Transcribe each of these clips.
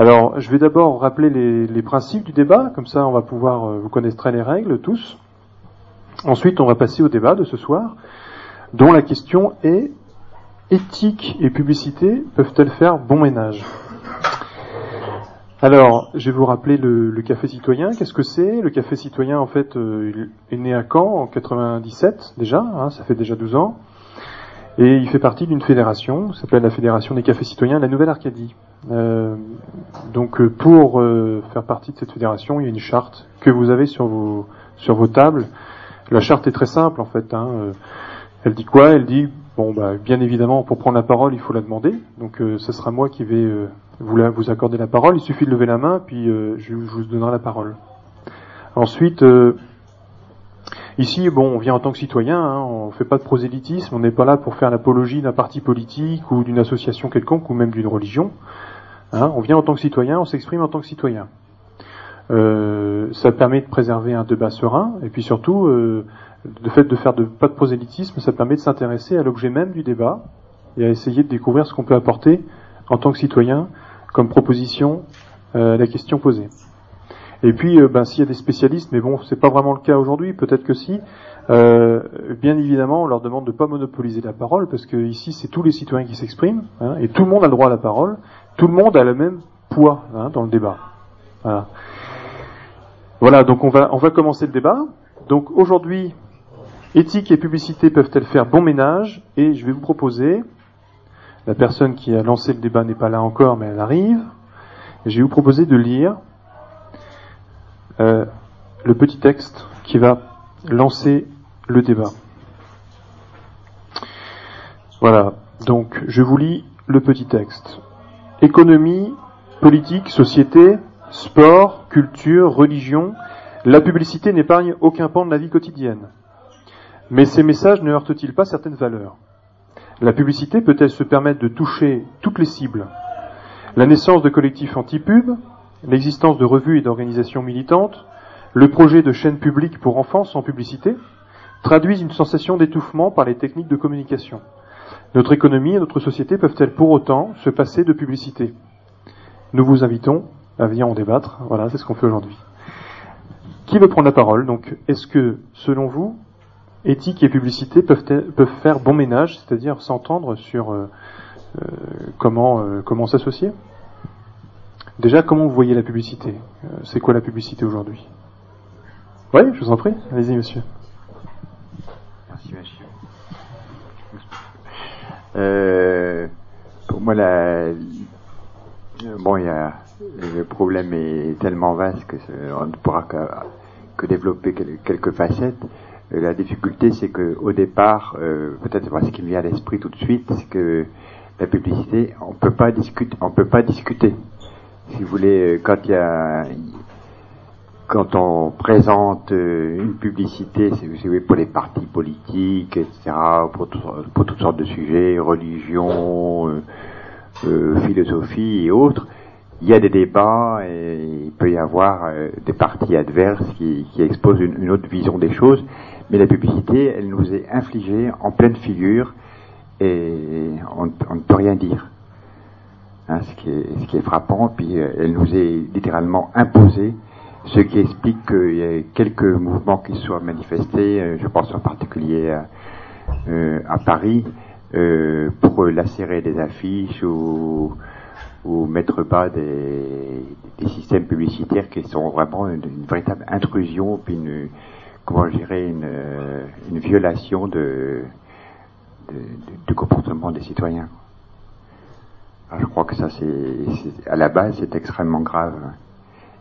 Alors, je vais d'abord rappeler les, principes du débat, comme ça on va pouvoir, vous connaîtrez les règles tous. Ensuite, on va passer au débat de ce soir, dont la question est éthique et publicité peuvent-elles faire bon ménage? Alors, je vais vous rappeler le, café citoyen. Qu'est-ce que c'est? Le café citoyen, en fait, euh, est né à Caen en 97 déjà. Hein, ça fait déjà 12 ans. Et il fait partie d'une fédération, s'appelle la Fédération des cafés citoyens de la Nouvelle-Arcadie. Euh, donc, euh, pour faire partie de cette fédération, il y a une charte que vous avez sur vos tables. La charte est très simple, en fait. Hein. Elle dit quoi? Elle dit bon, bah, bien évidemment, pour prendre la parole, il faut la demander. Donc, ce sera moi qui vais vous, vous accordez la parole, il suffit de lever la main, puis euh, je, vous donnerai la parole. Ensuite, euh, ici, bon, on vient en tant que citoyen, hein, on ne fait pas de prosélytisme, on n'est pas là pour faire l'apologie d'un parti politique ou d'une association quelconque ou même d'une religion. Hein. on vient en tant que citoyen, on s'exprime en tant que citoyen. Euh, ça permet de préserver un débat serein, et puis surtout, le fait de faire de, pas de prosélytisme, ça permet de s'intéresser à l'objet même du débat et à essayer de découvrir ce qu'on peut apporter en tant que citoyen comme proposition euh, la question posée. Et puis, euh, ben, s'il y a des spécialistes, mais bon, c'est pas vraiment le cas aujourd'hui, peut-être que si. Euh, bien évidemment, on leur demande de ne pas monopoliser la parole, parce que ici, c'est tous les citoyens qui s'expriment, hein, et tout le monde a le droit à la parole. Tout le monde a le même poids hein, dans le débat. Voilà. voilà. donc on va on va commencer le débat. Donc aujourd'hui, éthique et publicité peuvent-elles faire bon ménage? Et je vais vous proposer la personne qui a lancé le débat n'est pas là encore, mais elle arrive. je vais vous proposer de lire euh, le petit texte qui va lancer le débat. Voilà, donc je vous lis le petit texte. Économie, politique, société, sport, culture, religion, la publicité n'épargne aucun pan de la vie quotidienne. Mais ces messages ne heurtent-ils pas certaines valeurs? La publicité peut-elle se permettre de toucher toutes les cibles? La naissance de collectifs anti-pub, l'existence de revues et d'organisations militantes, le projet de chaînes publiques pour enfants sans publicité, traduisent une sensation d'étouffement par les techniques de communication. Notre économie et notre société peuvent-elles pour autant se passer de publicité? Nous vous invitons à venir en débattre. Voilà, c'est ce qu'on fait aujourd'hui. Qui veut prendre la parole? Donc, est-ce que, selon vous, éthique et publicité peuvent, faire bon ménage, c'est-à-dire s'entendre sur euh, euh, euh, comment s'associer? Déjà, comment vous voyez la publicité C'est quoi la publicité aujourd'hui Oui, je vous en prie. Allez-y, monsieur. Merci, monsieur. pour moi, la, bon, il y a, le problème est tellement vaste que on ne pourra que, développer quelques facettes la difficulté, c'est que au départ, euh, peut-être ce qui me vient à l'esprit tout de suite, c'est que la publicité, on peut pas discuter, on peut pas discuter. Si vous voulez, euh, quand il y a, quand on présente euh, une publicité, c'est pour les partis politiques, etc., pour, toutes sortes de sujets, religion, philosophie et autres, il y a des débats et il peut y avoir des partis adverses qui, exposent une, autre vision des choses mais la publicité, elle nous est infligée en pleine figure et on, ne peut rien dire. Hein, ce, qui est, ce, qui est, frappant, puis euh, elle nous est littéralement imposée, ce qui explique qu'il y a quelques mouvements qui soient manifestés, euh, je pense en particulier à, euh, Paris, pour lacérer des affiches ou, mettre bas des, systèmes publicitaires qui sont vraiment une, véritable intrusion, puis une, comment dirais, une, une violation de, du comportement des citoyens. Je crois que ça, c'est, à la base, c'est extrêmement grave.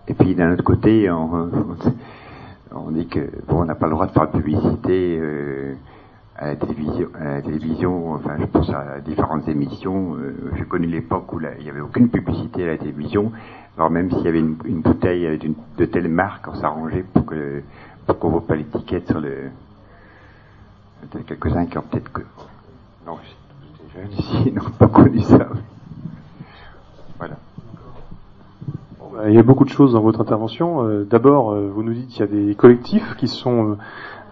Et puis d'un autre côté, on, dit que bon, on n'a pas le droit de faire de publicité euh, à la télévision, à la télévision. Enfin, je pense à différentes émissions. Euh, j'ai connu l'époque où il n'y avait aucune publicité à la télévision. Alors même s'il y avait une, bouteille de telle marque, on s'arrangeait pour que qu'on voit pas l'étiquette sur le. Il y a quelques-uns qui ont peut-être que. Non, j'étais jeune ici, n'ont pas connu ça. Voilà. Bah, il y a beaucoup de choses dans votre intervention. Euh, d'abord, euh, vous nous dites qu'il y a des collectifs qui sont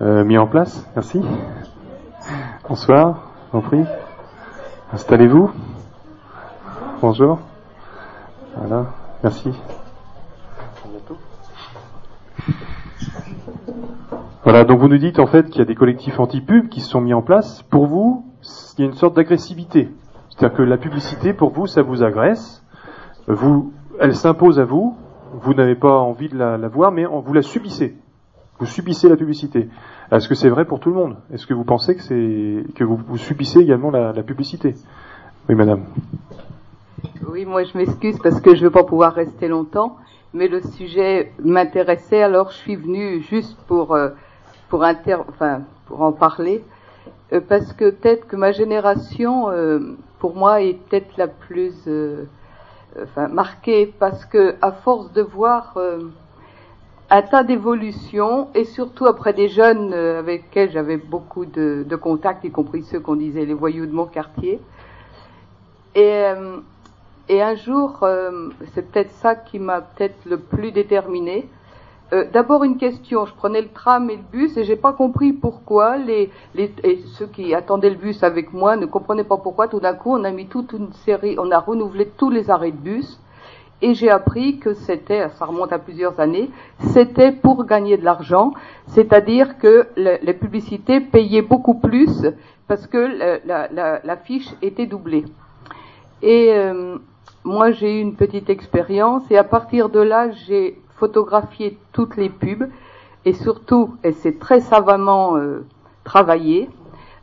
euh, mis en place. Merci. Bonsoir, en prie. Installez-vous. Bonjour. Voilà. Merci. Voilà, donc vous nous dites en fait qu'il y a des collectifs anti-pub qui se sont mis en place. Pour vous, il y a une sorte d'agressivité. C'est-à-dire que la publicité, pour vous, ça vous agresse. Vous, elle s'impose à vous. Vous n'avez pas envie de la, voir, mais vous la subissez. Vous subissez la publicité. Est-ce que c'est vrai pour tout le monde? Est-ce que vous pensez que que vous, subissez également la, la publicité? Oui, madame. Oui, moi je m'excuse parce que je ne vais pas pouvoir rester longtemps, mais le sujet m'intéressait, alors je suis venue juste pour euh, pour inter, enfin pour en parler, euh, parce que peut-être que ma génération, euh, pour moi, est peut-être la plus enfin marquée, parce que à force de voir un tas d'évolutions et surtout après des jeunes avec lesquels j'avais beaucoup de, de contacts, y compris ceux qu'on disait les voyous de mon quartier. Et et un jour, euh, c'est peut-être ça qui m'a peut-être le plus déterminé. Euh, D'abord une question. Je prenais le tram et le bus et j'ai pas compris pourquoi les, les et ceux qui attendaient le bus avec moi ne comprenaient pas pourquoi. Tout d'un coup, on a mis toute une série, on a renouvelé tous les arrêts de bus et j'ai appris que c'était, ça remonte à plusieurs années, c'était pour gagner de l'argent, c'est-à-dire que les publicités payaient beaucoup plus parce que la, la, la fiche était doublée. Et euh, moi, j'ai eu une petite expérience et à partir de là, j'ai photographié toutes les pubs et surtout, et c'est très savamment euh, travaillé.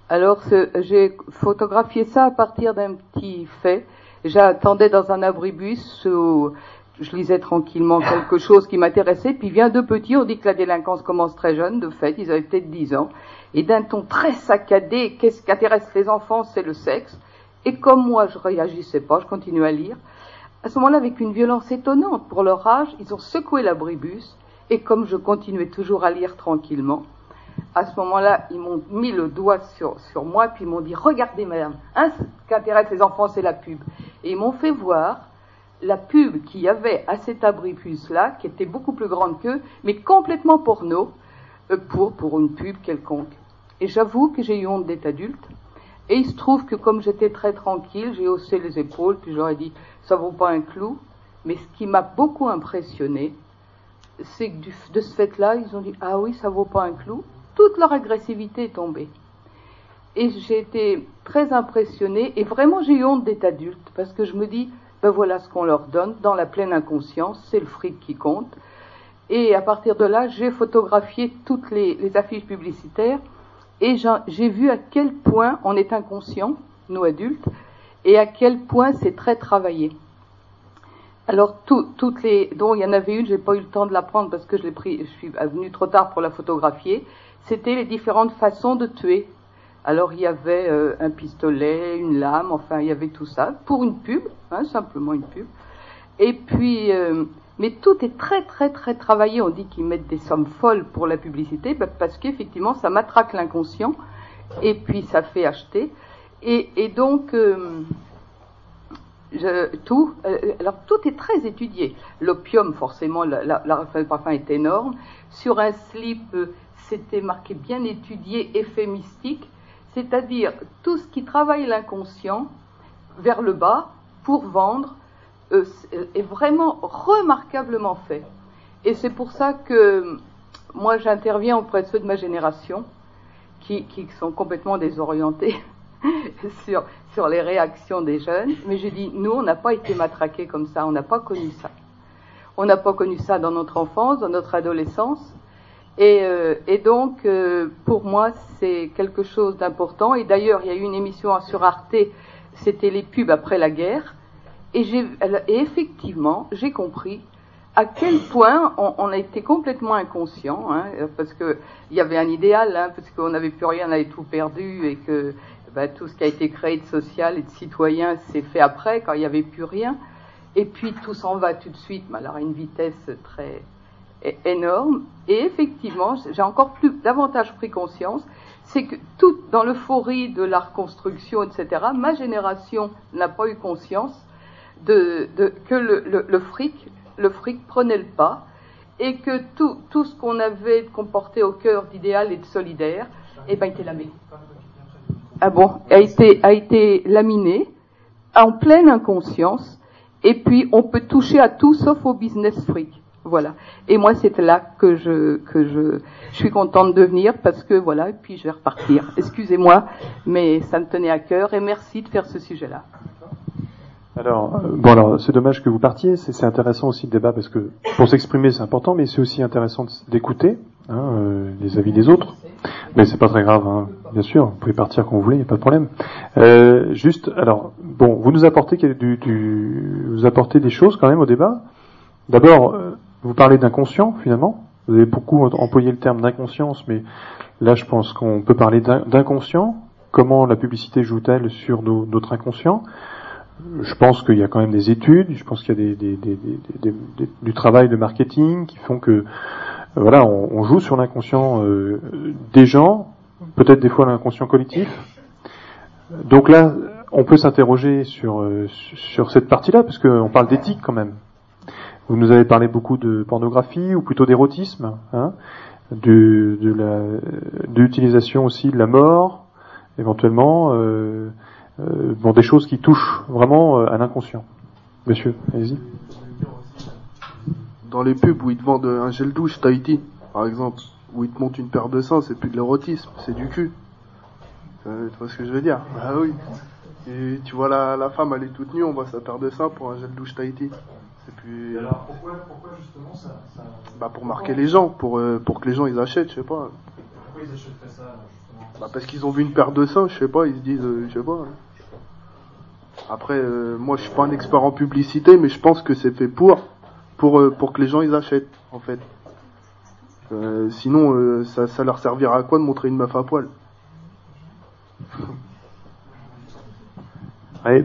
Alors, j'ai photographié ça à partir d'un petit fait. J'attendais dans un abribus où je lisais tranquillement quelque chose qui m'intéressait, puis vient deux petits, on dit que la délinquance commence très jeune, de fait, ils avaient peut-être 10 ans, et d'un ton très saccadé, qu'est-ce qui intéresse les enfants, c'est le sexe. Et comme moi, je réagissais pas, je continuais à lire à ce moment-là, avec une violence étonnante pour leur âge, ils ont secoué l'abribus, et comme je continuais toujours à lire tranquillement, à ce moment-là, ils m'ont mis le doigt sur, moi, puis ils m'ont dit, regardez madame, hein, ce qui intéresse les enfants, c'est la pub. Et ils m'ont fait voir la pub qu'il y avait à cet abribus-là, qui était beaucoup plus grande qu'eux, mais complètement porno, euh, pour, pour une pub quelconque. Et j'avoue que j'ai eu honte d'être adulte, et il se trouve que comme j'étais très tranquille, j'ai haussé les épaules, puis j'aurais dit, ça vaut pas un clou. Mais ce qui m'a beaucoup impressionné, c'est que de ce fait-là, ils ont dit, ah oui, ça vaut pas un clou. Toute leur agressivité est tombée. Et j'ai été très impressionnée, et vraiment j'ai eu honte d'être adulte, parce que je me dis, ben voilà ce qu'on leur donne, dans la pleine inconscience, c'est le fric qui compte. Et à partir de là, j'ai photographié toutes les, les affiches publicitaires, et j'ai vu à quel point on est inconscient, nous adultes, et à quel point c'est très travaillé. Alors toutes les, dont il y en avait une, j'ai pas eu le temps de la prendre parce que je l'ai pris, je suis venue trop tard pour la photographier. C'était les différentes façons de tuer. Alors il y avait euh, un pistolet, une lame, enfin il y avait tout ça pour une pub, hein, simplement une pub. Et puis, euh, mais tout est très très très travaillé. On dit qu'ils mettent des sommes folles pour la publicité bah, parce qu'effectivement ça matraque l'inconscient et puis ça fait acheter. Et, donc, euh, tout, euh, tout est très étudié. L'opium, forcément, la, parfum est énorme. Sur un slip, euh, c'était marqué bien étudié, effet mystique, c'est-à-dire tout ce qui travaille l'inconscient vers le bas pour vendre est vraiment remarquablement fait. Et c'est pour ça que moi j'interviens auprès de ceux de ma génération qui sont complètement désorientés sur, les réactions des jeunes, mais j'ai dit, nous, on n'a pas été matraqués comme ça, on n'a pas connu ça. On n'a pas connu ça dans notre enfance, dans notre adolescence. Et, euh, donc, euh, pour moi, c'est quelque chose d'important. Et d'ailleurs, il y a eu une émission sur Arte, c'était les pubs après la guerre. Et, effectivement, j'ai compris à quel point on, a été complètement inconscient, hein, parce qu'il y avait un idéal, hein, parce qu'on n'avait plus rien, on avait tout perdu, et que ben, tout ce qui a été créé de social et de citoyen s'est fait après, quand il n'y avait plus rien. Et puis tout s'en va tout de suite, mais à une vitesse très énorme. Et effectivement, j'ai encore plus davantage pris conscience, c'est que tout dans l'euphorie de la reconstruction, etc., ma génération n'a pas eu conscience que le, fric, le fric prenait le pas, et que tout, ce qu'on avait comporté au cœur d'idéal et de solidaire, eh ben, était lamé ah bon, a été, a été laminé en pleine inconscience Et puis, on peut toucher à tout sauf au business freak. Voilà. Et moi, c'est là que je que je, je suis contente de venir parce que voilà. Et puis, je vais repartir. Excusez-moi, mais ça me tenait à cœur et merci de faire ce sujet-là. Alors, euh, bon, alors, c'est dommage que vous partiez. C'est intéressant aussi le débat parce que pour s'exprimer, c'est important, mais c'est aussi intéressant d'écouter hein, euh, les avis des autres. Mais c'est pas très grave, hein. bien sûr. Vous pouvez partir quand vous voulez, il n'y a pas de problème. Euh, juste, alors, bon, vous nous apportez du, du, vous apportez des choses quand même au débat. D'abord, euh, vous parlez d'inconscient finalement. Vous avez beaucoup employé le terme d'inconscience, mais là, je pense qu'on peut parler d'inconscient. Comment la publicité joue-t-elle sur nos, notre inconscient? Je pense qu'il y a quand même des études, je pense qu'il y a des, des, des, du travail de marketing qui font que voilà, on, joue sur l'inconscient euh, des gens, peut-être des fois l'inconscient collectif. Donc là, on peut s'interroger sur euh, cette partie-là, parce qu'on parle d'éthique quand même. Vous nous avez parlé beaucoup de pornographie ou plutôt d'érotisme, hein, de, de l'utilisation aussi de la mort, éventuellement. Euh, bon, des choses qui touchent vraiment à l'inconscient. Monsieur, allez-y. Dans les pubs où ils te vendent un gel douche Tahiti, par exemple, où ils te montent une paire de seins, c'est plus de l'érotisme, c'est du cul. Euh, tu vois ce que je veux dire? Ah oui. Et tu vois la, la femme, elle est toute nue, on voit sa paire de seins pour un gel douche Tahiti. C'est plus. alors pourquoi, pourquoi justement ça, ça... Bah pour marquer les gens, pour euh, pour que les gens ils achètent, je sais pas. Pourquoi ils achèteraient ça bah parce qu'ils ont vu une paire de seins, je sais pas, ils se disent, euh, je sais pas. Hein. Après, euh, moi je suis pas un expert en publicité, mais je pense que c'est fait pour, pour, euh, pour que les gens ils achètent, en fait. sinon, ça, ça leur servira à quoi de montrer une meuf à poil?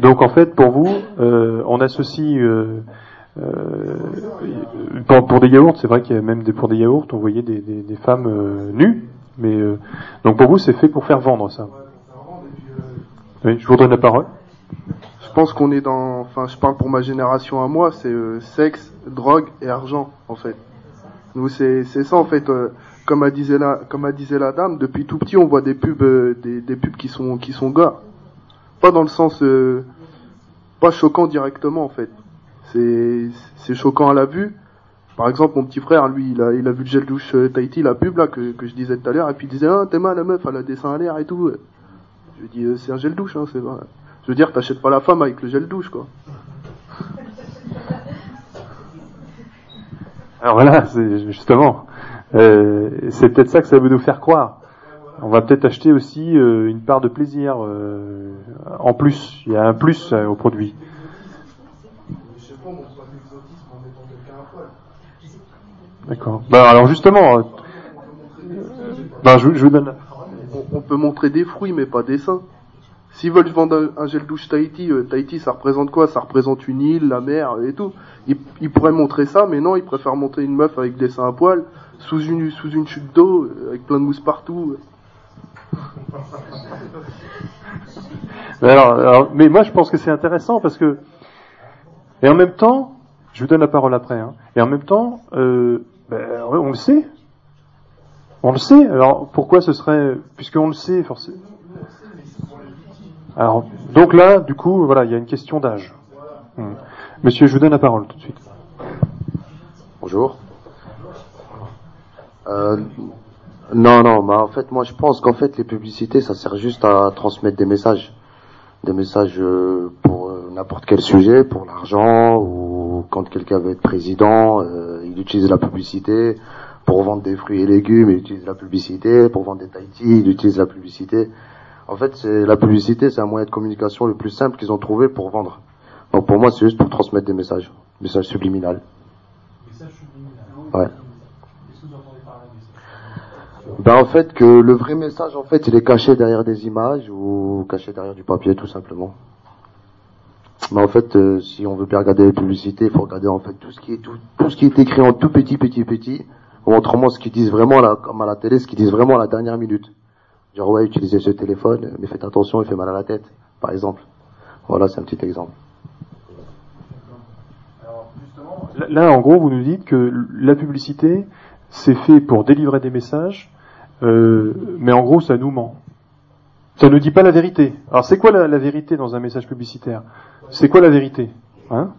Donc en fait, pour vous, on associe pour, pour, des yaourts, c'est vrai qu'il y a même des, pour des yaourts, on voyait des, des, des femmes nues mais euh, donc pour vous, c'est fait pour faire vendre ça. Oui, je vous donne la parole. Je pense qu'on est dans, enfin, je parle pour ma génération à moi, c'est euh, sexe, drogue et argent en fait. Nous, c'est c'est ça en fait. Euh, comme a disait la, comme a disait la dame, depuis tout petit, on voit des pubs, des, des pubs qui sont qui sont gars. Pas dans le sens, pas choquant directement en fait. C'est c'est choquant à la vue, par exemple, mon petit frère, lui, il a, il a vu le gel douche euh, Tahiti, la pub là que, que je disais tout à l'heure, et puis il disait ah t'es mal la meuf, elle a des seins à l'air et tout. Je lui dis euh, c'est un gel douche, hein, c'est vrai. Je veux dire, t'achètes pas la femme avec le gel douche quoi. Alors voilà, c'est justement, euh, c'est peut-être ça que ça veut nous faire croire. On va peut-être acheter aussi euh, une part de plaisir euh, en plus. Il y a un plus au produit. D'accord. Bah alors justement, je, je, vous donne. On, peut montrer des fruits, mais pas des seins. S'ils veulent vendre un, gel douche Tahiti, euh, Tahiti, ça représente quoi? Ça représente une île, la mer et tout. Ils, pourraient montrer ça, mais non, ils préfèrent montrer une meuf avec des seins à poil, sous une sous une chute d'eau, euh, avec plein de mousse partout. mais, alors, mais moi, je pense que c'est intéressant parce que, et en même temps, je vous donne la parole après, hein, et en même temps, euh, ben, on le sait. On le sait. Alors pourquoi ce serait, puisqu'on le sait, forcément. Alors donc là, du coup, voilà, il y a une question d'âge. Hmm. Monsieur, je vous donne la parole tout de suite. Bonjour. Euh, non, non, bah en fait, moi je pense qu'en fait les publicités, ça sert juste à transmettre des messages, des messages euh, pour euh, n'importe quel sujet, pour l'argent ou quand quelqu'un veut être président. Il utilise la publicité pour vendre des fruits et légumes, il utilise la publicité pour vendre des Tahiti, il utilise la publicité. En fait, c'est la publicité, c'est un moyen de communication le plus simple qu'ils ont trouvé pour vendre. Donc pour moi, c'est juste pour transmettre des messages, messages subliminal. Messages subliminal. Ouais. Ben en fait que le vrai message en fait il est caché derrière des images ou caché derrière du papier tout simplement. Mais en fait, euh, si on veut bien regarder les publicités, il faut regarder en fait tout ce qui est tout, tout ce qui est écrit en tout petit, petit, petit, ou autrement ce qu'ils disent vraiment là, comme à la télé, ce qu'ils disent vraiment à la dernière minute. Genre ouais, utilisez ce téléphone, mais faites attention, il fait mal à la tête, par exemple. Voilà, c'est un petit exemple. Là, en gros, vous nous dites que la publicité, c'est fait pour délivrer des messages, euh, mais en gros, ça nous ment. Ça ne dit pas la vérité. Alors, c'est quoi la, la vérité dans un message publicitaire? C'est quoi la vérité? Hein?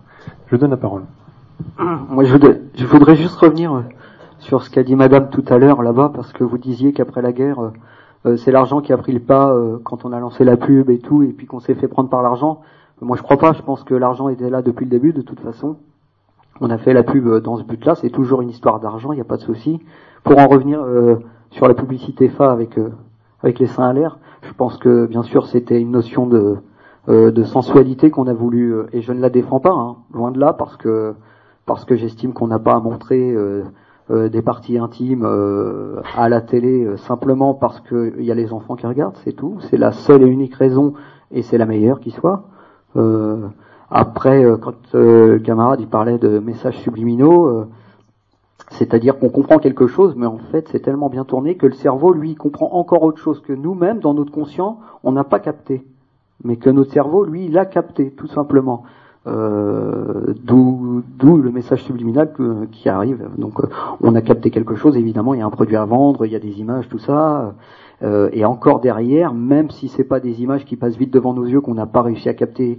Je donne la parole. Moi, je voudrais, je voudrais juste revenir sur ce qu'a dit Madame tout à l'heure là-bas, parce que vous disiez qu'après la guerre, euh, euh, c'est l'argent qui a pris le pas quand on a lancé la pub et tout, et puis qu'on s'est fait prendre par l'argent. Moi, je crois pas. Je pense que l'argent était là depuis le début, de toute façon. On a fait la pub dans ce but-là. C'est toujours une histoire d'argent, il n'y a pas de souci. Pour en revenir sur la publicité FA avec avec les seins à l'air, je pense que bien sûr c'était une notion de de sensualité qu'on a voulu, et je ne la défends pas, hein, loin de là, parce que parce que j'estime qu'on n'a pas à montrer euh, euh, des parties intimes euh, à la télé simplement parce qu'il y a les enfants qui regardent, c'est tout. C'est la seule et unique raison et c'est la meilleure qui soit. après, quand le camarade il parlait de messages subliminaux, c'est-à-dire qu'on comprend quelque chose, mais en fait c'est tellement bien tourné que le cerveau, lui, comprend encore autre chose que nous-mêmes, dans notre conscient, on n'a pas capté. Mais que notre cerveau, lui, il a capté, tout simplement. Euh, d'où le message subliminal qui arrive. Donc euh, on a capté quelque chose, évidemment, il y a un produit à vendre, il y a des images, tout ça. Euh, et encore derrière, même si c'est pas des images qui passent vite devant nos yeux qu'on n'a pas réussi à capter,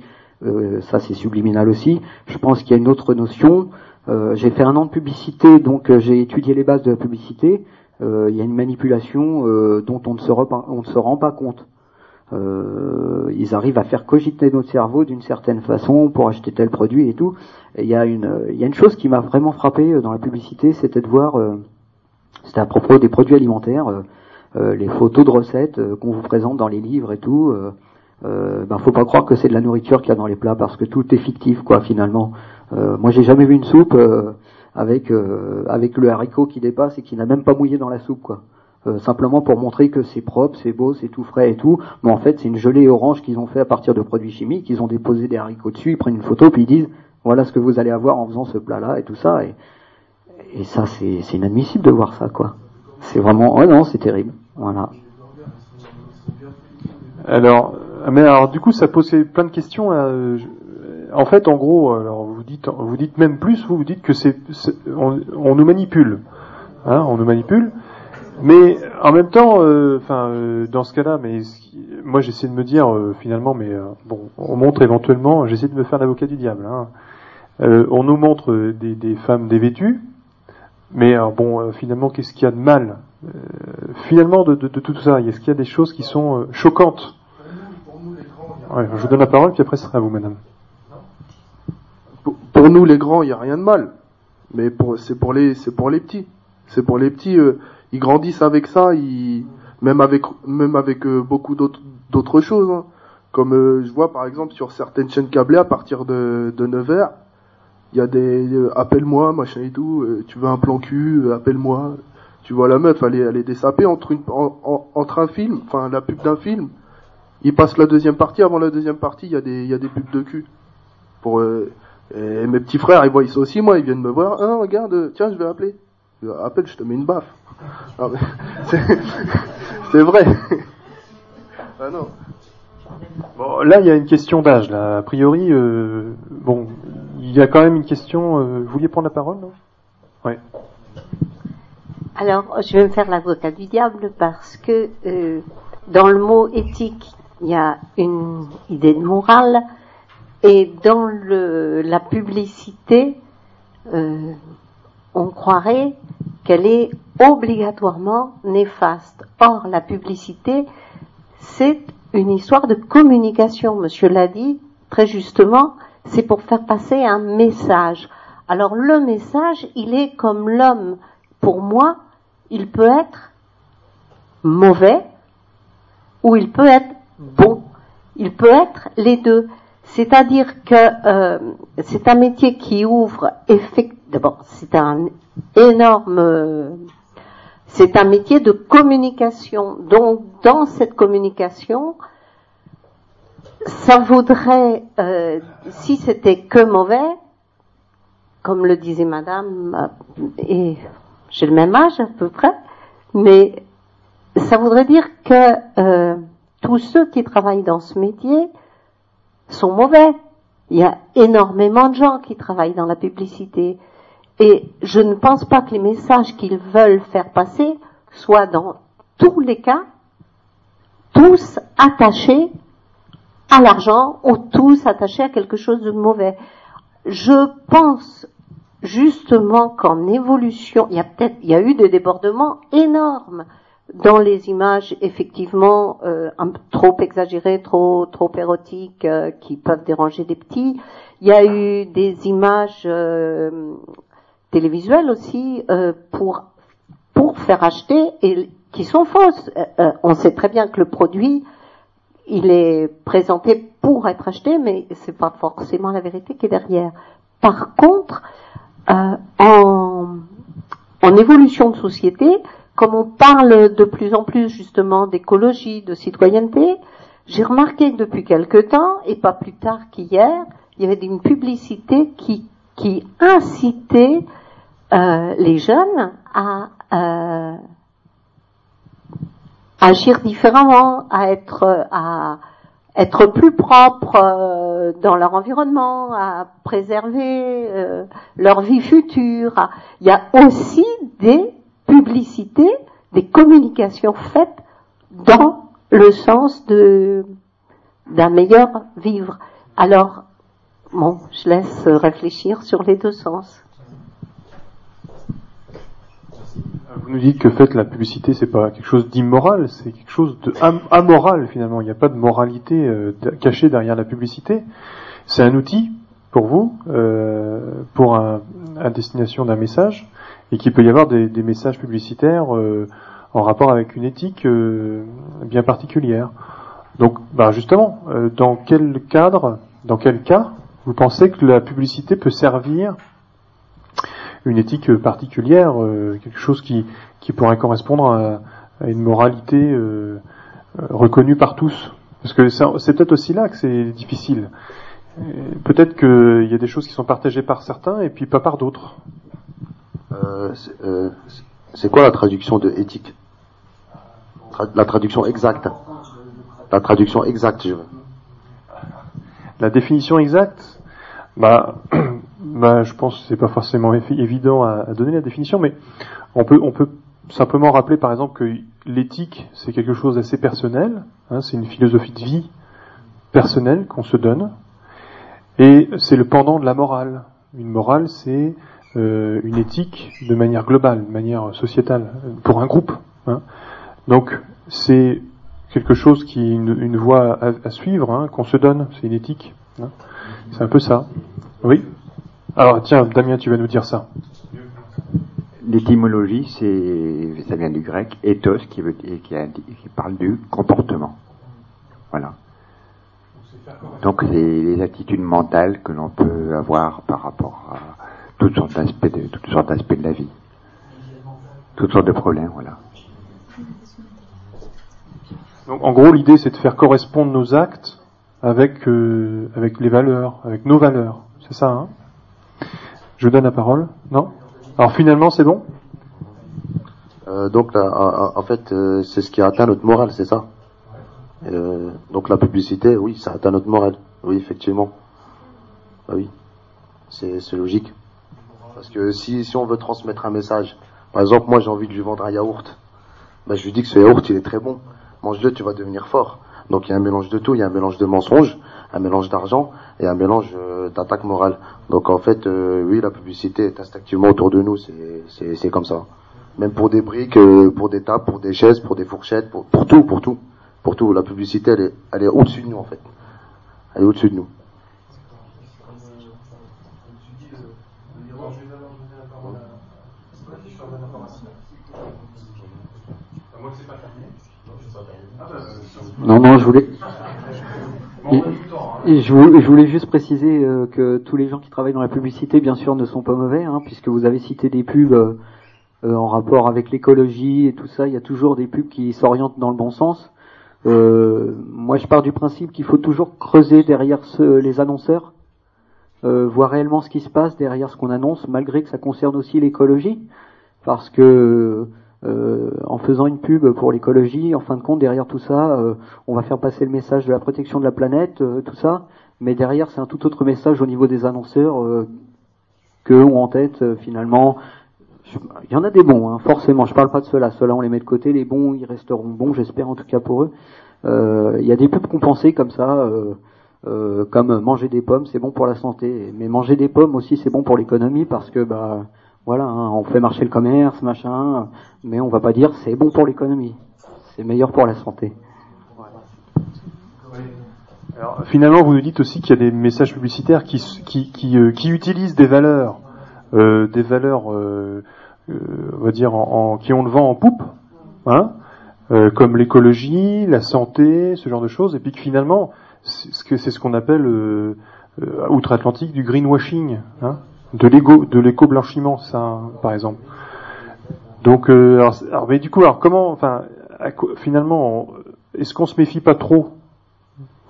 ça c'est subliminal aussi. Je pense qu'il y a une autre notion. j'ai fait un an de publicité, donc j'ai étudié les bases de la publicité. il y a une manipulation dont on ne, se on ne se rend pas compte. Euh, ils arrivent à faire cogiter notre cerveau d'une certaine façon pour acheter tel produit et tout. il y a une, y a une chose qui m'a vraiment frappé euh, dans la publicité, c'était de voir, euh, c'était à propos des produits alimentaires, euh, les photos de recettes qu'on vous présente dans les livres et tout. Euh, ben faut pas croire que c'est de la nourriture qu'il y a dans les plats parce que tout est fictif quoi finalement. moi j'ai jamais vu une soupe avec avec le haricot qui dépasse et qui n'a même pas mouillé dans la soupe quoi. Euh, simplement pour montrer que c'est propre, c'est beau, c'est tout frais et tout. Mais en fait, c'est une gelée orange qu'ils ont fait à partir de produits chimiques. Ils ont déposé des haricots dessus, ils prennent une photo, puis ils disent voilà ce que vous allez avoir en faisant ce plat-là et tout ça. Et, et ça, c'est inadmissible de voir ça, quoi. C'est vraiment, oh non, c'est terrible. Voilà. Alors, mais alors du coup, ça posait plein de questions. Euh, en fait, en gros, alors vous dites, vous dites même plus, vous, vous dites que c'est, on, on, nous manipule, hein, on nous manipule. Mais en même temps, euh, enfin, euh, dans ce cas-là, mais moi j'essaie de me dire euh, finalement, mais bon, on montre éventuellement, j'essaie de me faire l'avocat du diable. Hein. on nous montre des, des, femmes dévêtues, mais bon, finalement, qu'est-ce qu'il y a de mal Finalement, de, de, de, tout ça, est-ce qu'il y a des choses qui sont choquantes? Ouais, Je vous donne la parole, puis après, ce sera à vous, madame. Pour, pour nous, les grands, il n'y a rien de mal, mais c'est pour les, c'est pour les petits. C'est pour les petits ils grandissent avec ça, même avec même avec euh, beaucoup d'autres choses. Hein. Comme euh, je vois par exemple sur certaines chaînes câblées à partir de, de 9h, il y a des euh, appelle-moi machin et tout, tu veux un plan cul, appelle-moi. Tu vois la meuf, elle est, elle entre une entre un film, enfin la pub d'un film. Il passe la deuxième partie, avant la deuxième partie, il y a des des pubs de cul. Pour et mes petits frères, ils voient ça aussi, moi, ils viennent me voir. Ah, regarde, tiens, je vais appeler. Appelle, je te mets une baffe. C'est vrai. ah non. Bon, là, il y a une question d'âge. Là, a priori, euh, bon, il y a quand même une question. Euh, vous vouliez prendre la parole, non? Oui. Alors, je vais me faire l'avocat du diable parce que euh, dans le mot éthique, il y a une idée de morale et dans le, la publicité, on croirait qu'elle est obligatoirement néfaste. Or, la publicité, c'est une histoire de communication. Monsieur l'a dit très justement, c'est pour faire passer un message. Alors le message, il est comme l'homme. Pour moi, il peut être mauvais ou il peut être bon. Il peut être les deux. C'est-à-dire que euh, c'est un métier qui ouvre effectivement. D'abord, c'est un énorme. C'est un métier de communication. Donc, dans cette communication, ça vaudrait, euh, si c'était que mauvais, comme le disait Madame, euh, et j'ai le même âge à peu près, mais ça voudrait dire que tous ceux qui travaillent dans ce métier sont mauvais. Il y a énormément de gens qui travaillent dans la publicité. Et je ne pense pas que les messages qu'ils veulent faire passer soient dans tous les cas tous attachés à l'argent ou tous attachés à quelque chose de mauvais. je pense justement qu'en évolution, il y a peut-être, il y a eu des débordements énormes dans les images effectivement euh, un, trop exagérées, trop trop érotiques, euh, qui peuvent déranger des petits. Il y a eu des images euh, télévisuelles aussi euh, pour pour faire acheter et qui sont fausses. Euh, on sait très bien que le produit il est présenté pour être acheté, mais c'est pas forcément la vérité qui est derrière. Par contre, euh, en, évolution de société, comme on parle de plus en plus justement d'écologie, de citoyenneté, j'ai remarqué depuis quelque temps, et pas plus tard qu'hier, il y avait une publicité qui, qui incitait euh, les jeunes à euh, agir différemment, à être, à être plus propres euh, dans leur environnement, à préserver leur vie future. Il y a aussi des publicités, des communications faites dans le sens de d'un meilleur vivre. Alors, bon, je laisse réfléchir sur les deux sens. Vous nous dites que fait la publicité, c'est pas quelque chose d'immoral, c'est quelque chose de amoral finalement. Il n'y a pas de moralité euh, cachée derrière la publicité. C'est un outil pour vous, euh, pour un, à destination d'un message, et qu'il peut y avoir des, des messages publicitaires euh, en rapport avec une éthique euh, bien particulière. Donc, bah justement, euh, dans quel cadre, dans quel cas, vous pensez que la publicité peut servir une éthique particulière, euh, quelque chose qui, qui pourrait correspondre à, à une moralité euh, reconnue par tous. Parce que c'est peut-être aussi là que c'est difficile. Peut-être qu'il y a des choses qui sont partagées par certains et puis pas par d'autres. Euh, c'est quoi la traduction de éthique? Tra La traduction exacte. La traduction exacte, je veux. La définition exacte bah, bah, je pense que c'est pas forcément évident à, donner la définition, mais on peut, on peut simplement rappeler par exemple que l'éthique c'est quelque chose d'assez personnel, hein, c'est une philosophie de vie personnelle qu'on se donne, et c'est le pendant de la morale. Une morale c'est euh, une éthique de manière globale, de manière sociétale, pour un groupe. Hein. Donc c'est quelque chose qui est une, une voie à, à suivre, hein, qu'on se donne, c'est une éthique. Hein. C'est un peu ça. Oui? Alors tiens, Damien, tu vas nous dire ça. L'étymologie, c'est, ça vient du grec ethos, qui, veut, qui, qui parle du comportement. Voilà. Donc c'est les attitudes mentales que l'on peut avoir par rapport à toutes sortes d'aspects de, toutes sortes d'aspects de la vie. Toutes sortes de problèmes, voilà. Donc en gros, l'idée, c'est de faire correspondre nos actes avec euh, avec les valeurs, avec nos valeurs. C'est ça. Hein? Je donne la parole. Non Alors finalement, c'est bon. Euh, donc en fait, euh, c'est ce qui atteint notre morale, c'est ça. Euh, donc la publicité, oui, ça atteint notre morale. Oui, effectivement. Ah oui, c'est logique. Parce que si si on veut transmettre un message, par exemple, moi j'ai envie de lui vendre un yaourt, ben, je lui dis que ce yaourt il est très bon. Mange-le, tu vas devenir fort. Donc il y a un mélange de tout, il y a un mélange de mensonges, un mélange d'argent et un mélange euh, d'attaque morale. Donc en fait, euh, oui, la publicité est instinctivement autour de nous, c'est comme ça. Même pour des briques, euh, pour des tables, pour des chaises, pour des fourchettes, pour, pour tout, pour tout. Pour tout. La publicité, elle est, elle est au-dessus de nous en fait. Elle est au-dessus de nous. Non, non, je voulais. Je, voulais, juste préciser euh, que tous les gens qui travaillent dans la publicité, bien sûr, ne sont pas mauvais, hein, puisque vous avez cité des pubs euh, euh, en rapport avec l'écologie et tout ça. Il y a toujours des pubs qui s'orientent dans le bon sens. moi, je pars du principe qu'il faut toujours creuser derrière ce, les annonceurs, voir réellement ce qui se passe derrière ce qu'on annonce, malgré que ça concerne aussi l'écologie, parce que euh, en faisant une pub pour l'écologie, en fin de compte, derrière tout ça, euh, on va faire passer le message de la protection de la planète, euh, tout ça, mais derrière, c'est un tout autre message au niveau des annonceurs euh, que ont en tête finalement. Il y en a des bons, hein, forcément. Je parle pas de ceux-là. Ceux-là, on les met de côté. Les bons, ils resteront bons, j'espère en tout cas pour eux. Il y a des pubs compensées comme ça. Euh, comme manger des pommes, c'est bon pour la santé, mais manger des pommes aussi, c'est bon pour l'économie parce que bah voilà, hein, on fait marcher le commerce, machin, mais on va pas dire c'est bon pour l'économie, c'est meilleur pour la santé. Alors, finalement, vous nous dites aussi qu'il y a des messages publicitaires qui, qui, qui, euh, qui utilisent des valeurs, euh, des valeurs, euh, euh on va dire, en, en, qui ont le vent en poupe, hein, euh, comme l'écologie, la santé, ce genre de choses, et puis que finalement, c'est ce qu'on appelle euh, outre-Atlantique du greenwashing, hein, de l'éco-blanchiment, ça, par exemple. Donc, alors, alors, mais du coup, alors comment, enfin, finalement, est-ce qu'on se méfie pas trop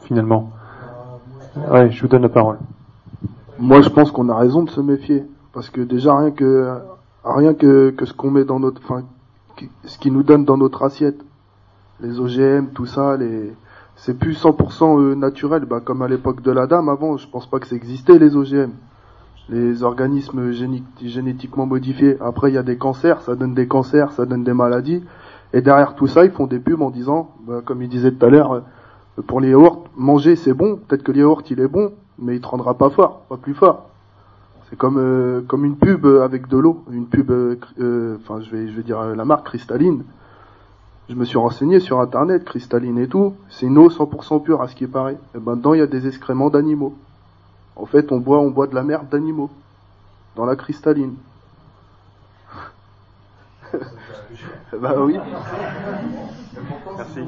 finalement? Ouais, je vous donne la parole. Moi, je pense qu'on a raison de se méfier, parce que déjà rien que rien que, que ce qu'on met dans notre, enfin, ce qui nous donne dans notre assiette, les OGM, tout ça, les, c'est plus 100% euh, naturel, bah, comme à l'époque de la dame avant. Je pense pas que ça existait les OGM, les organismes génétiquement modifiés. Après, il y a des cancers, ça donne des cancers, ça donne des maladies. Et derrière tout ça, ils font des pubs en disant, bah, comme il disait tout à l'heure, pour les yaourts, manger c'est bon, peut-être que le il est bon, mais il te rendra pas fort, pas plus fort. C'est comme euh, une pub avec de l'eau, une pub, euh, euh, enfin je vais je vais dire la marque cristalline. Je me suis renseigné sur internet, cristalline et tout, c'est une eau 100% pure à ce qui paraît. Et ben dedans il y a des excréments d'animaux. En fait on boit on boit de la merde d'animaux dans la cristalline. bah oui. Merci.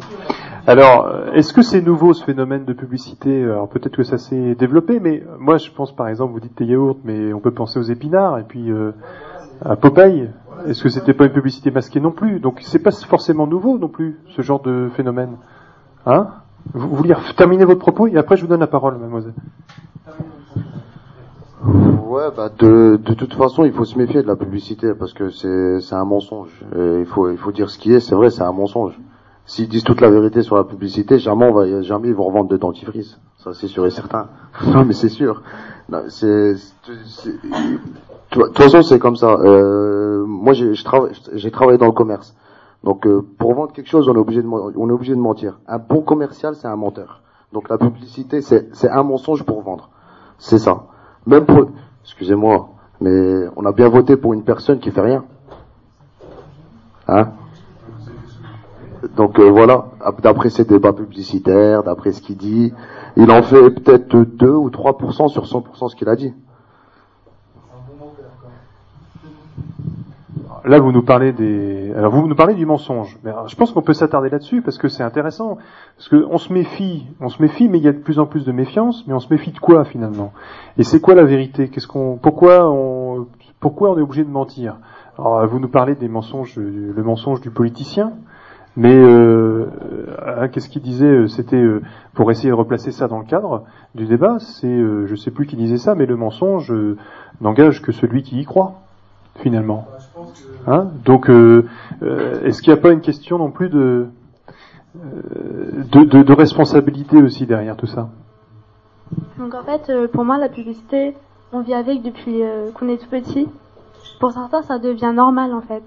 Alors, est-ce que c'est nouveau ce phénomène de publicité? Alors peut-être que ça s'est développé, mais moi je pense par exemple, vous dites des yaourts, mais on peut penser aux épinards et puis euh, à Popeye. Est-ce que c'était pas une publicité masquée non plus? Donc c'est pas forcément nouveau non plus ce genre de phénomène. Hein? Vous voulez terminer votre propos et après je vous donne la parole, mademoiselle. Ouais, bah de, de toute façon, il faut se méfier de la publicité parce que c'est un mensonge. Et il faut il faut dire ce qui est. C'est vrai, c'est un mensonge. S'ils disent toute la vérité sur la publicité, jamais on va jamais ils vont revendre de dentifrice. Ça c'est sûr et certain. non mais c'est sûr. De toute façon c'est comme ça. Euh, moi j'ai travaillé dans le commerce. Donc euh, pour vendre quelque chose, on est obligé de on est obligé de mentir. Un bon commercial, c'est un menteur. Donc la publicité, c'est un mensonge pour vendre. C'est ça. Même pour excusez-moi, mais on a bien voté pour une personne qui fait rien. Hein? Donc euh, voilà, d'après ses débats publicitaires, d'après ce qu'il dit, il en fait peut-être 2 ou 3% sur 100% ce qu'il a dit. Là, vous nous parlez des, alors vous nous parlez du mensonge. Mais je pense qu'on peut s'attarder là-dessus parce que c'est intéressant. Parce qu'on se méfie, on se méfie, mais il y a de plus en plus de méfiance. Mais on se méfie de quoi finalement? Et c'est quoi la vérité? Qu'est-ce qu'on, pourquoi on, pourquoi on est obligé de mentir? Alors, vous nous parlez des mensonges, le mensonge du politicien. Mais euh, euh, qu'est-ce qu'il disait euh, C'était euh, pour essayer de replacer ça dans le cadre du débat. C'est, euh, je sais plus qui disait ça, mais le mensonge n'engage que celui qui y croit, finalement. Hein Donc, est-ce qu'il n'y a pas une question non plus de de, responsabilité aussi derrière tout ça? Donc en fait, pour moi, la publicité, on vit avec depuis qu'on est tout petit. Pour certains, ça devient normal en fait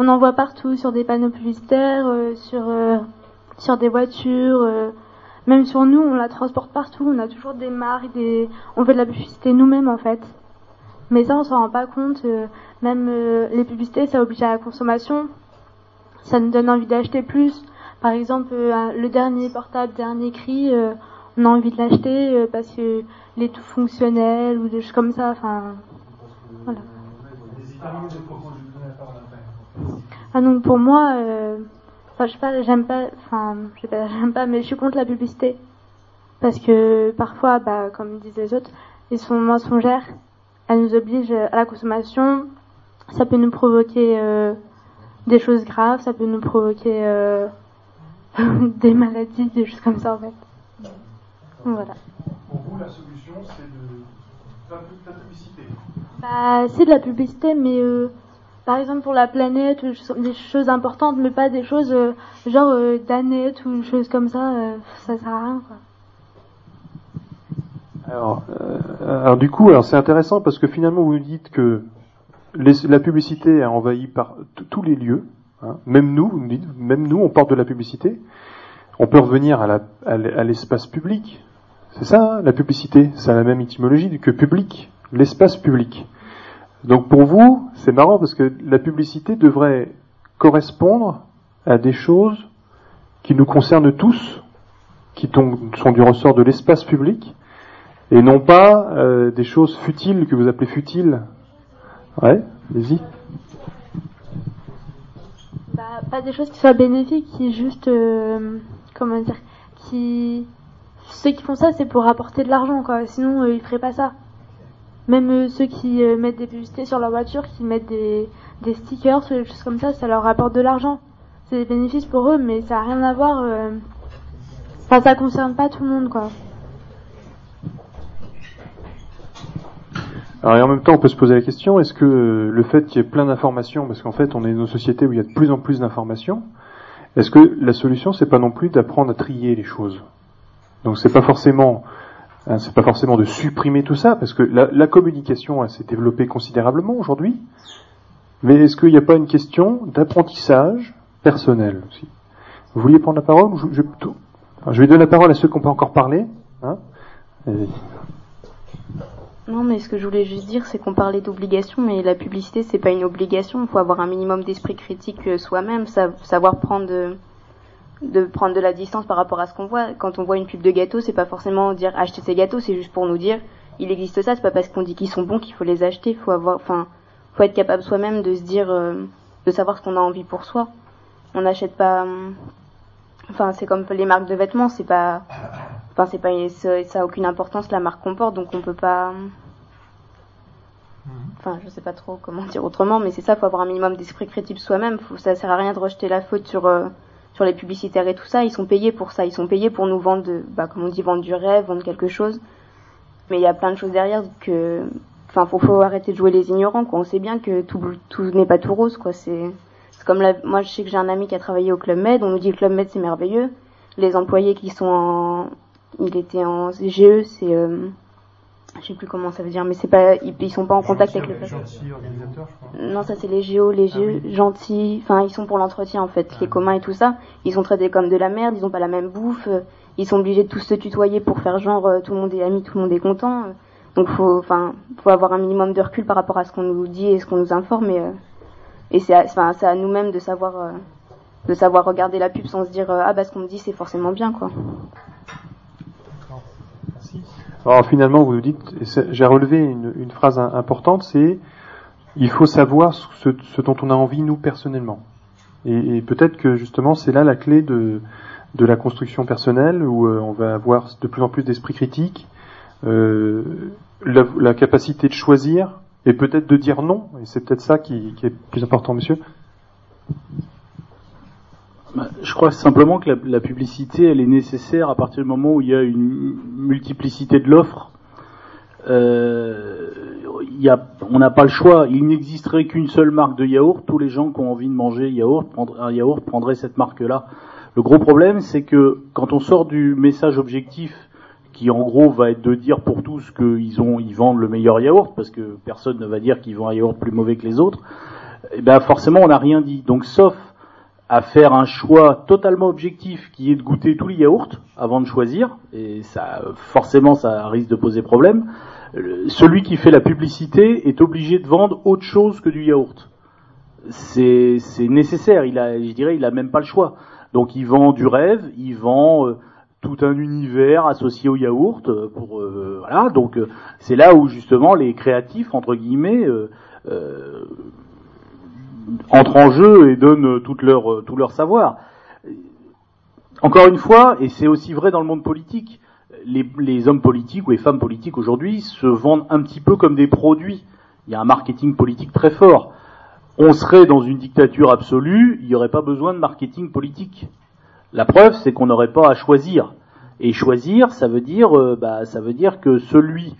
on en voit partout sur des panneaux publicitaires, euh, sur euh, des voitures, euh, même sur nous, on la transporte partout. On a toujours des marques, des, on fait de la publicité nous-mêmes en fait. Mais ça, on s'en rend pas compte. Même les publicités, ça oblige à la consommation. Ça nous donne envie d'acheter plus. Par exemple, le dernier portable, dernier cri, on a envie de l'acheter parce que il est tout fonctionnel ou des choses comme ça. Enfin, voilà. Ah donc pour moi, euh, je sais pas, j'aime pas, enfin je sais pas, j'aime pas, mais je suis contre la publicité parce que parfois, bah comme disent les autres, ils sont mensongères. Elles nous obligent à la consommation. Ça peut nous provoquer euh, des choses graves, ça peut nous provoquer euh, des maladies, des choses comme ça en fait. voilà. Pour vous, la solution, c'est de faire de la publicité. Bah, c'est de la publicité, mais euh, par exemple pour la planète, des choses importantes, mais pas des choses euh, genre euh, d'aneth ou des choses comme ça, euh, ça sert à rien. Quoi. Alors, alors du coup, alors c'est intéressant parce que finalement vous dites que la publicité a envahi par tous les lieux, hein. même nous, vous même nous, on porte de la publicité. On peut revenir à l'espace public. C'est ça, hein, la publicité. Ça a la même étymologie que public, l'espace public. Donc pour vous, c'est marrant parce que la publicité devrait correspondre à des choses qui nous concernent tous, qui sont du ressort de l'espace public, et non pas euh, des choses futiles que vous appelez futiles. Ouais, allez-y. Bah, pas des choses qui soient bénéfiques, qui juste, euh, comment dire, qui ceux qui font ça, c'est pour apporter de l'argent, quoi. Sinon, euh, ils feraient pas ça. Même euh, ceux qui mettent des publicités sur leur voiture, qui mettent des, des stickers, des choses comme ça, ça leur apporte de l'argent. C'est des bénéfices pour eux, mais ça a rien à voir. Enfin, ça concerne pas tout le monde, quoi. Alors et en même temps, on peut se poser la question est-ce que le fait qu'il y ait plein d'informations, parce qu'en fait, on est dans une société où il y a de plus en plus d'informations, est-ce que la solution, c'est pas non plus d'apprendre à trier les choses? Donc c'est pas forcément hein, c'est pas forcément de supprimer tout ça parce que la, la communication s'est développée considérablement aujourd'hui. Mais est-ce qu'il n'y a pas une question d'apprentissage personnel aussi? Vous vouliez prendre la parole je, je, je, vais donner la parole à ceux qui n'ont pas encore parlé. Hein? Non, mais ce que je voulais juste dire, c'est qu'on parlait d'obligation, mais la publicité, c'est pas une obligation. Il faut avoir un minimum d'esprit critique euh, soi-même, savoir prendre de prendre de la distance par rapport à ce qu'on voit. Quand on voit une pub de gâteau, c'est pas forcément dire acheter ces gâteaux, c'est juste pour nous dire il existe ça. C'est pas parce qu'on dit qu'ils sont bons qu'il faut les acheter. Faut avoir, enfin, faut être capable soi-même de se dire, euh, de savoir ce qu'on a envie pour soi. On n'achète pas. Enfin, c'est comme les marques de vêtements, c'est pas. Enfin, c'est pas. Ça a aucune importance la marque qu'on porte, donc on peut pas. Enfin, je sais pas trop comment dire autrement, mais c'est ça. Faut avoir un minimum d'esprit critique soi-même. Ça sert à rien de rejeter la faute sur. Euh, sur les publicitaires et tout ça, ils sont payés pour ça. Ils sont payés pour nous vendre, de, bah, comme on dit, vendre du rêve, vendre quelque chose. Mais il y a plein de choses derrière que, enfin, faut, faut arrêter de jouer les ignorants, quoi. On sait bien que tout, tout n'est pas tout rose, quoi. C'est, comme la, moi, je sais que j'ai un ami qui a travaillé au Club Med. On nous dit que Club Med c'est merveilleux. Les employés qui sont en, il était en GE, c'est, euh, je sais plus comment ça veut dire, mais c'est pas, ils, sont pas en contact avec les personnes. Non, ça c'est les géos, les géos, ah gentils, enfin ils sont pour l'entretien en fait, ah les communs et tout ça. Ils sont traités comme de la merde, ils ont pas la même bouffe, euh, ils sont obligés de tous se tutoyer pour faire genre euh, tout le monde est ami, tout le monde est content. Euh. donc faut, enfin, faut avoir un minimum de recul par rapport à ce qu'on nous dit et ce qu'on nous informe et, et c'est, enfin, c'est à nous-mêmes de savoir, de savoir regarder la pub sans se dire ah bah ce qu'on me dit c'est forcément bien quoi. Alors finalement, vous nous dites, j'ai relevé une, une, phrase importante, c'est il faut savoir ce, ce, dont on a envie nous personnellement. Et, et peut-être que justement c'est là la clé de, de la construction personnelle où euh, on va avoir de plus en plus d'esprit critique, euh, la, la, capacité de choisir et peut-être de dire non. Et c'est peut-être ça qui, qui est plus important, monsieur. Bah, je crois simplement que la, la, publicité, elle est nécessaire à partir du moment où il y a une multiplicité de l'offre. Euh, on n'a pas le choix. Il n'existerait qu'une seule marque de yaourt. Tous les gens qui ont envie de manger yaourt, un yaourt prendraient cette marque-là. Le gros problème, c'est que quand on sort du message objectif, qui en gros va être de dire pour tous qu'ils ont, ils vendent le meilleur yaourt, parce que personne ne va dire qu'ils vendent un yaourt plus mauvais que les autres, et eh ben forcément on n'a rien dit. Donc sauf à faire un choix totalement objectif qui est de goûter tous les yaourts avant de choisir, et ça forcément ça risque de poser problème. Celui qui fait la publicité est obligé de vendre autre chose que du yaourt. C'est nécessaire, il a, je dirais, il a même pas le choix. Donc il vend du rêve, il vend euh, tout un univers associé au yaourt. Euh, pour euh, voilà, donc c'est là où justement les créatifs entre guillemets entrent en jeu et donnent tout leur, euh, tout leur savoir. Encore une fois, et c'est aussi vrai dans le monde politique, les, les, hommes politiques ou les femmes politiques aujourd'hui se vendent un petit peu comme des produits. Il y a un marketing politique très fort. On serait dans une dictature absolue, il n'y aurait pas besoin de marketing politique. La preuve, c'est qu'on n'aurait pas à choisir. Et choisir, ça veut dire, euh, bah, ça veut dire que celui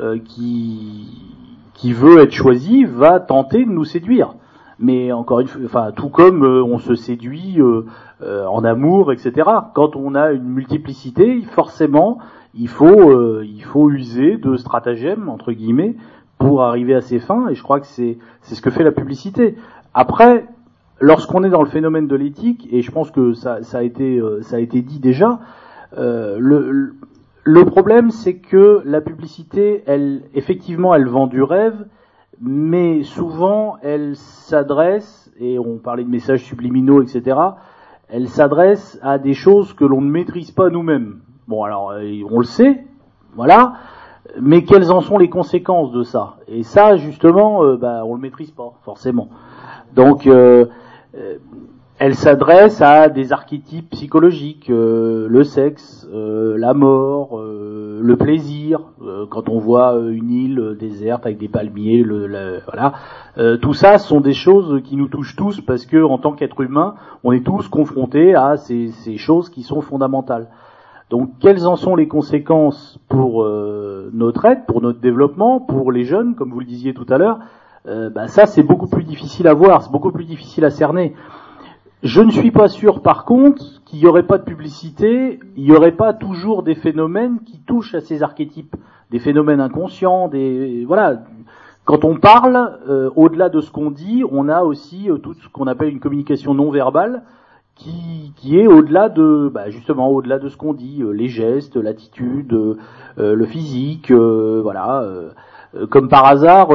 euh, qui, qui veut être choisi va tenter de nous séduire mais encore une fois, enfin tout comme euh, on se séduit en amour, etc. Quand on a une multiplicité, forcément, il faut il faut user de stratagèmes entre guillemets pour arriver à ses fins. Et je crois que c'est c'est ce que fait la publicité. Après, lorsqu'on est dans le phénomène de l'éthique, et je pense que ça, ça a été ça a été dit déjà, le le problème, c'est que la publicité, elle, effectivement, elle vend du rêve, mais souvent, elle s'adresse, et on parlait de messages subliminaux, etc., elle s'adresse à des choses que l'on ne maîtrise pas nous-mêmes. Bon, alors, euh, on le sait, voilà, mais quelles en sont les conséquences de ça? Et ça, justement, euh, bah, on le maîtrise pas, forcément. Donc, euh, euh, elle s'adresse à des archétypes psychologiques, euh, le sexe, euh, la mort, euh, le plaisir. euh, quand on voit euh, une île déserte avec des palmiers, voilà, Euh, tout ça sont des choses qui nous touchent tous parce que en tant qu'être humain, on est tous confrontés à ces, ces choses qui sont fondamentales. Donc, quelles en sont les conséquences pour euh, notre aide, pour notre développement, pour les jeunes, comme vous le disiez tout à l'heure? Euh, bah, Ça, c'est beaucoup plus difficile à voir, c'est beaucoup plus difficile à cerner. Je ne suis pas sûr, par contre, qu'il n'y aurait pas de publicité, il n'y aurait pas toujours des phénomènes qui touchent à ces archétypes, des phénomènes inconscients, des voilà. Quand on parle, euh, au-delà de ce qu'on dit, on a aussi euh, tout ce qu'on appelle une communication non verbale, qui, qui est au-delà de, bah, justement, au-delà de ce qu'on dit, euh, les gestes, l'attitude, euh, euh, le physique, euh, voilà. comme par hasard,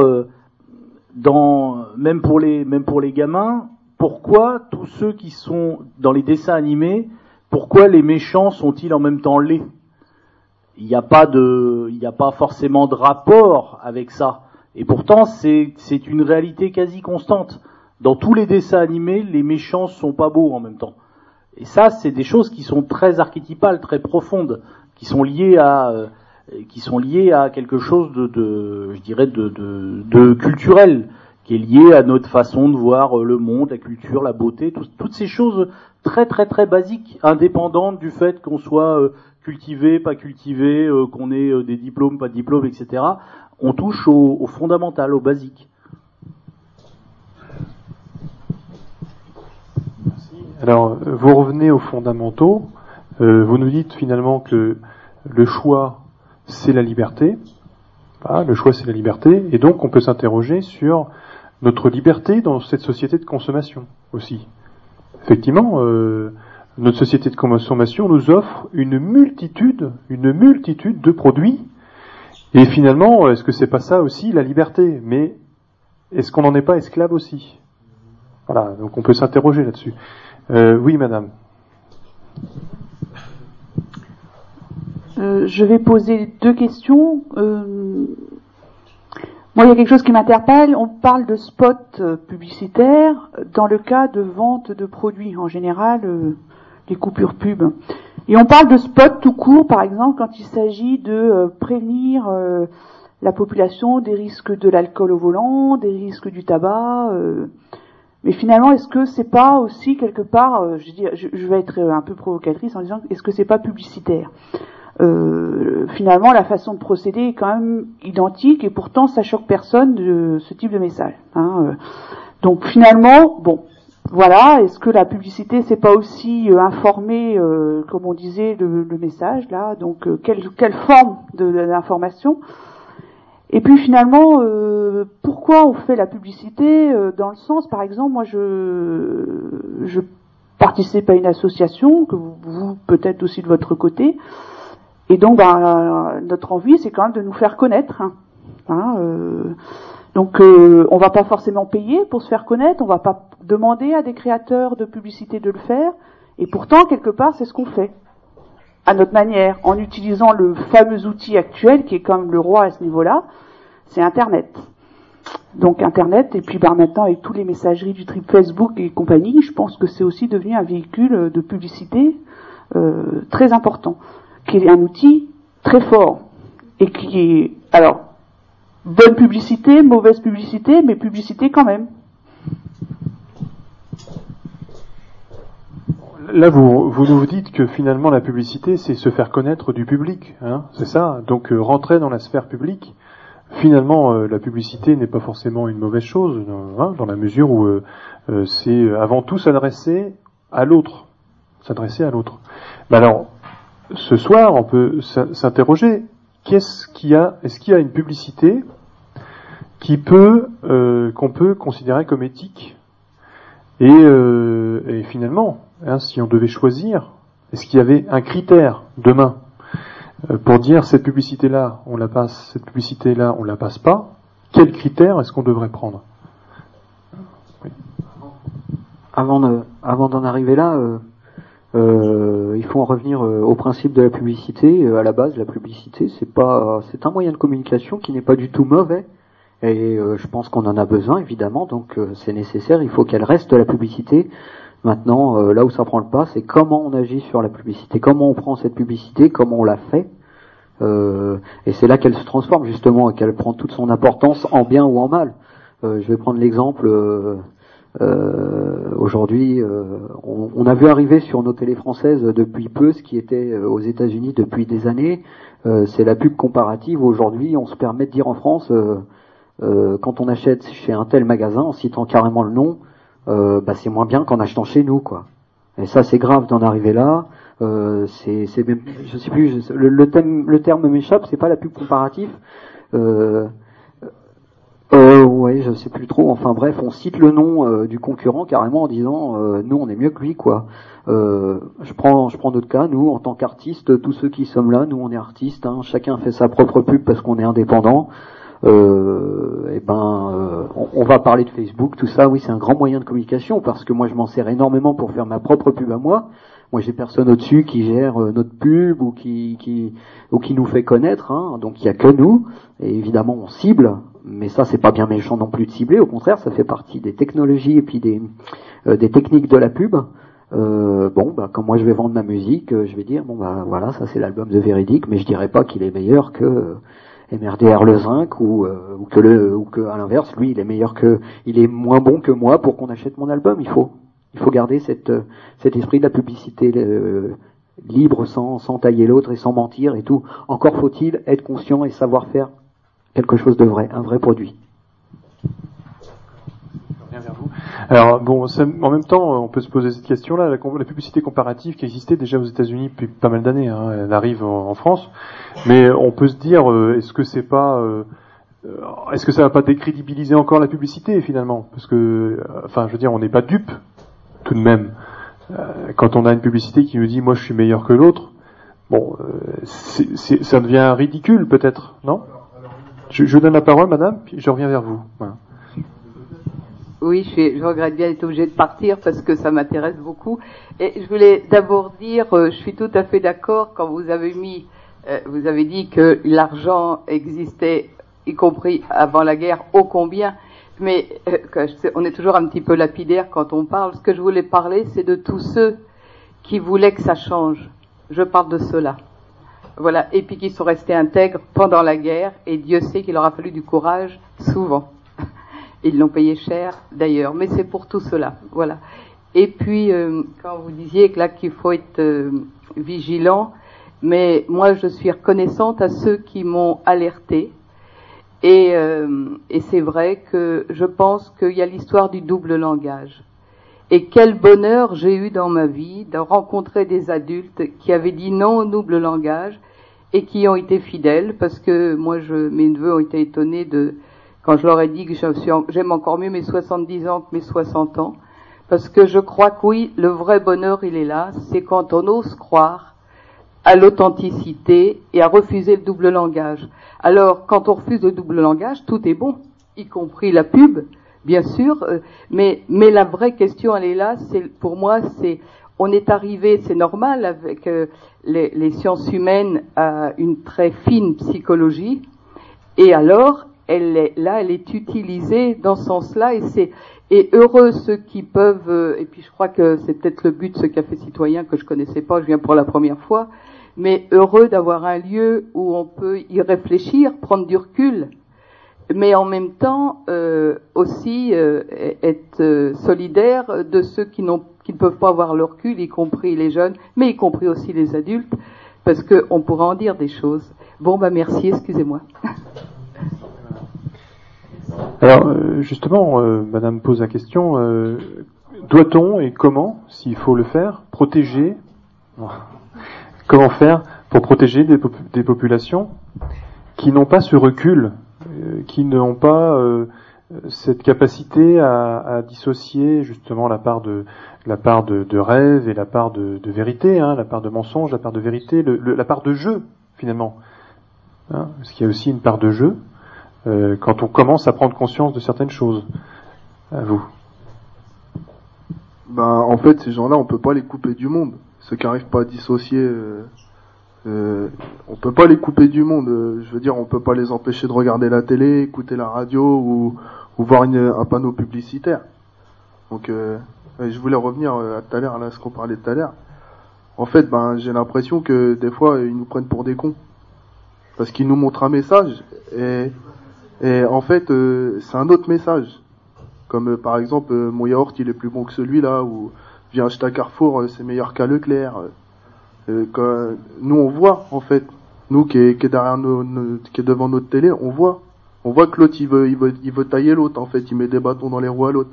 dans, même pour les, même pour les gamins, pourquoi tous ceux qui sont dans les dessins animés, pourquoi les méchants sont-ils en même temps laids? Il n'y a pas a pas forcément de rapport avec ça. Et pourtant, c'est, c'est une réalité quasi constante. Dans tous les dessins animés, les méchants sont pas beaux en même temps. Et ça, c'est des choses qui sont très archétypales, très profondes, qui sont liées à, euh, qui sont liées à quelque chose de, je dirais, de, culturel, qui est lié à notre façon de voir euh, le monde, la culture, la beauté, tout- toutes ces choses très très très basiques, indépendantes du fait qu'on soit euh, cultivé, pas cultivé, euh, qu'on ait euh, des diplômes, pas de diplômes, etc. On touche au, fondamental, au basique. Alors, euh, vous revenez aux fondamentaux. Euh, vous nous dites finalement que le choix, c'est la liberté. Le choix, c'est la liberté. Et donc, on peut s'interroger sur notre liberté dans cette société de consommation aussi. Effectivement, euh, notre société de consommation nous offre une multitude, une multitude de produits. Et finalement, est-ce que c'est pas ça aussi la liberté? Mais est-ce qu'on n'en est pas esclave aussi? Voilà, donc on peut s'interroger là-dessus. Euh, oui, madame. Euh, je vais poser deux questions. Euh, moi, il y a quelque chose qui m'interpelle. On parle de spots euh, publicitaires dans le cas de vente de produits, en général, euh, les coupures pub. Et on parle de spots tout court, par exemple, quand il s'agit de euh, prévenir la population des risques de l'alcool au volant, des risques du tabac. mais finalement, est-ce que c'est pas aussi quelque part, je vais être un peu provocatrice en disant, est-ce que c'est pas publicitaire? Euh, finalement la façon de procéder est quand même identique et pourtant ça choque personne de ce type de message. hein, euh. Donc finalement, bon, voilà, est-ce que la publicité c'est pas aussi euh, informer, euh, comme on disait, le, le message là, donc quelle, quelle forme de, de l'information? Et puis finalement, euh, pourquoi on fait la publicité euh, dans le sens, par exemple, moi je, je participe à une association que vous, peut-être aussi de votre côté, et donc, ben, notre envie, c'est quand même de nous faire connaître. hein. Hein, euh, donc, euh, on va pas forcément payer pour se faire connaître. On va pas demander à des créateurs de publicité de le faire. Et pourtant, quelque part, c'est ce qu'on fait à notre manière, en utilisant le fameux outil actuel qui est comme le roi à ce niveau-là, c'est Internet. Donc Internet, et puis ben, maintenant avec tous les messageries du trip Facebook et compagnie, je pense que c'est aussi devenu un véhicule de publicité euh, très important qui est un outil très fort et qui est alors bonne publicité, mauvaise publicité, mais publicité quand même. Là, vous, vous nous dites que finalement la publicité, c'est se faire connaître du public, hein, c'est ça. Donc euh, rentrer dans la sphère publique. Finalement, euh, la publicité n'est pas forcément une mauvaise chose, euh, hein, dans la mesure où euh, c'est avant tout s'adresser à l'autre, s'adresser à l'autre. Alors, ce soir, on peut s'interroger. Qu'est-ce qu'il y a Est-ce qu'il y a une publicité qui peut, euh, qu'on peut considérer comme éthique? Et, euh, et finalement, hein, si on devait choisir, est-ce qu'il y avait un critère demain euh, pour dire cette publicité-là, on la passe, cette publicité-là, on la passe pas? Quels critères est-ce qu'on devrait prendre? Avant de, avant d'en arriver là, euh, il faut en revenir euh, au principe de la publicité. Euh, à la base, la publicité, c'est pas, c'est un moyen de communication qui n'est pas du tout mauvais. Et euh, je pense qu'on en a besoin, évidemment, donc euh, c'est nécessaire. Il faut qu'elle reste la publicité. Maintenant, euh, là où ça prend le pas, c'est comment on agit sur la publicité, comment on prend cette publicité, comment on la fait? Et c'est là qu'elle se transforme justement, et qu'elle prend toute son importance en bien ou en mal. Je vais prendre l'exemple. Euh, Aujourd'hui, euh, on, on a vu arriver sur nos télés françaises depuis peu ce qui était euh, aux États-Unis depuis des années. C'est la pub comparative. Aujourd'hui, on se permet de dire en France, quand on achète chez un tel magasin, en citant carrément le nom, bah, c'est moins bien qu'en achetant chez nous, quoi. Et ça, c'est grave d'en arriver là. Euh, c'est, c'est je sais plus, le, le, thème, le terme m'échappe. C'est pas la pub comparative. Euh, euh, ouais, je sais plus trop. Enfin bref, on cite le nom euh, du concurrent carrément en disant euh, nous on est mieux que lui quoi. Euh, je prends je prends notre cas, nous en tant qu'artistes, tous ceux qui sommes là, nous on est artistes, hein, chacun fait sa propre pub parce qu'on est indépendant. Euh, et ben euh, on, va parler de Facebook, tout ça, oui c'est un grand moyen de communication parce que moi je m'en sers énormément pour faire ma propre pub à moi. Moi j'ai personne au-dessus qui gère notre pub ou qui, qui ou qui nous fait connaître, hein, donc il y a que nous. Et évidemment on cible, mais ça c'est pas bien méchant non plus de cibler, au contraire ça fait partie des technologies et puis des, euh, des techniques de la pub. Euh, bon, bah, quand moi je vais vendre ma musique, euh, je vais dire bon bah voilà ça c'est l'album de Véridique, mais je dirais pas qu'il est meilleur que euh, MRDR le zinc ou, euh, ou que le ou que à l'inverse lui il est meilleur que il est moins bon que moi pour qu'on achète mon album. Il faut il faut garder cette cet esprit de la publicité libre sans sans tailler l'autre et sans mentir et tout. Encore faut-il être conscient et savoir faire quelque chose de vrai, un vrai produit. Alors bon, en même temps, on peut se poser cette question-là. La, la publicité comparative qui existait déjà aux États-Unis depuis pas mal d'années, hein, elle arrive en, France, mais on peut se dire, euh, est-ce que c'est pas, euh, est-ce que ça va pas décrédibiliser encore la publicité finalement? Parce que, euh, enfin, je veux dire, on n'est pas dupe tout de même. Euh, quand on a une publicité qui nous dit, moi, je suis meilleur que l'autre, bon, euh, c'est- ça devient ridicule peut-être, non? Je, je donne la parole, madame, puis je reviens vers vous. Oui, je, je regrette bien d'être obligée de partir parce que ça m'intéresse beaucoup. Et je voulais d'abord dire, euh, je suis tout à fait d'accord quand vous avez mis, euh, vous avez dit que l'argent existait, y compris avant la guerre, ô combien. Mais euh, on est toujours un petit peu lapidaire quand on parle. Ce que je voulais parler, c'est de tous ceux qui voulaient que ça change. Je parle de cela. Voilà, et puis qui sont restés intègres pendant la guerre, et Dieu sait qu'il leur a fallu du courage souvent. Ils l'ont payé cher d'ailleurs, mais c'est pour tout cela. Voilà. Et puis, euh, quand vous disiez que là qu'il faut être euh, vigilant, mais moi je suis reconnaissante à ceux qui m'ont alerté. Et, euh, et c'est vrai que je pense qu'il y a l'histoire du double langage. Et quel bonheur j'ai eu dans ma vie de rencontrer des adultes qui avaient dit non au double langage et qui ont été fidèles parce que moi, je, mes neveux ont été étonnés de quand je leur ai dit que j'aime encore mieux mes 70 ans que mes 60 ans parce que je crois que oui, le vrai bonheur, il est là, c'est quand on ose croire à l'authenticité et à refuser le double langage. Alors, quand on refuse le double langage, tout est bon, y compris la pub, bien sûr, euh, mais, mais la vraie question, elle est là, c'est, pour moi, c'est, on est arrivé, c'est normal avec euh, les, les sciences humaines à une très fine psychologie, et alors, elle est, là, elle est utilisée dans ce sens-là, et c'est, et heureux ceux qui peuvent, euh, et puis je crois que c'est peut-être le but de ce café citoyen que je connaissais pas, je viens pour la première fois, mais heureux d'avoir un lieu où on peut y réfléchir, prendre du recul, mais en même temps euh, aussi euh, être euh, solidaire de ceux qui ne peuvent pas avoir le recul, y compris les jeunes, mais y compris aussi les adultes, parce qu'on pourra en dire des choses. Bon, bah merci, excusez-moi. Alors euh, justement, Madame pose la question doit-on et comment, s'il faut le faire, protéger Comment faire pour protéger des, pop- des populations qui n'ont pas ce recul, qui n'ont pas euh, cette capacité à, dissocier justement la part de la part de, rêve et la part de, vérité, hein, la part de mensonge, la part de vérité, la part de jeu finalement. Hein, parce qu'il y a aussi une part de jeu euh, quand on commence à prendre conscience de certaines choses. À vous. Ben, en fait, ces gens-là, on peut pas les couper du monde. Ceux qui n'arrivent pas à dissocier, euh, euh, on peut pas les couper du monde. Je veux dire, on peut pas les empêcher de regarder la télé, écouter la radio ou, voir un panneau publicitaire. Donc, euh, je voulais revenir euh, à tout à l'heure, là, ce qu'on parlait tout à l'heure. En fait, ben, j'ai l'impression que des fois, ils nous prennent pour des cons. Parce qu'ils nous montrent un message et, et en fait, euh, c'est un autre message. Comme euh, par exemple, mon yaourt, il est plus bon que celui-là, ou viens acheter à Carrefour, c'est meilleur qu'à Leclerc. Euh, euh, nous, on voit, en fait, nous qui est, qui est derrière nos, qui est devant notre télé, on voit. On voit que l'autre, il veut, il veut, il veut tailler l'autre, en fait, il met des bâtons dans les roues à l'autre.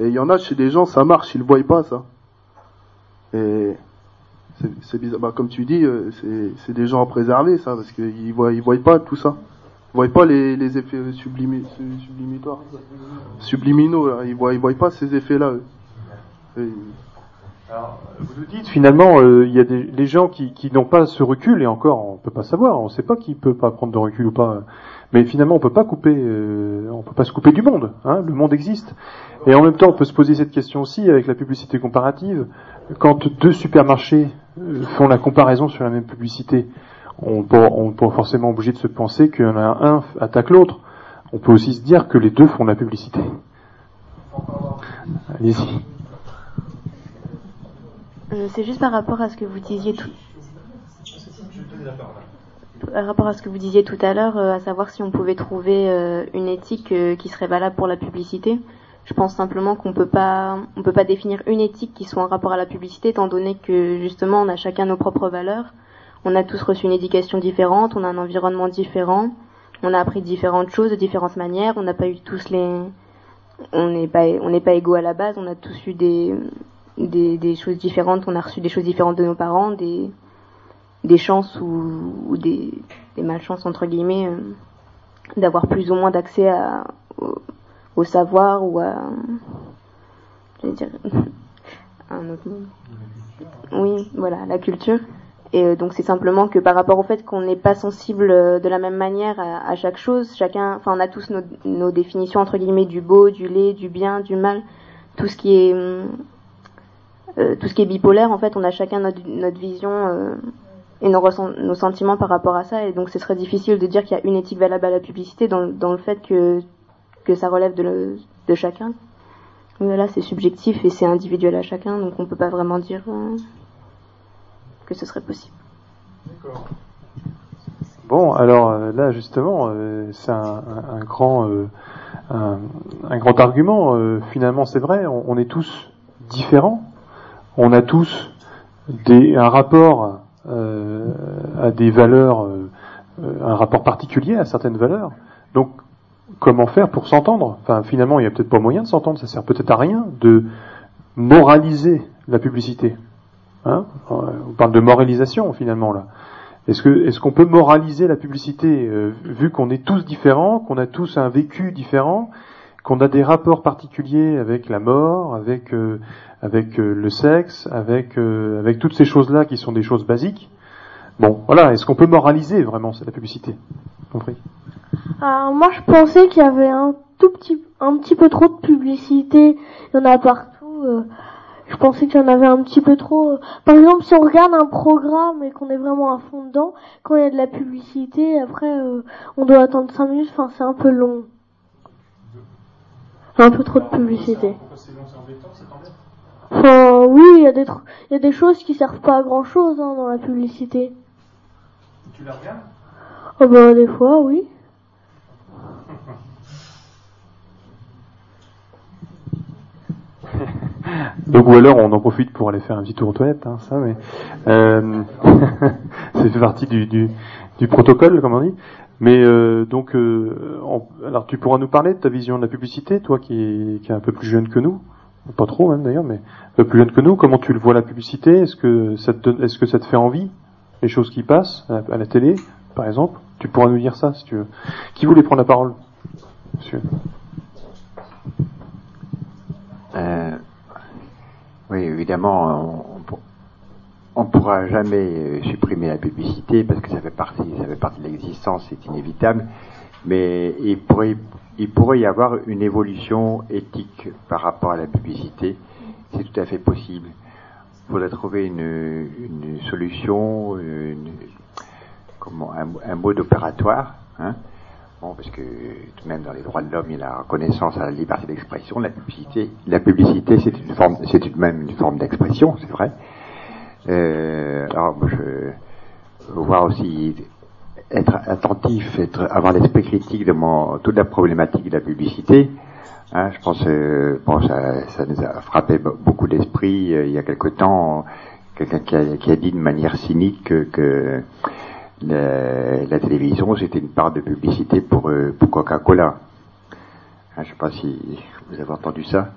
Et il y en a chez des gens, ça marche, ils le voient pas, ça. Et c'est- bizarre. Bah, comme tu dis, euh, c'est des gens à préserver, ça, parce qu'ils voient, ils voient pas tout ça. Ils voient pas les, les effets sublimi, su- sublimitoires, subliminaux, là. Ils voient, ils voient pas ces effets-là, eux. Et- Vous nous dites finalement, euh, il y a des les gens qui, qui n'ont pas ce recul et encore, on peut pas savoir, on ne sait pas qui peut pas prendre de recul ou pas. Mais finalement, on peut pas couper, euh, on peut pas se couper du monde. Hein, le monde existe. Et en même temps, on peut se poser cette question aussi avec la publicité comparative. Quand deux supermarchés euh, font la comparaison sur la même publicité, on peut, on peut forcément obligé de se penser qu'il y en a un attaque l'autre. On peut aussi se dire que les deux font la publicité. Allez-y. Euh, c'est juste par rapport à ce que vous disiez tout. Par rapport à ce que vous disiez tout à l'heure, euh, à savoir si on pouvait trouver euh, une éthique qui serait valable pour la publicité. Je pense simplement qu'on peut pas, on peut pas définir une éthique qui soit en rapport à la publicité, étant donné que justement on a chacun nos propres valeurs. On a tous reçu une éducation différente, on a un environnement différent, on a appris différentes choses de différentes manières, on n'a pas eu tous les, on n'est pas, on n'est pas égaux à la base, on a tous eu des, des, choses différentes, on a reçu des choses différentes de nos parents, des, des chances ou, des, malchances entre guillemets euh, d'avoir plus ou moins d'accès au, au savoir ou à j'allais dire un autre mot. Oui, voilà, la culture. Et euh, donc c'est simplement que par rapport au fait qu'on n'est pas sensible euh, de la même manière à, à chaque chose, chacun, enfin on a tous nos, nos définitions entre guillemets du beau, du laid, du bien, du mal, tout ce qui est hum, euh, tout ce qui est bipolaire, en fait, on a chacun notre, notre vision euh, et nos, sentiments par rapport à ça. Et donc, ce serait difficile de dire qu'il y a une éthique valable à la publicité dans, dans le fait que, que ça relève de, le- de chacun. Mais Voilà, c'est subjectif et c'est individuel à chacun, donc on peut pas vraiment dire euh, que ce serait possible. Bon, alors là justement, euh, c'est un, un- un grand, euh, un, un grand argument. Euh, finalement, c'est vrai, on, on est tous différents. On a tous des, un rapport euh, à des valeurs, euh, un rapport particulier à certaines valeurs. Donc, comment faire pour s'entendre? Enfin, finalement, il n'y a peut-être pas moyen de s'entendre. Ça sert peut-être à rien de moraliser la publicité. Hein? On parle de moralisation finalement là. Est-ce que est-ce qu'on peut moraliser la publicité euh, vu qu'on est tous différents, qu'on a tous un vécu différent, qu'on a des rapports particuliers avec la mort, avec euh, avec euh, le sexe, avec euh, avec toutes ces choses-là qui sont des choses basiques. Bon, voilà, est-ce qu'on peut moraliser vraiment c'est la publicité? Compris Alors, moi, je pensais qu'il y avait un tout petit, un petit peu trop de publicité. Il y en a partout. euh, je pensais qu'il y en avait un petit peu trop. euh. Par exemple, si on regarde un programme et qu'on est vraiment à fond dedans, quand il y a de la publicité, après, euh, on doit attendre 5 minutes. Enfin, c'est un peu long. Un peu trop de publicité. Enfin, oui, il y a des, tr- il y a des choses qui servent pas à grand chose hein, dans la publicité. Tu la regardes? Oh bah, des fois, oui. Donc ou alors on en profite pour aller faire un petit tour aux toilettes, hein, ça, mais euh, ça fait partie du, du, du protocole, comme on dit. Mais euh, donc, euh, on- alors tu pourras nous parler de ta vision de la publicité, toi qui qui est un peu plus jeune que nous, pas trop même d'ailleurs, mais peu plus jeune que nous. Comment tu le vois la publicité? Est-ce que ça te est-ce que ça te fait envie les choses qui passent à, la télé, par exemple? Tu pourras nous dire ça si tu veux. Qui voulait prendre la parole, Monsieur Euh, oui, évidemment, on, on ne pourra jamais euh, supprimer la publicité parce que ça fait partie, ça fait partie de l'existence, c'est inévitable. Mais il pourrait, il pourrait y avoir une évolution éthique par rapport à la publicité. C'est tout à fait possible. Il faudrait trouver une, une solution, une, comment, un, mode opératoire. Hein. Bon, parce que tout de même dans les droits de l'homme, il y a la reconnaissance à la liberté d'expression. La publicité, la publicité, c'est une forme, c'est tout de même une forme d'expression, c'est vrai. Euh, alors, je voir aussi être attentif, être, avoir l'esprit critique de mon, toute la problématique de la publicité. Hein, je pense, euh, bon, ça, ça, nous a frappé beaucoup d'esprit euh, il y a quelque temps. Quelqu'un qui a, qui a, dit de manière cynique que, que la, la, télévision c'était une part de publicité pour, euh, pour Coca-Cola. Hein, je sais pas si vous avez entendu ça.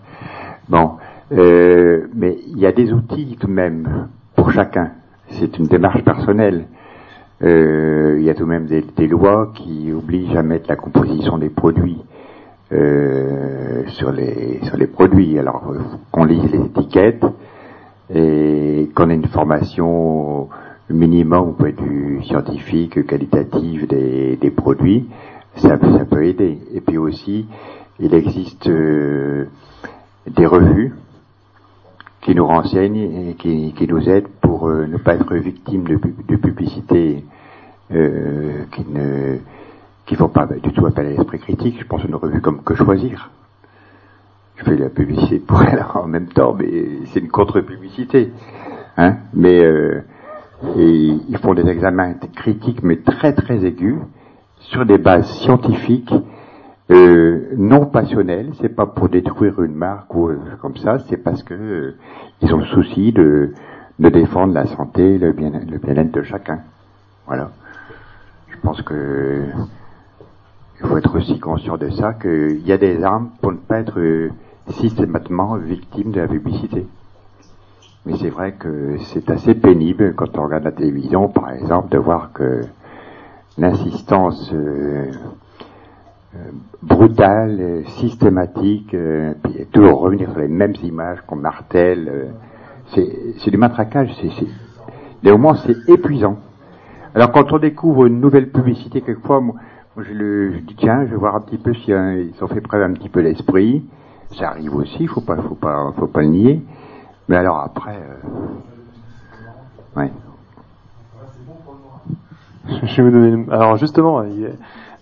Bon, euh, mais il y a des outils tout de même pour chacun. C'est une démarche personnelle. Euh, il y a tout de même des, des, lois qui obligent à mettre la composition des produits euh, sur les sur les produits. Alors qu'on lise les étiquettes et qu'on ait une formation minimum au point de vue scientifique, qualitatif des, des produits, ça, ça, peut aider. Et puis aussi, il existe euh, des revues qui nous renseignent et qui, qui nous aident pour euh, ne pas être victime de, de publicité euh, qui ne qui font pas du tout appel à l'esprit critique. Je pense à une revue comme Que Choisir. Je fais la publicité pour elle en même temps, mais c'est une contre-publicité. Hein mais euh, ils font des examens critiques, mais très très aigus, sur des bases scientifiques, euh, non passionnelles. C'est pas pour détruire une marque ou euh, comme ça, c'est parce que euh, ils ont le souci de, de défendre la santé, le bien, le bien-être de chacun. Voilà. Je pense que il faut être aussi conscient de ça, qu'il y a des armes pour ne pas être euh, systématiquement victime de la publicité. Mais c'est vrai que c'est assez pénible quand on regarde la télévision, par exemple, de voir que l'insistance brutale, systématique, euh, puis toujours revenir sur les mêmes images qu'on martèle, euh, c'est du matraquage, c'est au moins c'est épuisant. Alors quand on découvre une nouvelle publicité, quelquefois, moi, je, le, dis tiens, je vais voir un petit peu si hein, ils ont fait preuve un petit peu d'esprit. Ça arrive aussi, faut pas, faut pas, faut pas le nier. Mais alors après, euh... ouais. Je vais vous donner. Alors justement,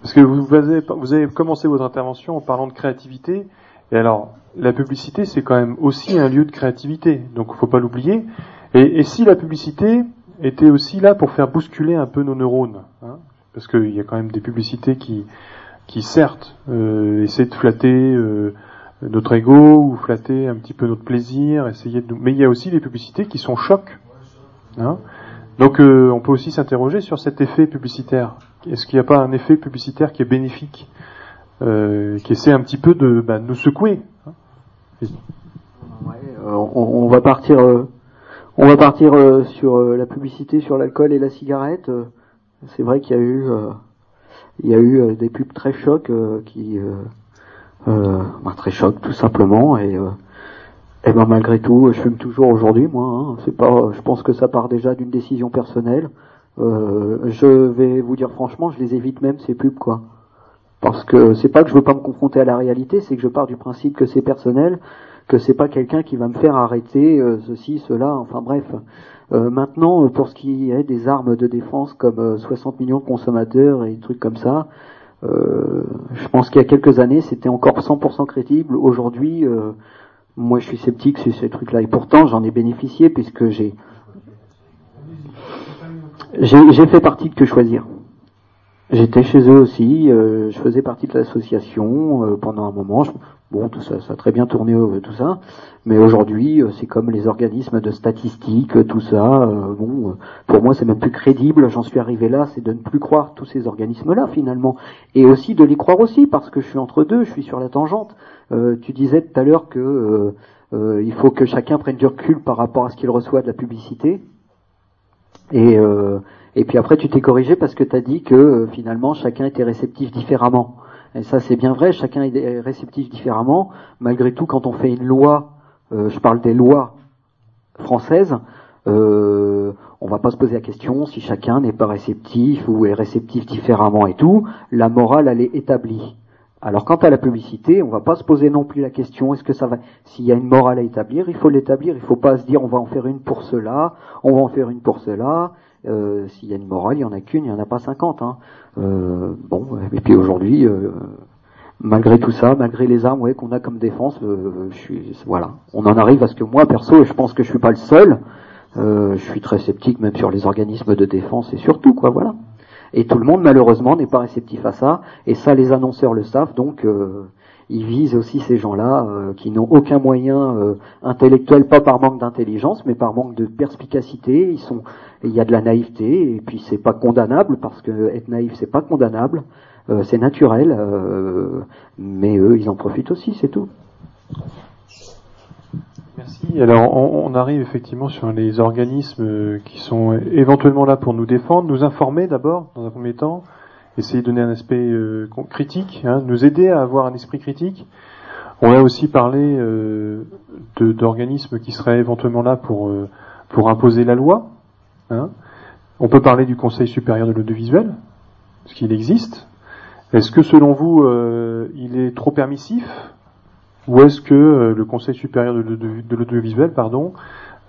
parce que vous avez, vous avez commencé votre intervention en parlant de créativité, et alors la publicité c'est quand même aussi un lieu de créativité, donc il faut pas l'oublier. Et, et, si la publicité était aussi là pour faire bousculer un peu nos neurones, hein, parce qu'il y a quand même des publicités qui, qui certes euh, essaient de flatter. Euh, notre ego ou flatter un petit peu notre plaisir, essayer de mais il y a aussi des publicités qui sont chocs. Hein Donc euh, on peut aussi s'interroger sur cet effet publicitaire. Est-ce qu'il n'y a pas un effet publicitaire qui est bénéfique, euh, qui essaie un petit peu de bah, nous secouer hein? Euh, on, va partir, on va partir sur la publicité sur l'alcool et la cigarette. C'est vrai qu'il y a eu, il y a eu des pubs très chocs qui euh, bah, très choc tout simplement et euh, et ben malgré tout je fume toujours aujourd'hui moi hein. c'est pas je pense que ça part déjà d'une décision personnelle euh, je vais vous dire franchement je les évite même ces pubs quoi parce que c'est pas que je veux pas me confronter à la réalité c'est que je pars du principe que c'est personnel que c'est pas quelqu'un qui va me faire arrêter euh, ceci cela enfin bref euh, maintenant pour ce qui est des armes de défense comme 60 millions de consommateurs et trucs comme ça euh, je pense qu'il y a quelques années, c'était encore 100% crédible. Aujourd'hui, euh, moi, je suis sceptique sur ces trucs-là. Et pourtant, j'en ai bénéficié puisque j'ai j'ai fait partie de Que Choisir. J'étais chez eux aussi. Euh, je faisais partie de l'association euh, pendant un moment. Bon, tout ça, ça a très bien tourné, euh, tout ça. Mais aujourd'hui, euh, c'est comme les organismes de statistiques, euh, tout ça. bon, pour moi, c'est même plus crédible. J'en suis arrivé là, c'est de ne plus croire tous ces organismes-là, finalement, et aussi de les croire aussi, parce que je suis entre deux, je suis sur la tangente. tu disais tout à l'heure que il faut que chacun prenne du recul par rapport à ce qu'il reçoit de la publicité. Et et puis après, tu t'es corrigé parce que tu as dit que finalement, chacun était réceptif différemment. Et ça, c'est bien vrai, chacun est réceptif différemment. Malgré tout, quand on fait une loi, euh, je parle des lois françaises, Euh, on va pas se poser la question si chacun n'est pas réceptif ou est réceptif différemment et tout. La morale, elle est établie. Alors quant à la publicité, on va pas se poser non plus la question est-ce que ça va s'il y a une morale à établir, il faut l'établir, il faut pas se dire on va en faire une pour cela, on va en faire une pour cela. Euh, s'il y a une morale, il y en a qu'une, il y en a pas cinquante. Hein. Euh, bon, et puis aujourd'hui, euh, malgré tout ça, malgré les armes qu'on a comme défense, je suis voilà, on en arrive à ce que moi perso, je pense que je suis pas le seul. je suis très sceptique même sur les organismes de défense et surtout quoi, voilà. Et tout le monde, malheureusement, n'est pas réceptif à ça. Et ça, les annonceurs le savent. Donc, euh, ils visent aussi ces gens-là euh, qui n'ont aucun moyen euh, intellectuel, pas par manque d'intelligence, mais par manque de perspicacité. Ils sont, il y a de la naïveté. Et puis, c'est pas condamnable parce que être naïf, c'est pas condamnable. c'est naturel. mais eux, ils en profitent aussi, c'est tout. Merci. Alors, on, arrive effectivement sur les organismes euh, qui sont éventuellement là pour nous défendre, nous informer d'abord, dans un premier temps, essayer de donner un aspect euh, critique, hein, nous aider à avoir un esprit critique. On a aussi parlé euh, d'organismes qui seraient éventuellement là pour, pour imposer la loi. Hein. On peut parler du Conseil supérieur de l'audiovisuel, ce qu'il existe. Est-ce que selon vous, il est trop permissif ou est-ce que euh, le Conseil supérieur de, l'audiovisuel, pardon,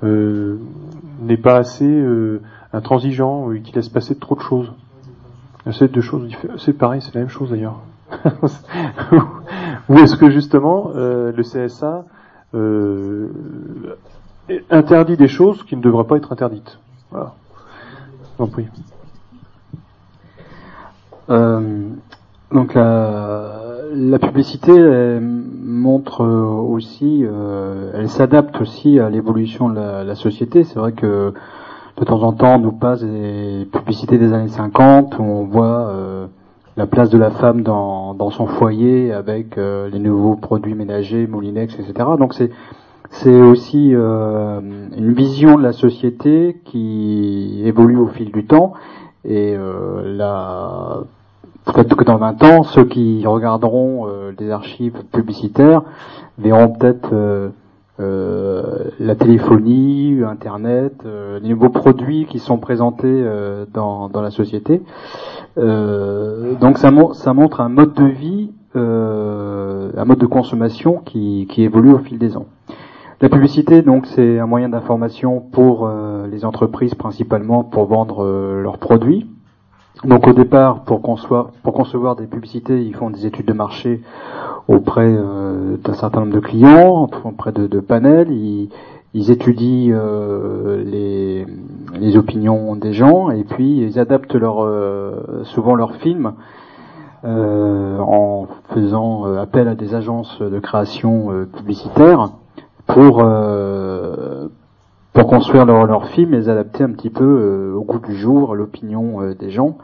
euh, n'est pas assez euh, intransigeant ou qui laisse passer trop de choses? C'est deux choses, c'est pareil, c'est la même chose d'ailleurs. ou est-ce que justement le CSA interdit des choses qui ne devraient pas être interdites? Voilà. Donc oui. donc la, la publicité montre euh, aussi, euh, elle s'adapte aussi à l'évolution de la, société. C'est vrai que de temps en temps, nous passe des publicités des années 50 où on voit euh, la place de la femme dans, dans son foyer avec les nouveaux produits ménagers, Moulinex, etc. Donc c'est c'est aussi une vision de la société qui évolue au fil du temps et la Peut-être que dans 20 ans, ceux qui regarderont euh, les archives publicitaires verront peut-être euh, euh, la téléphonie, Internet, les nouveaux produits qui sont présentés dans, dans, la société. donc ça, ça, montre un mode de vie, un mode de consommation qui, qui, évolue au fil des ans. La publicité, donc, c'est un moyen d'information pour les entreprises principalement pour vendre leurs produits. Donc au départ, pour concevoir, pour concevoir des publicités, ils font des études de marché auprès euh, d'un certain nombre de clients, auprès de, panels. Ils, étudient euh, les, les, opinions des gens et puis ils adaptent leur, euh, souvent leurs films en faisant appel à des agences de création publicitaire pour pour construire leur, leur film, les adapter un petit peu euh, au goût du jour, à l'opinion euh, des gens.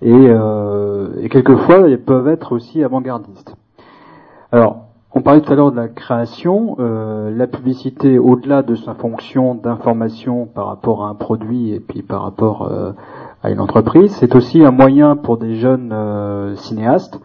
Et, euh, et, quelquefois, ils peuvent être aussi avant-gardistes. Alors, on parlait tout à l'heure de la création. la publicité, au-delà de sa fonction d'information par rapport à un produit et puis par rapport à une entreprise, c'est aussi un moyen pour des jeunes cinéastes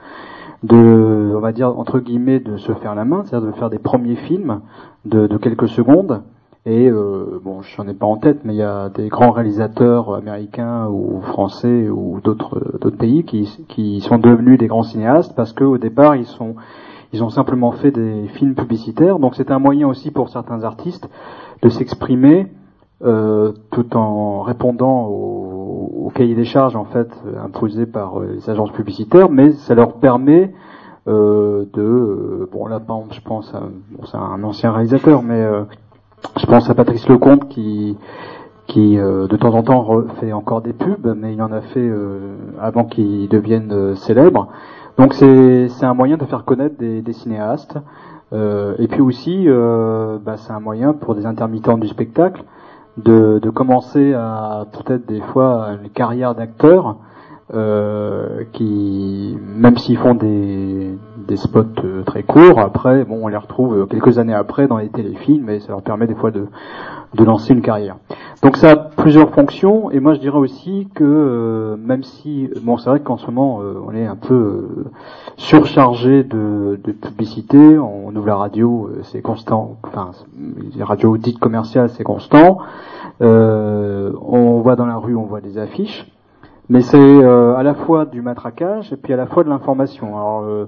de, on va dire entre guillemets, de se faire la main, c'est-à-dire de faire des premiers films de quelques secondes et euh, bon, je n'en ai pas en tête, mais il y a des grands réalisateurs américains ou français ou d'autres d'autres pays qui, qui sont devenus des grands cinéastes parce qu'au départ ils sont ils ont simplement fait des films publicitaires. Donc c'est un moyen aussi pour certains artistes de s'exprimer euh, tout en répondant au, au, cahier des charges en fait imposé par euh, les agences publicitaires, mais ça leur permet euh, de euh, bon là je pense à bon, c'est un ancien réalisateur mais euh, je pense à Patrice Lecomte qui qui euh, de temps en temps fait encore des pubs, mais il en a fait euh, avant qu'il devienne euh, célèbre. Donc c'est un moyen de faire connaître des, des cinéastes. et puis aussi, bah, c'est un moyen pour des intermittents du spectacle de, de commencer à peut-être des fois une carrière d'acteur qui, même s'ils font des, des spots euh, très courts. Après, bon, on les retrouve euh, quelques années après dans les téléfilms, et ça leur permet des fois de, de lancer une carrière. Donc ça a plusieurs fonctions, et moi je dirais aussi que euh, même si, bon, c'est vrai qu'en ce moment on est un peu surchargé de, de publicité, on ouvre la radio, c'est constant, enfin les radios dites commerciales c'est constant, on voit dans la rue, on voit des affiches. Mais c'est euh, à la fois du matraquage et puis à la fois de l'information. Alors,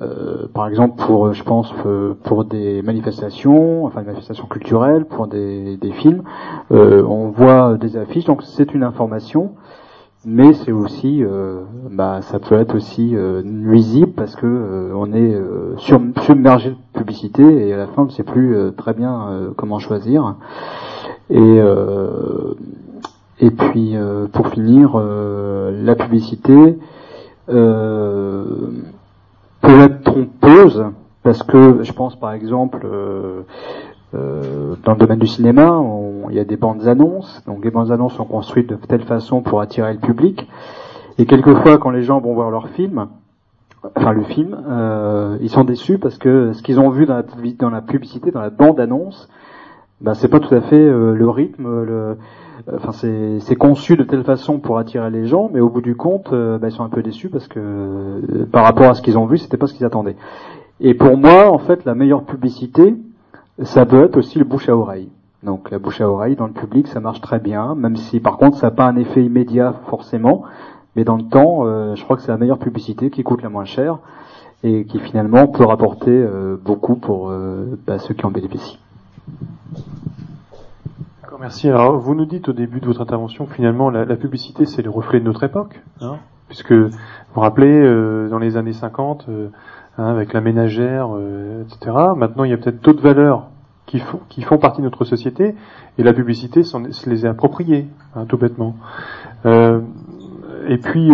euh, euh, par exemple, pour, je pense, pour des manifestations, enfin des manifestations culturelles, pour des, des films, on voit des affiches, donc c'est une information, mais c'est aussi, bah, ça peut être aussi nuisible parce que on est submergé de publicité et à la fin on ne sait plus très bien comment choisir. Et et puis euh, pour finir, euh, la publicité euh, peut être trompeuse parce que je pense par exemple dans le domaine du cinéma, il y a des bandes annonces. Donc les bandes annonces sont construites de telle façon pour attirer le public. Et quelquefois, quand les gens vont voir leur film, enfin le film, ils sont déçus parce que ce qu'ils ont vu dans la publicité, dans la bande annonce, ben, c'est pas tout à fait le rythme, le, enfin c'est conçu de telle façon pour attirer les gens, mais au bout du compte, euh, bah, ils sont un peu déçus parce que euh, par rapport à ce qu'ils ont vu, c'était pas ce qu'ils attendaient. Et pour moi, en fait, la meilleure publicité, ça peut être aussi le bouche à oreille. Donc la bouche à oreille dans le public, ça marche très bien, même si par contre ça n'a pas un effet immédiat forcément, mais dans le temps, euh, je crois que c'est la meilleure publicité qui coûte la moins cher et qui finalement peut rapporter beaucoup pour bah, ceux qui en bénéficient merci. Vous nous dites au début de votre intervention finalement, la, publicité, c'est le reflet de notre époque, hein, puisque vous vous rappelez, euh, dans les années 50, euh, hein, avec la ménagère, euh, etc., maintenant, il y a peut-être d'autres valeurs qui font, qui font partie de notre société, et la publicité se les est appropriées, hein, tout bêtement. et puis,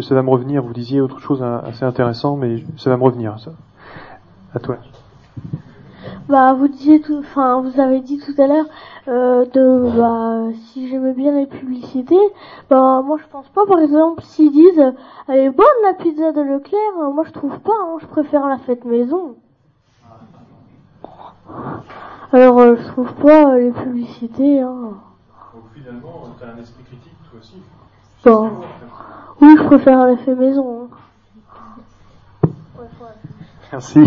ça va me revenir, vous disiez autre chose assez intéressant, mais ça va me revenir, ça. À toi. Bah, vous disiez tout, enfin, vous avez dit tout à l'heure euh, de, bah, si j'aimais bien les publicités, bah, moi je pense pas. Par exemple, s'ils disent, elle est bonne la pizza de Leclerc, euh, moi je trouve pas. Hein, je préfère la fête maison. Alors, euh, je trouve pas les publicités. Hein. Donc finalement, t'as un esprit critique toi aussi. Bah, oui, je préfère la fête maison. Hein. Merci.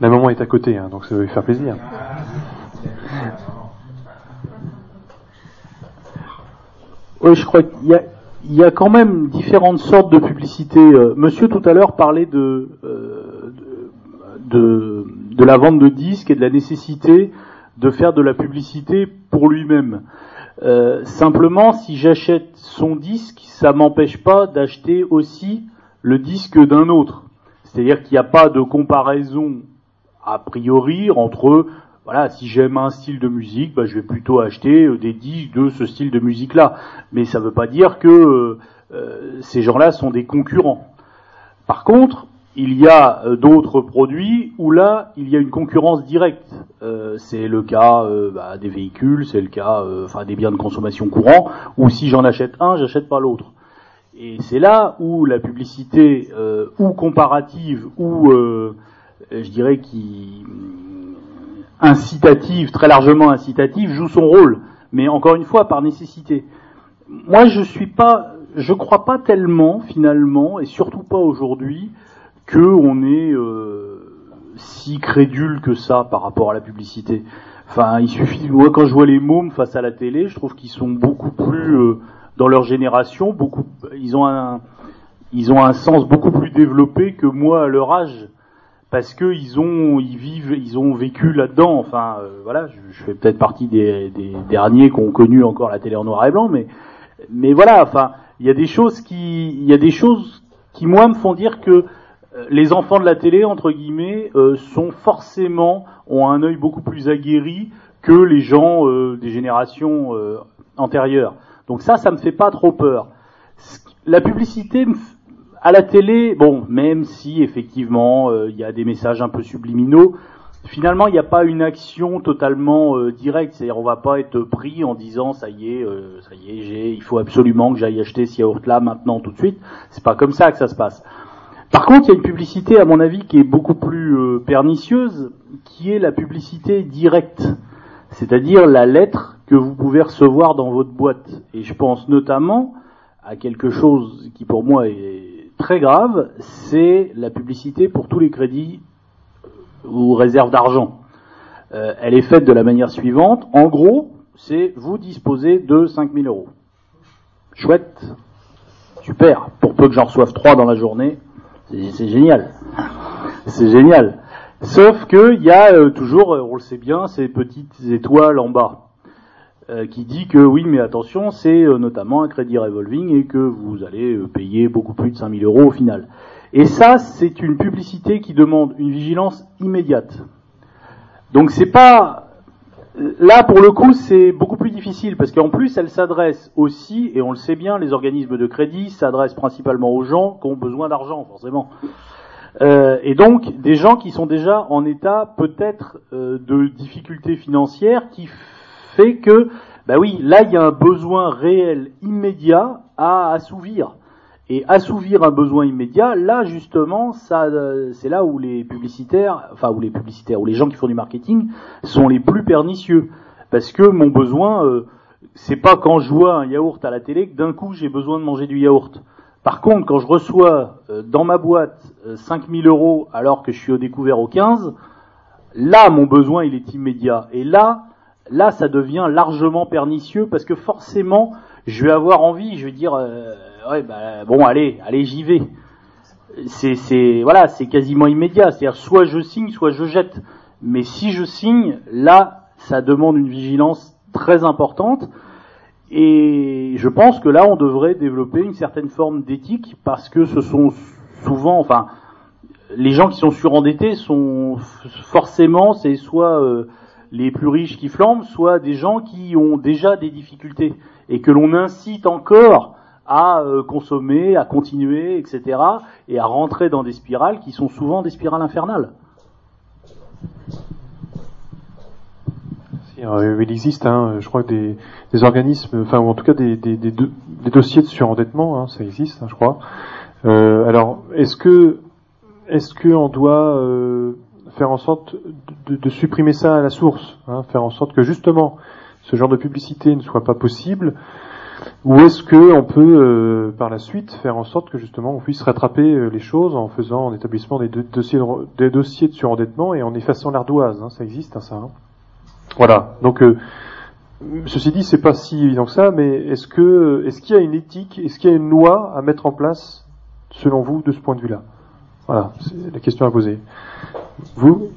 La maman est à côté, hein, donc ça va lui faire plaisir. Oui, je crois qu'il y a, quand même différentes sortes de publicités. Euh, monsieur tout à l'heure parlait de, euh, de, de, la vente de disques et de la nécessité de faire de la publicité pour lui-même. Euh, simplement, si j'achète son disque, ça m'empêche pas d'acheter aussi le disque d'un autre. C'est-à-dire qu'il n'y a pas de comparaison a priori entre voilà, si j'aime un style de musique, bah, je vais plutôt acheter euh, des disques de ce style de musique-là. Mais ça ne veut pas dire que euh, euh, ces gens-là sont des concurrents. Par contre, il y a d'autres produits où là, il y a une concurrence directe. c'est le cas bah, des véhicules, c'est le cas, enfin des biens de consommation courants, où si j'en achète un, j'achète pas l'autre. Et c'est là où la publicité, ou comparative, ou je dirais, qui incitative, très largement incitative, joue son rôle, mais encore une fois par nécessité. Moi, je suis pas, je crois pas tellement finalement, et surtout pas aujourd'hui, que on est euh, si crédule que ça par rapport à la publicité. Enfin, il suffit, moi, quand je vois les mômes face à la télé, je trouve qu'ils sont beaucoup plus euh, dans leur génération, beaucoup, ils ont un, ils ont un sens beaucoup plus développé que moi à leur âge parce que ils ont ils vivent ils ont vécu là-dedans. Enfin euh, voilà je, fais peut-être partie des, des derniers qui ont connu encore la télé en noir et blanc mais mais voilà enfin il y a des choses qui il y a des choses qui moi me font dire que euh, les enfants de la télé entre guillemets euh, sont forcément ont un œil beaucoup plus aguerri que les gens des générations antérieures. Donc ça ça me fait pas trop peur. La publicité me à la télé, bon, même si effectivement euh, il y a des messages un peu subliminaux, finalement il n'y a pas une action totalement euh, directe. C'est-à-dire on va pas être pris en disant ça y est, euh, ça y est, j'ai, il faut absolument que j'aille acheter ce yaourt là maintenant tout de suite. C'est pas comme ça que ça se passe. Par contre, il y a une publicité, à mon avis, qui est beaucoup plus euh, pernicieuse, qui est la publicité directe, c'est-à-dire la lettre que vous pouvez recevoir dans votre boîte. Et je pense notamment à quelque chose qui pour moi est très grave, c'est la publicité pour tous les crédits ou réserves d'argent. Euh, elle est faite de la manière suivante. En gros, c'est vous disposez de 5000 euros. Chouette. Super. Pour peu que j'en reçoive trois dans la journée, c'est génial. C'est génial. Sauf qu'il y a euh, toujours, euh, on le sait bien, ces petites étoiles en bas. Qui dit que oui, mais attention, c'est notamment un crédit revolving et que vous allez payer beaucoup plus de 5000 euros au final. Et ça, c'est une publicité qui demande une vigilance immédiate. Donc c'est pas Là, pour le coup, c'est beaucoup plus difficile parce qu'en plus, elle s'adresse aussi, et on le sait bien, les organismes de crédit s'adressent principalement aux gens qui ont besoin d'argent, forcément. Euh, et donc, des gens qui sont déjà en état peut-être euh, de difficultés financières qui fait que, bah oui, là, il y a un besoin réel immédiat à assouvir. Et assouvir un besoin immédiat, là justement, ça, c'est là où les publicitaires, enfin où les publicitaires, où les gens qui font du marketing sont les plus pernicieux, parce que mon besoin, euh, c'est pas quand je vois un yaourt à la télé que d'un coup j'ai besoin de manger du yaourt. Par contre, quand je reçois euh, dans ma boîte 5000 euh, euros alors que je suis au découvert au 15, là mon besoin il est immédiat. Et là, là ça devient largement pernicieux parce que forcément je vais avoir envie, je vais dire ouais, bah, bon, allez, allez, j'y vais. C'est, c'est, voilà, c'est quasiment immédiat. C'est-à-dire, soit je signe, soit je jette. Mais si je signe, là, ça demande une vigilance très importante. Et je pense que là, on devrait développer une certaine forme d'éthique parce que ce sont souvent, enfin, les gens qui sont surendettés sont forcément, c'est soit euh, les plus riches qui flambent, soit des gens qui ont déjà des difficultés et que l'on incite encore à euh, consommer, à continuer, etc., et à rentrer dans des spirales qui sont souvent des spirales infernales. Il existe, hein, je crois, des, des, organismes, enfin, ou en tout cas des dossiers de surendettement, hein, ça existe, hein, je crois. Euh, alors, est-ce que, est-ce que on doit euh, faire en sorte de, supprimer ça à la source, hein, faire en sorte que justement ce genre de publicité ne soit pas possible, ou est-ce que on peut euh, par la suite faire en sorte que justement on puisse rattraper euh, les choses en faisant en établissement des, dossiers, de, surendettement et en effaçant l'ardoise hein, Ça existe, hein, ça. Voilà. Donc euh, ceci dit, c'est pas si évident que ça, mais est-ce que est-ce qu'il y a une éthique, est-ce qu'il y a une loi à mettre en place selon vous de ce point de vue-là? Voilà, c'est la question à poser. Vous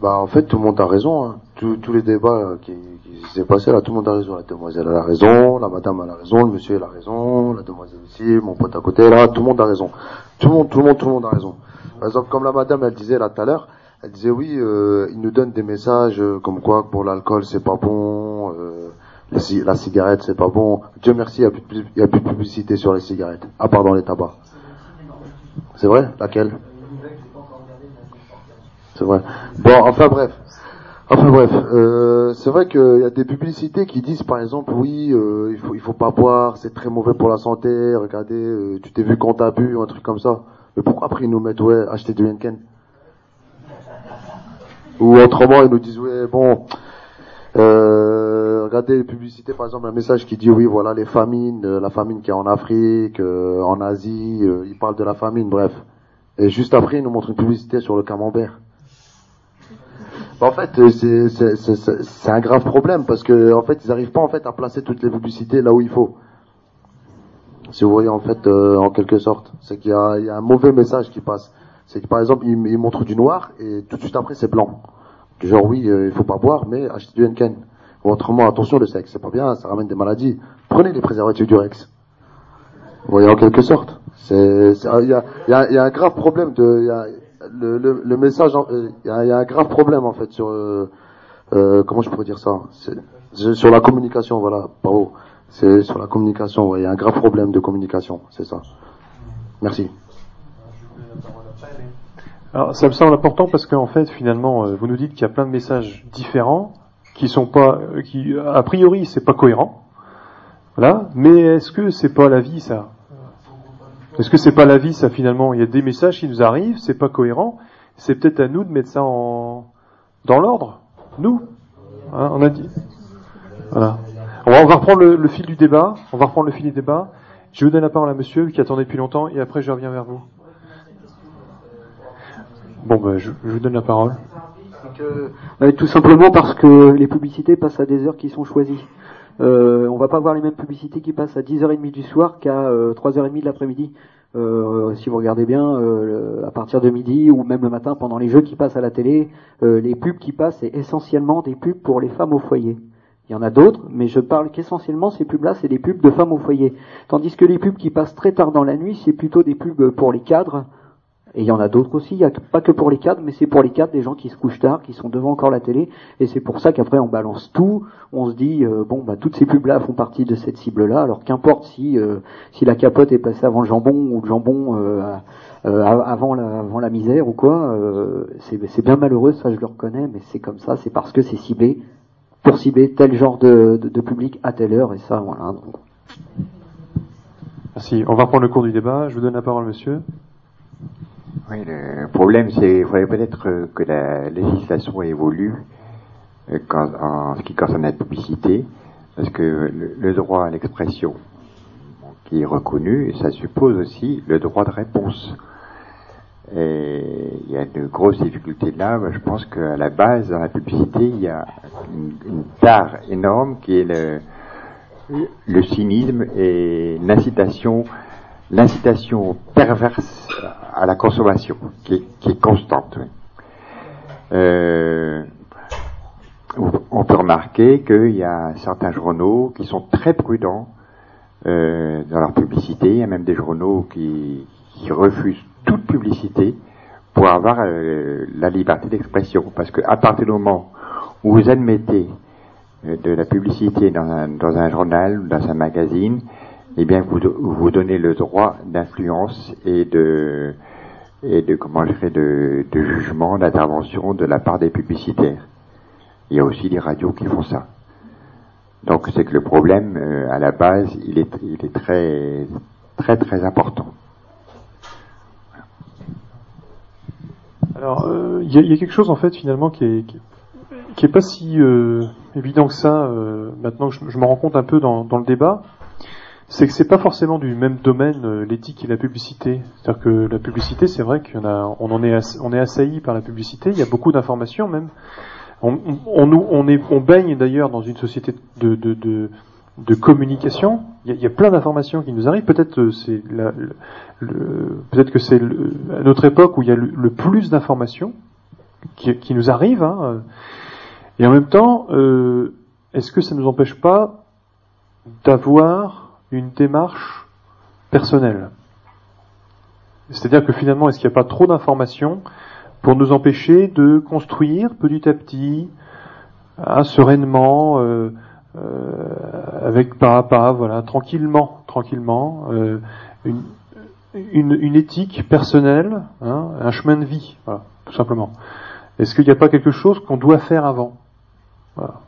Bah en fait, tout le monde a raison. Hein. Tous, les débats qui, s'est passé là, tout le monde a raison. La demoiselle a raison, la madame a raison, le monsieur a raison, la demoiselle aussi, mon pote à côté là, tout le monde a raison. Tout le monde, tout le monde, tout le monde a raison. Par exemple, comme la madame elle disait là tout à l'heure, elle disait oui, euh, il nous donne des messages euh, comme quoi pour l'alcool c'est pas bon, euh, la cigarette c'est pas bon. Dieu merci, il n'y a, plus de publicité sur les cigarettes, à part dans les tabacs. C'est vrai? Laquelle? C'est vrai. Bon, enfin bref. Enfin bref, euh, c'est vrai qu'il y a des publicités qui disent par exemple oui, euh, il faut il faut pas boire, c'est très mauvais pour la santé. Regardez, euh, tu t'es vu quand t'as bu, un truc comme ça. Mais pourquoi après ils nous mettent ouais, acheter du Henken Ou autrement ils nous disent ouais bon, regardez les publicités par exemple un message qui dit oui voilà les famines, la famine qui est en Afrique, en Asie, ils parlent de la famine, bref. Et juste après ils nous montrent une publicité sur le camembert. En fait, c'est un grave problème parce que en fait, ils n'arrivent pas en fait à placer toutes les publicités là où il faut. Si vous voyez en fait, euh, en quelque sorte, c'est qu'il y, y, a un mauvais message qui passe. C'est que par exemple, ils, montrent du noir et tout de suite après c'est blanc. Genre oui, euh, il faut pas boire, mais achetez du Henken. Ou autrement, attention, le sexe, c'est pas bien, ça ramène des maladies. Prenez les préservatifs du Rex. Vous voyez en quelque sorte. Il y a, y, a, y a, un grave problème de, y a, le, message, il euh, y, a un grave problème en fait sur euh, euh comment je pourrais dire ça, sur la communication, voilà, bravo. C'est sur la communication, il y a un grave problème de communication, c'est ça. Merci. Alors ça me semble important parce qu'en fait finalement euh, vous nous dites qu'il y a plein de messages différents qui sont pas qui a priori c'est pas cohérent. Voilà, mais est-ce que c'est pas la vie ça? Est-ce que c'est pas la vie, ça finalement? Il y a des messages qui nous arrivent, c'est pas cohérent. C'est peut-être à nous de mettre ça en dans l'ordre. Nous, Hein, on a dit. Voilà. On va, reprendre le, le fil du débat. On va reprendre le fil du débat. Je vous donne la parole à Monsieur qui attendait depuis longtemps, et après je reviens vers vous. Bon, ben, je, je vous donne la parole. Euh, tout simplement parce que les publicités passent à des heures qui sont choisies. Euh, on va pas voir les mêmes publicités qui passent à 10h30 du soir qu'à euh, 3h30 de l'après-midi. Euh, si vous regardez bien, euh, à partir de midi ou même le matin pendant les jeux qui passent à la télé, euh, les pubs qui passent, c'est essentiellement des pubs pour les femmes au foyer. Il y en a d'autres, mais je parle qu'essentiellement ces pubs-là, c'est des pubs de femmes au foyer. Tandis que les pubs qui passent très tard dans la nuit, c'est plutôt des pubs pour les cadres, et il y en a d'autres aussi, il n'y a pas que pour les cadres, mais c'est pour les cadres, des gens qui se couchent tard, qui sont devant encore la télé, et c'est pour ça qu'après on balance tout, on se dit, euh, bon, bah toutes ces pubs-là font partie de cette cible-là, alors qu'importe si, euh, la capote est passée avant le jambon, ou le jambon euh, avant, la, misère, ou quoi, c'est bien malheureux, ça je le reconnais, mais c'est comme ça, c'est parce que c'est ciblé, pour cibler tel genre de public à telle heure, et ça, voilà. Donc. Merci. On va reprendre le cours du débat. Je vous donne la parole, monsieur. Oui, le problème, c'est qu'il faudrait peut-être euh, que la législation évolue euh, en ce qui concerne la publicité, parce que le, droit à l'expression qui est reconnu, ça suppose aussi le droit de réponse. Et il y a de grosses difficultés là. Je pense qu'à la base, dans la publicité, il y a une, une part énorme qui est le, le cynisme et l'incitation, l'incitation perverse à la consommation, qui est, constante. Euh, on peut remarquer qu'il y a certains journaux qui sont très prudents euh, dans leur publicité. Il y a même des journaux qui, refusent toute publicité pour avoir euh, la liberté d'expression. Parce qu'à partir du moment où vous admettez de la publicité dans un, dans un journal ou dans un magazine, eh bien vous vous donnez le droit d'influence et de et de comment je dirais de, jugement, d'intervention de la part des publicitaires. Il y a aussi des radios qui font ça. Donc c'est que le problème euh, à la base, il est très très très important. Alors, euh, il y, a- quelque chose en fait finalement qui est, pas si euh, évident que ça. maintenant que je, me rends compte un peu dans le débat, c'est que c'est pas forcément du même domaine euh, l'éthique et la publicité. C'est-à-dire que la publicité, c'est vrai qu'on est, assailli par la publicité. Il y a beaucoup d'informations même. On, est, on baigne d'ailleurs dans une société de, communication. Il y, a, plein d'informations qui nous arrivent. Peut-être euh, c'est peut-être que c'est à notre époque où il y a le, plus d'informations qui, nous arrivent. hein. Et en même temps, euh, est-ce que ça nous empêche pas d'avoir une démarche personnelle C'est-à-dire que finalement, est-ce qu'il n'y a pas trop d'informations pour nous empêcher de construire petit à petit, hein, sereinement, euh, euh, avec pas à pas, voilà, tranquillement, tranquillement, euh, une, une, une éthique personnelle, hein, un chemin de vie, voilà, tout simplement. Est-ce qu'il n'y a pas quelque chose qu'on doit faire avant? Voilà.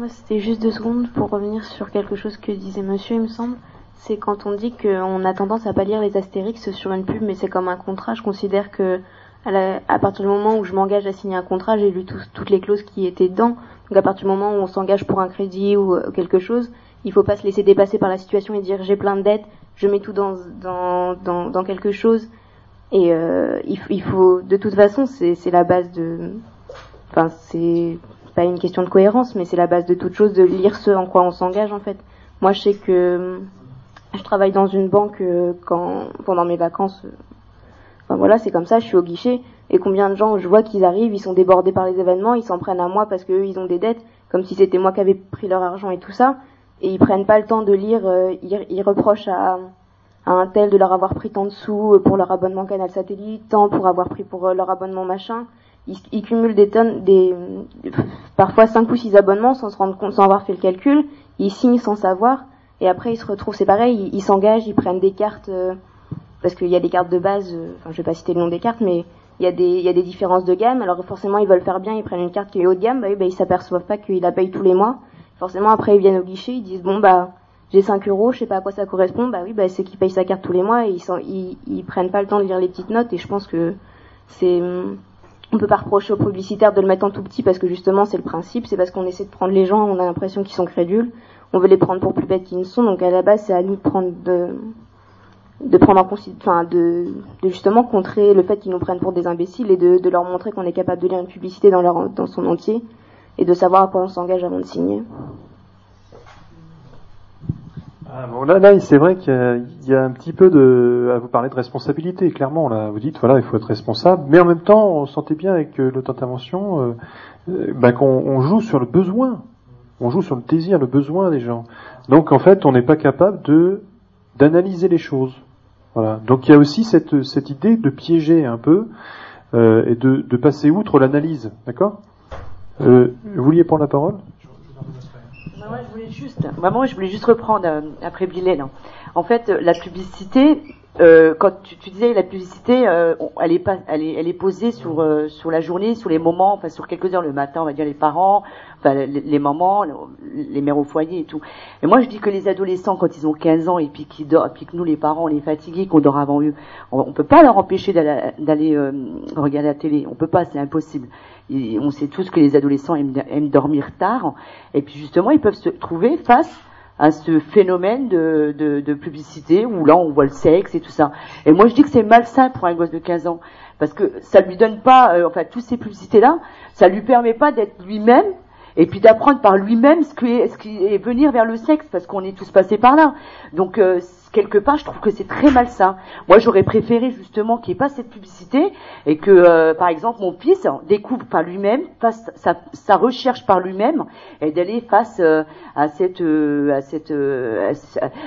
Moi, c'était juste deux secondes pour revenir sur quelque chose que disait monsieur, il me semble. C'est quand on dit qu'on a tendance à pas lire les astérix sur une pub, mais c'est comme un contrat. Je considère que à, partir du moment où je m'engage à signer un contrat, j'ai lu toutes les clauses qui étaient dedans. Donc à partir du moment où on s'engage pour un crédit ou euh, quelque chose, il faut pas se laisser dépasser par la situation et dire j'ai plein de dettes, je mets tout dans quelque chose. Et euh, il, il faut, de toute façon, c'est la base de, enfin c'est pas une question de cohérence, mais c'est la base de toute chose de lire ce en quoi on s'engage en fait. Moi, je sais que euh, je travaille dans une banque euh, quand pendant mes vacances. euh, Enfin voilà, c'est comme ça. Je suis au guichet et combien de gens je vois qu'ils arrivent, ils sont débordés par les événements, ils s'en prennent à moi parce qu'eux ils ont des dettes, comme si c'était moi qui avais pris leur argent et tout ça, et ils prennent pas le temps de lire. ils, reprochent à à un tel de leur avoir pris tant de sous pour leur abonnement canal satellite, tant pour avoir pris pour leur abonnement machin. Ils, cumulent des tonnes, des parfois cinq ou six abonnements sans se rendre compte, sans avoir fait le calcul. Ils signent sans savoir et après ils se retrouvent, c'est pareil, ils s'engagent, ils prennent des cartes euh, parce qu'il y a des cartes de base. euh, Enfin, je vais pas citer le nom des cartes, mais il y a des il y a des différences de gamme. Alors forcément ils veulent faire bien, ils prennent une carte qui est haut de gamme, bah, bah ils s'aperçoivent pas qu'ils la payent tous les mois. Forcément après ils viennent au guichet, ils disent bon bah j'ai 5 euros, je sais pas à quoi ça correspond, bah oui, bah c'est qu'ils payent sa carte tous les mois et ils, sont, ils, prennent pas le temps de lire les petites notes et je pense que c'est on peut pas reprocher aux publicitaires de le mettre en tout petit parce que justement c'est le principe, c'est parce qu'on essaie de prendre les gens, on a l'impression qu'ils sont crédules, on veut les prendre pour plus bêtes qu'ils ne sont, donc à la base c'est à nous de prendre de prendre en enfin de, de justement contrer le fait qu'ils nous prennent pour des imbéciles et de, de leur montrer qu'on est capable de lire une publicité dans leur dans son entier et de savoir à quoi on s'engage avant de signer. Ah, bon, là, là, c'est vrai qu'il y, a- un petit peu de, à vous parler de responsabilité, clairement. Là, vous dites, voilà, il faut être responsable, mais en même temps, on sentait bien avec euh, intervention, euh, euh, bah, qu'on on joue sur le besoin, on joue sur le désir, le besoin des gens. Donc, en fait, on n'est pas capable de d'analyser les choses. Voilà. Donc, il y a aussi cette cette idée de piéger un peu euh, et de, de passer outre l'analyse, d'accord? Vous vouliez prendre la parole? Moi, je voulais juste, vraiment, je voulais juste reprendre euh, après Bilal. hein. En fait, euh, la publicité, euh, quand tu, disais la publicité, elle est posée sur la journée, sur les moments, enfin sur quelques heures le matin, on va dire les parents, enfin les, les mamans, les mères au foyer et tout. Et moi, je dis que les adolescents, quand ils ont 15 ans et puis qu'ils dorment, puis que nous les parents, on est fatigués, qu'on dort avant eux, on, on peut pas leur empêcher d'aller regarder la télé. On peut pas, c'est impossible. On sait tous que les adolescents aiment, aiment dormir tard, et puis justement, ils peuvent se trouver face à ce phénomène de, de, de publicité où là on voit le sexe et tout ça. Et moi je dis que c'est malsain pour un gosse de 15 ans parce que ça lui donne pas, euh, enfin toutes ces publicités là, ça lui permet pas d'être lui-même et puis d'apprendre par lui-même ce qui est, ce qui est venir vers le sexe parce qu'on est tous passés par là. Donc euh, quelque part je trouve que c'est très malsain. Moi j'aurais préféré justement qu'il n'y ait pas cette publicité et que euh, par exemple mon fils découvre par lui-même, fasse sa, sa recherche par lui-même et d'aller face euh, à cette euh, à cette euh,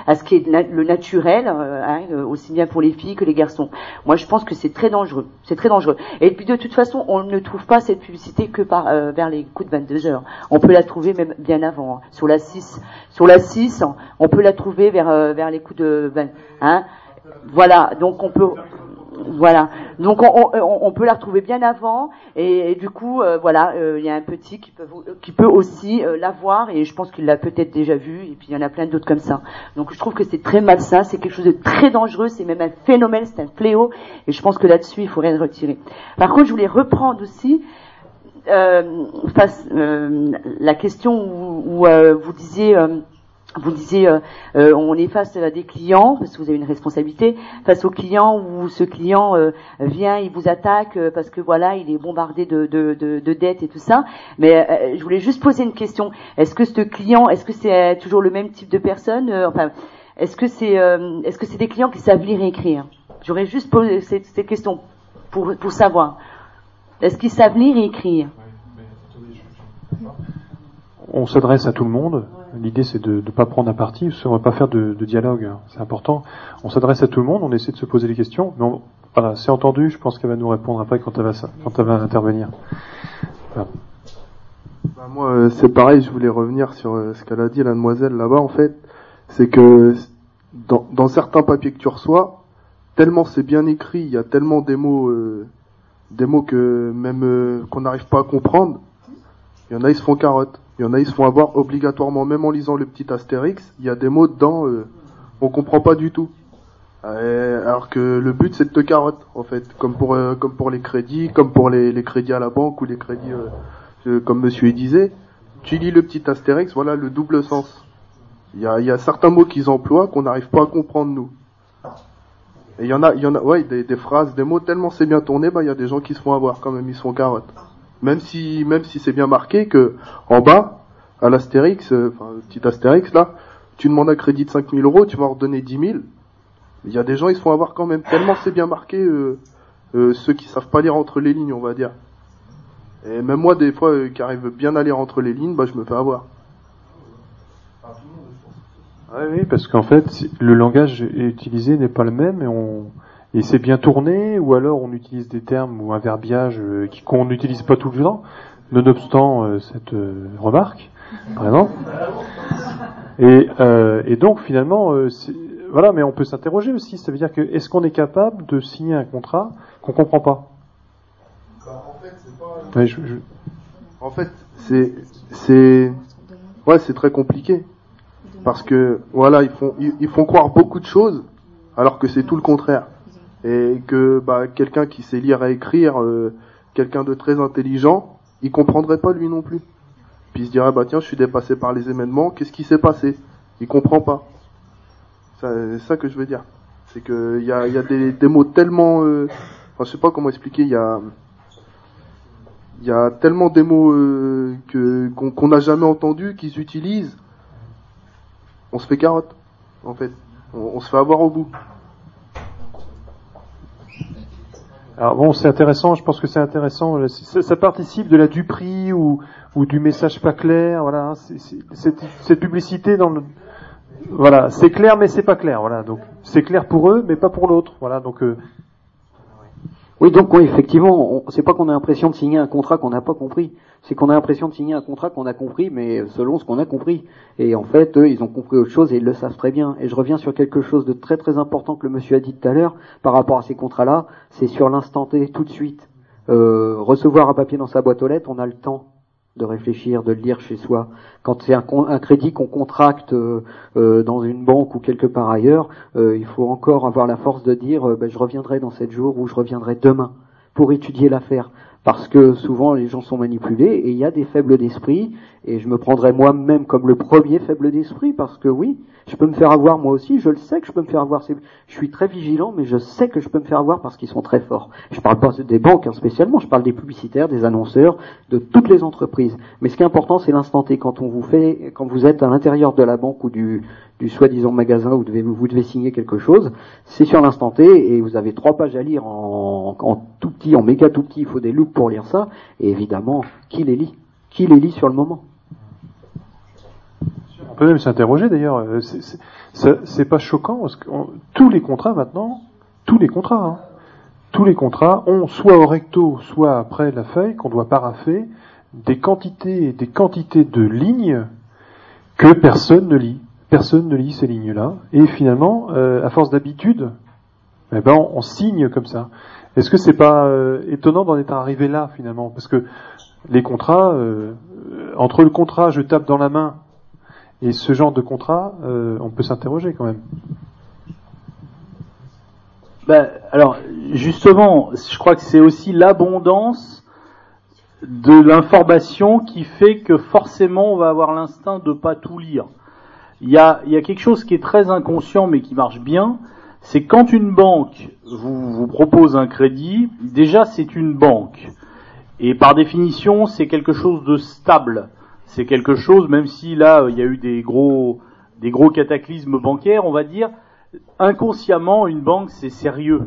à, ce- qui est le naturel euh, hein, euh, aussi bien pour les filles que les garçons. Moi je pense que c'est très dangereux, c'est très dangereux. Et puis de toute façon, on ne trouve pas cette publicité que par vers les coups de 22 heures. On peut la trouver même bien avant hein. sur la 6 sur la 6, on peut la trouver vers euh, vers les coups de 20 hein. Voilà, donc on peut voilà, donc on, on- on peut la retrouver bien avant et, du coup euh, voilà, euh, il y a un petit qui peut qui peut aussi euh, la voir et je pense qu'il l'a peut-être déjà vu et puis il y en a plein d'autres comme ça. Donc je trouve que c'est très malsain, c'est quelque chose de très dangereux, c'est même un phénomène, c'est un fléau et je pense que là-dessus il faut rien retirer. Par contre, je voulais reprendre aussi euh, face euh, la question où, euh, vous disiez euh, vous disiez, on est face à des clients, parce que vous avez une responsabilité, face au client où ce client vient, il vous attaque parce que voilà, il est bombardé de, de, de, de dettes et tout ça. Mais je voulais juste poser une question. Est-ce que ce client, est-ce que c'est toujours le même type de personne Enfin, est-ce que c'est, est-ce que c'est des clients qui savent lire et écrire? J'aurais juste posé cette, cette question pour, pour savoir. Est-ce qu'ils savent lire et écrire on s'adresse à tout le monde. L'idée, c'est de ne pas prendre un parti, parce qu'on va pas faire de, de dialogue. C'est important. On s'adresse à tout le monde, on essaie de se poser des questions. Mais on- voilà, c'est entendu. Je pense qu'elle va nous répondre après quand elle va, s- quand elle va intervenir. Voilà. Bah, moi, euh, c'est pareil, je voulais revenir sur euh, ce qu'elle a dit, la demoiselle là-bas, en fait. C'est que dans, dans certains papiers que tu reçois, tellement c'est bien écrit, il y a tellement des mots, euh, des mots que même euh, qu'on n'arrive pas à comprendre. Il y en a, ils se font carotte. Il y en a, ils se font avoir obligatoirement, même en lisant le petit astérix, il y a des mots dedans, euh, on comprend pas du tout. Euh, alors que le but c'est de te carotte, en fait, comme pour euh, comme pour les crédits, comme pour les, les crédits à la banque ou les crédits comme monsieur disait, tu lis le petit astérix, voilà le double sens. Il y a, il y a certains mots qu'ils emploient qu'on n'arrive pas à comprendre nous. Et il y en a, il y en a, ouais, des, phrases, des mots tellement c'est bien tourné, bah il y a des gens qui se font avoir quand même, ils se font carotte. Même si, même si c'est bien marqué que en bas, à l'astérix, euh, enfin le petit astérix là, tu demandes un crédit de 5000 euros, tu vas en redonner 10 000. Il y a des gens, ils se font avoir quand même tellement c'est bien marqué, euh, euh, ceux qui savent pas lire entre les lignes, on va dire. Et même moi, des fois, euh, qui arrive bien à lire entre les lignes, bah, je me fais avoir. Oui, parce qu'en fait, le langage utilisé n'est pas le même et on et c'est bien tourné, ou alors on utilise des termes ou un verbiage euh, qu'on n'utilise pas tout le temps, nonobstant euh, cette euh, remarque, par exemple. Et, euh, et donc finalement, c'est- voilà, mais on peut s'interroger aussi. Ça veut dire que est-ce qu'on est capable de signer un contrat qu'on comprend pas Ouais, je- je- En fait, c'est, c'est, ouais, c'est très compliqué. Parce que voilà, ils font ils, font croire beaucoup de choses alors que c'est tout le contraire. Et que bah, quelqu'un qui sait lire et écrire, euh, quelqu'un de très intelligent, il comprendrait pas lui non plus. Puis il se dirait bah tiens, je suis dépassé par les événements, qu'est-ce qui s'est passé? Il comprend pas. C'est ça que je veux dire. C'est que il y a, y a des, des mots tellement, euh, enfin je sais pas comment expliquer, il y a il y a tellement des mots euh, que qu'on qu'on n'a jamais entendus qu'ils utilisent. On se fait carotte, en fait. On, se fait avoir au bout. Alors bon, c'est intéressant, je pense que c'est intéressant. c'est- Ça, participe de la duperie ou, du message pas clair. Voilà, hein, cette publicité dans le, voilà, c'est clair mais c'est pas clair. Voilà, donc c'est clair pour eux mais pas pour l'autre. Voilà, donc euh, Oui, donc oui, effectivement, c'est pas qu'on a l'impression de signer un contrat qu'on n'a pas compris, c'est qu'on a l'impression de signer un contrat qu'on a compris, mais selon ce qu'on a compris. Et en fait, eux, ils ont compris autre chose et ils le savent très bien. Et je reviens sur quelque chose de très très important que le monsieur a dit tout à l'heure par rapport à ces contrats-là, c'est sur l'instant T, tout de suite. Euh, recevoir un papier dans sa boîte aux lettres, on a le temps de réfléchir, de le lire chez soi. Quand c'est un, un crédit qu'on contracte euh, euh, dans une banque ou quelque part ailleurs, euh, il faut encore avoir la force de dire ben, je reviendrai dans sept jours ou je reviendrai demain pour étudier l'affaire. Parce que souvent les gens sont manipulés et il y a des faibles d'esprit et je me prendrai moi-même comme le premier faible d'esprit parce que oui, je peux me faire avoir moi aussi, je le sais que je peux me faire avoir. Je suis très vigilant mais je sais que je peux me faire avoir parce qu'ils sont très forts. Je parle pas des banques hein, spécialement, je parle des publicitaires, des annonceurs, de toutes les entreprises. Mais ce qui est important c'est l'instant T quand on vous fait, quand vous êtes à l'intérieur de la banque ou du, soi-disant magasin où vous devez, signer quelque chose, c'est sur l'instant T et vous avez trois pages à lire en, en tout petit, en méga tout petit, il faut des loupes pour lire ça, et évidemment, qui les lit? Qui les lit sur le moment? On peut même s'interroger d'ailleurs. euh, c'est- pas choquant parce que tous les contrats maintenant, tous les contrats, hein, tous les contrats ont soit au recto, soit après la feuille qu'on doit paraffer des quantités des quantités de lignes que personne ne lit. Personne ne lit ces lignes-là. Et finalement, euh, à force d'habitude, eh ben, on, signe comme ça. Est-ce que c'est pas euh, étonnant d'en être arrivé là finalement? Parce que les contrats, entre le contrat je tape dans la main et ce genre de contrat, euh, on peut s'interroger quand même. Ben, alors, justement, je crois que c'est aussi l'abondance de l'information qui fait que forcément on va avoir l'instinct de pas tout lire. Il y a, y a quelque chose qui est très inconscient mais qui marche bien, c'est quand une banque vous, vous propose un crédit, déjà c'est une banque. Et par définition, c'est quelque chose de stable. C'est quelque chose, même si là, il y a eu des gros, des gros cataclysmes bancaires, on va dire, inconsciemment, une banque, c'est sérieux.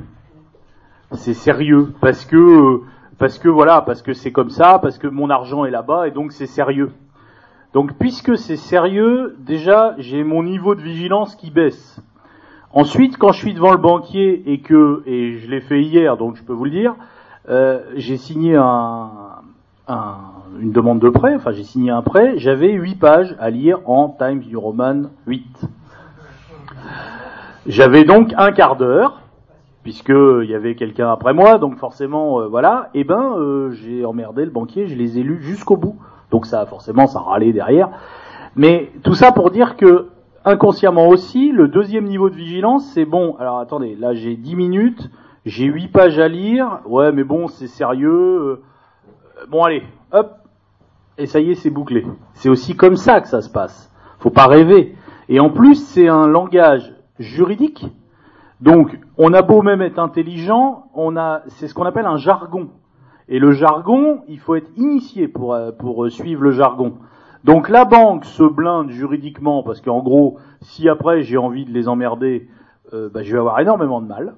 C'est sérieux parce que, euh, parce que voilà, parce que c'est comme ça, parce que mon argent est là-bas et donc c'est sérieux. Donc puisque c'est sérieux, déjà j'ai mon niveau de vigilance qui baisse. Ensuite, quand je suis devant le banquier et que, et je l'ai fait hier, donc je peux vous le dire, euh, j'ai signé un, un- une demande de prêt, enfin j'ai signé un prêt, j'avais 8 pages à lire en Times New Roman 8. J'avais donc un quart d'heure, puisque il y avait quelqu'un après moi, donc forcément, euh, voilà, et ben euh, j'ai emmerdé le banquier, je les ai lus jusqu'au bout. Donc ça, forcément, ça râlait derrière. Mais tout ça pour dire que inconsciemment aussi, le deuxième niveau de vigilance, c'est bon. Alors attendez, là j'ai 10 minutes, j'ai 8 pages à lire. Ouais, mais bon, c'est sérieux. euh, Bon allez, hop, et ça y est, c'est bouclé. C'est aussi comme ça que ça se passe. Faut pas rêver. Et en plus, c'est un langage juridique. Donc, on a beau même être intelligent, on a, c'est ce qu'on appelle un jargon. Et le jargon, il faut être initié pour, euh, euh, suivre le jargon. Donc la banque se blinde juridiquement parce qu'en gros, si après j'ai envie de les emmerder, euh, bah, je vais avoir énormément de mal,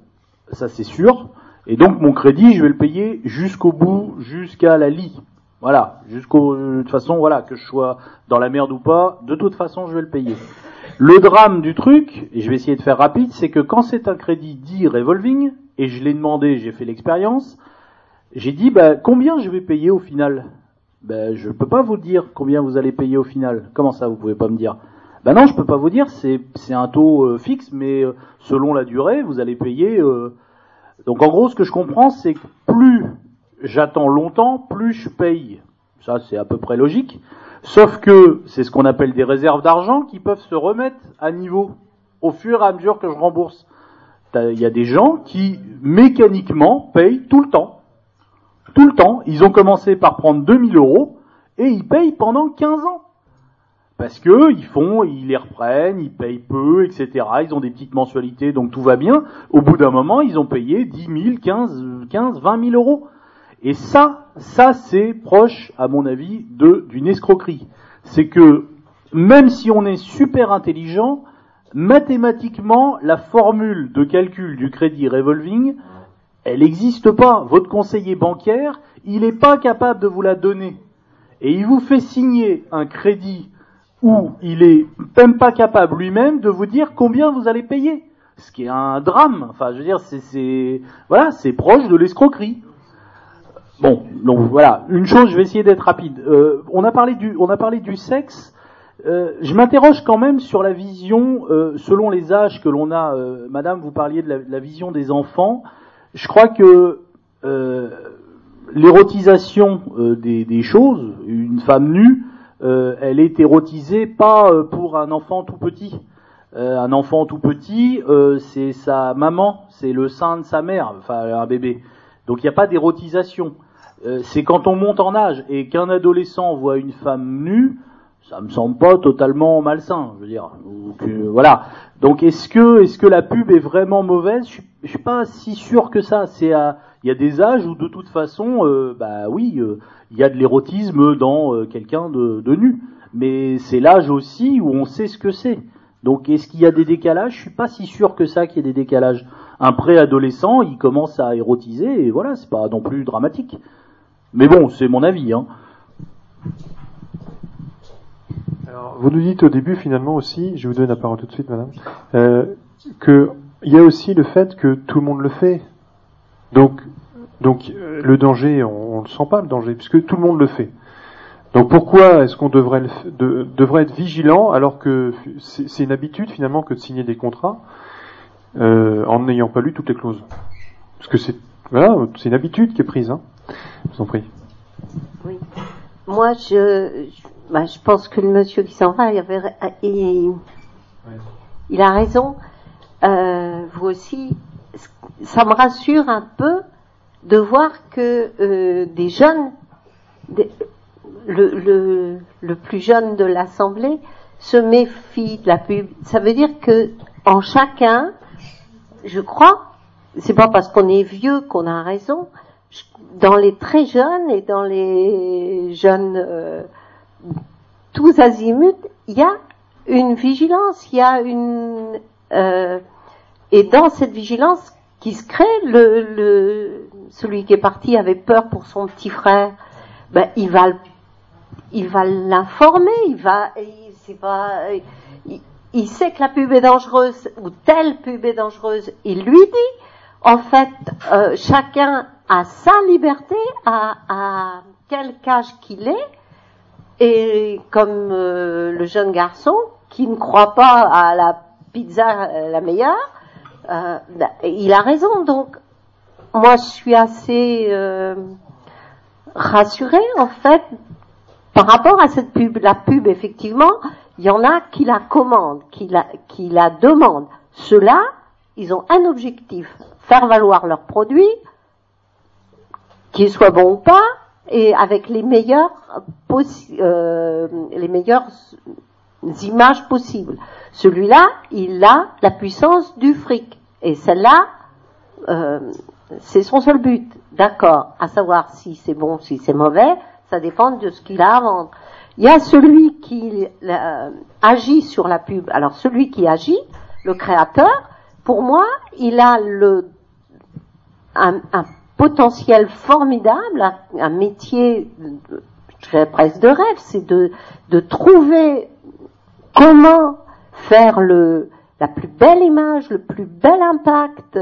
ça c'est sûr. Et donc mon crédit, je vais le payer jusqu'au bout, jusqu'à la lie. Voilà, jusqu'au de toute façon, voilà, que je sois dans la merde ou pas, de toute façon, je vais le payer. Le drame du truc, et je vais essayer de faire rapide, c'est que quand c'est un crédit dit revolving, et je l'ai demandé, j'ai fait l'expérience, j'ai dit bah, combien je vais payer au final? Ben je peux pas vous dire combien vous allez payer au final. Comment ça, vous pouvez pas me dire? Ben non, je peux pas vous dire. C'est c'est un taux euh, fixe, mais euh, selon la durée, vous allez payer. euh, Donc en gros, ce que je comprends, c'est que plus j'attends longtemps, plus je paye. Ça, c'est à peu près logique. Sauf que c'est ce qu'on appelle des réserves d'argent qui peuvent se remettre à niveau au fur et à mesure que je rembourse. Il y a des gens qui mécaniquement payent tout le temps. Tout le temps. Ils ont commencé par prendre 2000 euros et ils payent pendant 15 ans. Parce que ils font, ils les reprennent, ils payent peu, etc. Ils ont des petites mensualités, donc tout va bien. Au bout d'un moment, ils ont payé 10 000, 15, 15, 20 000 euros. Et ça, ça c'est proche, à mon avis, de d'une escroquerie. C'est que même si on est super intelligent, mathématiquement, la formule de calcul du crédit revolving, elle n'existe pas. Votre conseiller bancaire, il n'est pas capable de vous la donner. Et il vous fait signer un crédit où il est même pas capable lui-même de vous dire combien vous allez payer. Ce qui est un drame. Enfin, je veux dire, c'est, voilà, c'est proche de l'escroquerie. Bon, donc voilà. Une chose, je vais essayer d'être rapide. Euh, on a parlé du, on a parlé du sexe. Euh, je m'interroge quand même sur la vision, euh, selon les âges que l'on a. Madame, vous parliez de la, vision des enfants. Je crois que l'érotisation des, des, choses, une femme nue, elle est érotisée pas pour un enfant tout petit. un enfant tout petit, c'est sa maman, c'est le sein de sa mère, enfin un bébé. Donc il n'y a pas d'érotisation. Euh, c'est quand on monte en âge et qu'un adolescent voit une femme nue, ça me semble pas totalement malsain, je veux dire. voilà. Donc est-ce que est-ce que la pub est vraiment mauvaise? Je suis, suis pas si sûr que ça. C'est il y a des âges où de toute façon, euh, bah oui, euh, il y a de l'érotisme dans quelqu'un de, de, nu. Mais c'est l'âge aussi où on sait ce que c'est. Donc est-ce qu'il y a des décalages? Je suis pas si sûr que ça qu'il y ait des décalages. Un préadolescent, il commence à érotiser et voilà, c'est pas non plus dramatique. Mais bon, c'est mon avis. Hein. Alors, vous nous dites au début, finalement aussi, je vous donne la parole tout de suite, madame, euh, qu'il y a aussi le fait que tout le monde le fait. Donc, donc euh, le danger, on ne le sent pas, le danger, puisque tout le monde le fait. Donc pourquoi est-ce qu'on devrait, devrait être vigilant alors que c'est une habitude finalement que de signer des contrats euh, en n'ayant pas lu toutes les clauses? Parce que c'est voilà, c'est une habitude qui est prise. Hein. Je vous en prie. Oui. Moi, je, bah, je pense que le monsieur qui s'en va, il, avait, il, il a raison. Euh, vous aussi, ça me rassure un peu de voir que euh, des jeunes, le, le, le, plus jeune de l'assemblée, se méfie de la pub. Ça veut dire que en chacun, je crois, c'est pas parce qu'on est vieux qu'on a raison, dans les très jeunes et dans les jeunes euh, tous azimuts, il y a une vigilance, il y a une euh, et dans cette vigilance qui se crée, le, le celui qui est parti avait peur pour son petit frère, ben il va il va l'informer, il va il, pas il, sait que la pub est dangereuse ou telle pub est dangereuse, il lui dit. En fait, euh, chacun à sa liberté, à, à quel âge qu'il est, et comme euh, le jeune garçon qui ne croit pas à la pizza euh, la meilleure, euh, bah, il a raison. Donc, moi, je suis assez euh, rassurée en fait par rapport à cette pub. La pub, effectivement, il y en a qui la commandent, qui la, qui la demandent. Ceux-là, ils ont un objectif faire valoir leurs produits qu'il soit bon ou pas, et avec les meilleures, euh, les meilleures images possibles. Celui-là, il a la puissance du fric, et celle-là, euh, c'est son seul but, d'accord, à savoir si c'est bon, si c'est mauvais, ça dépend de ce qu'il a à vendre. Il y a celui qui euh, agit sur la pub. Alors celui qui agit, le créateur, pour moi, il a le un, un potentiel formidable, un, métier, je presque de rêve, c'est de, trouver comment faire le, la plus belle image, le plus bel impact.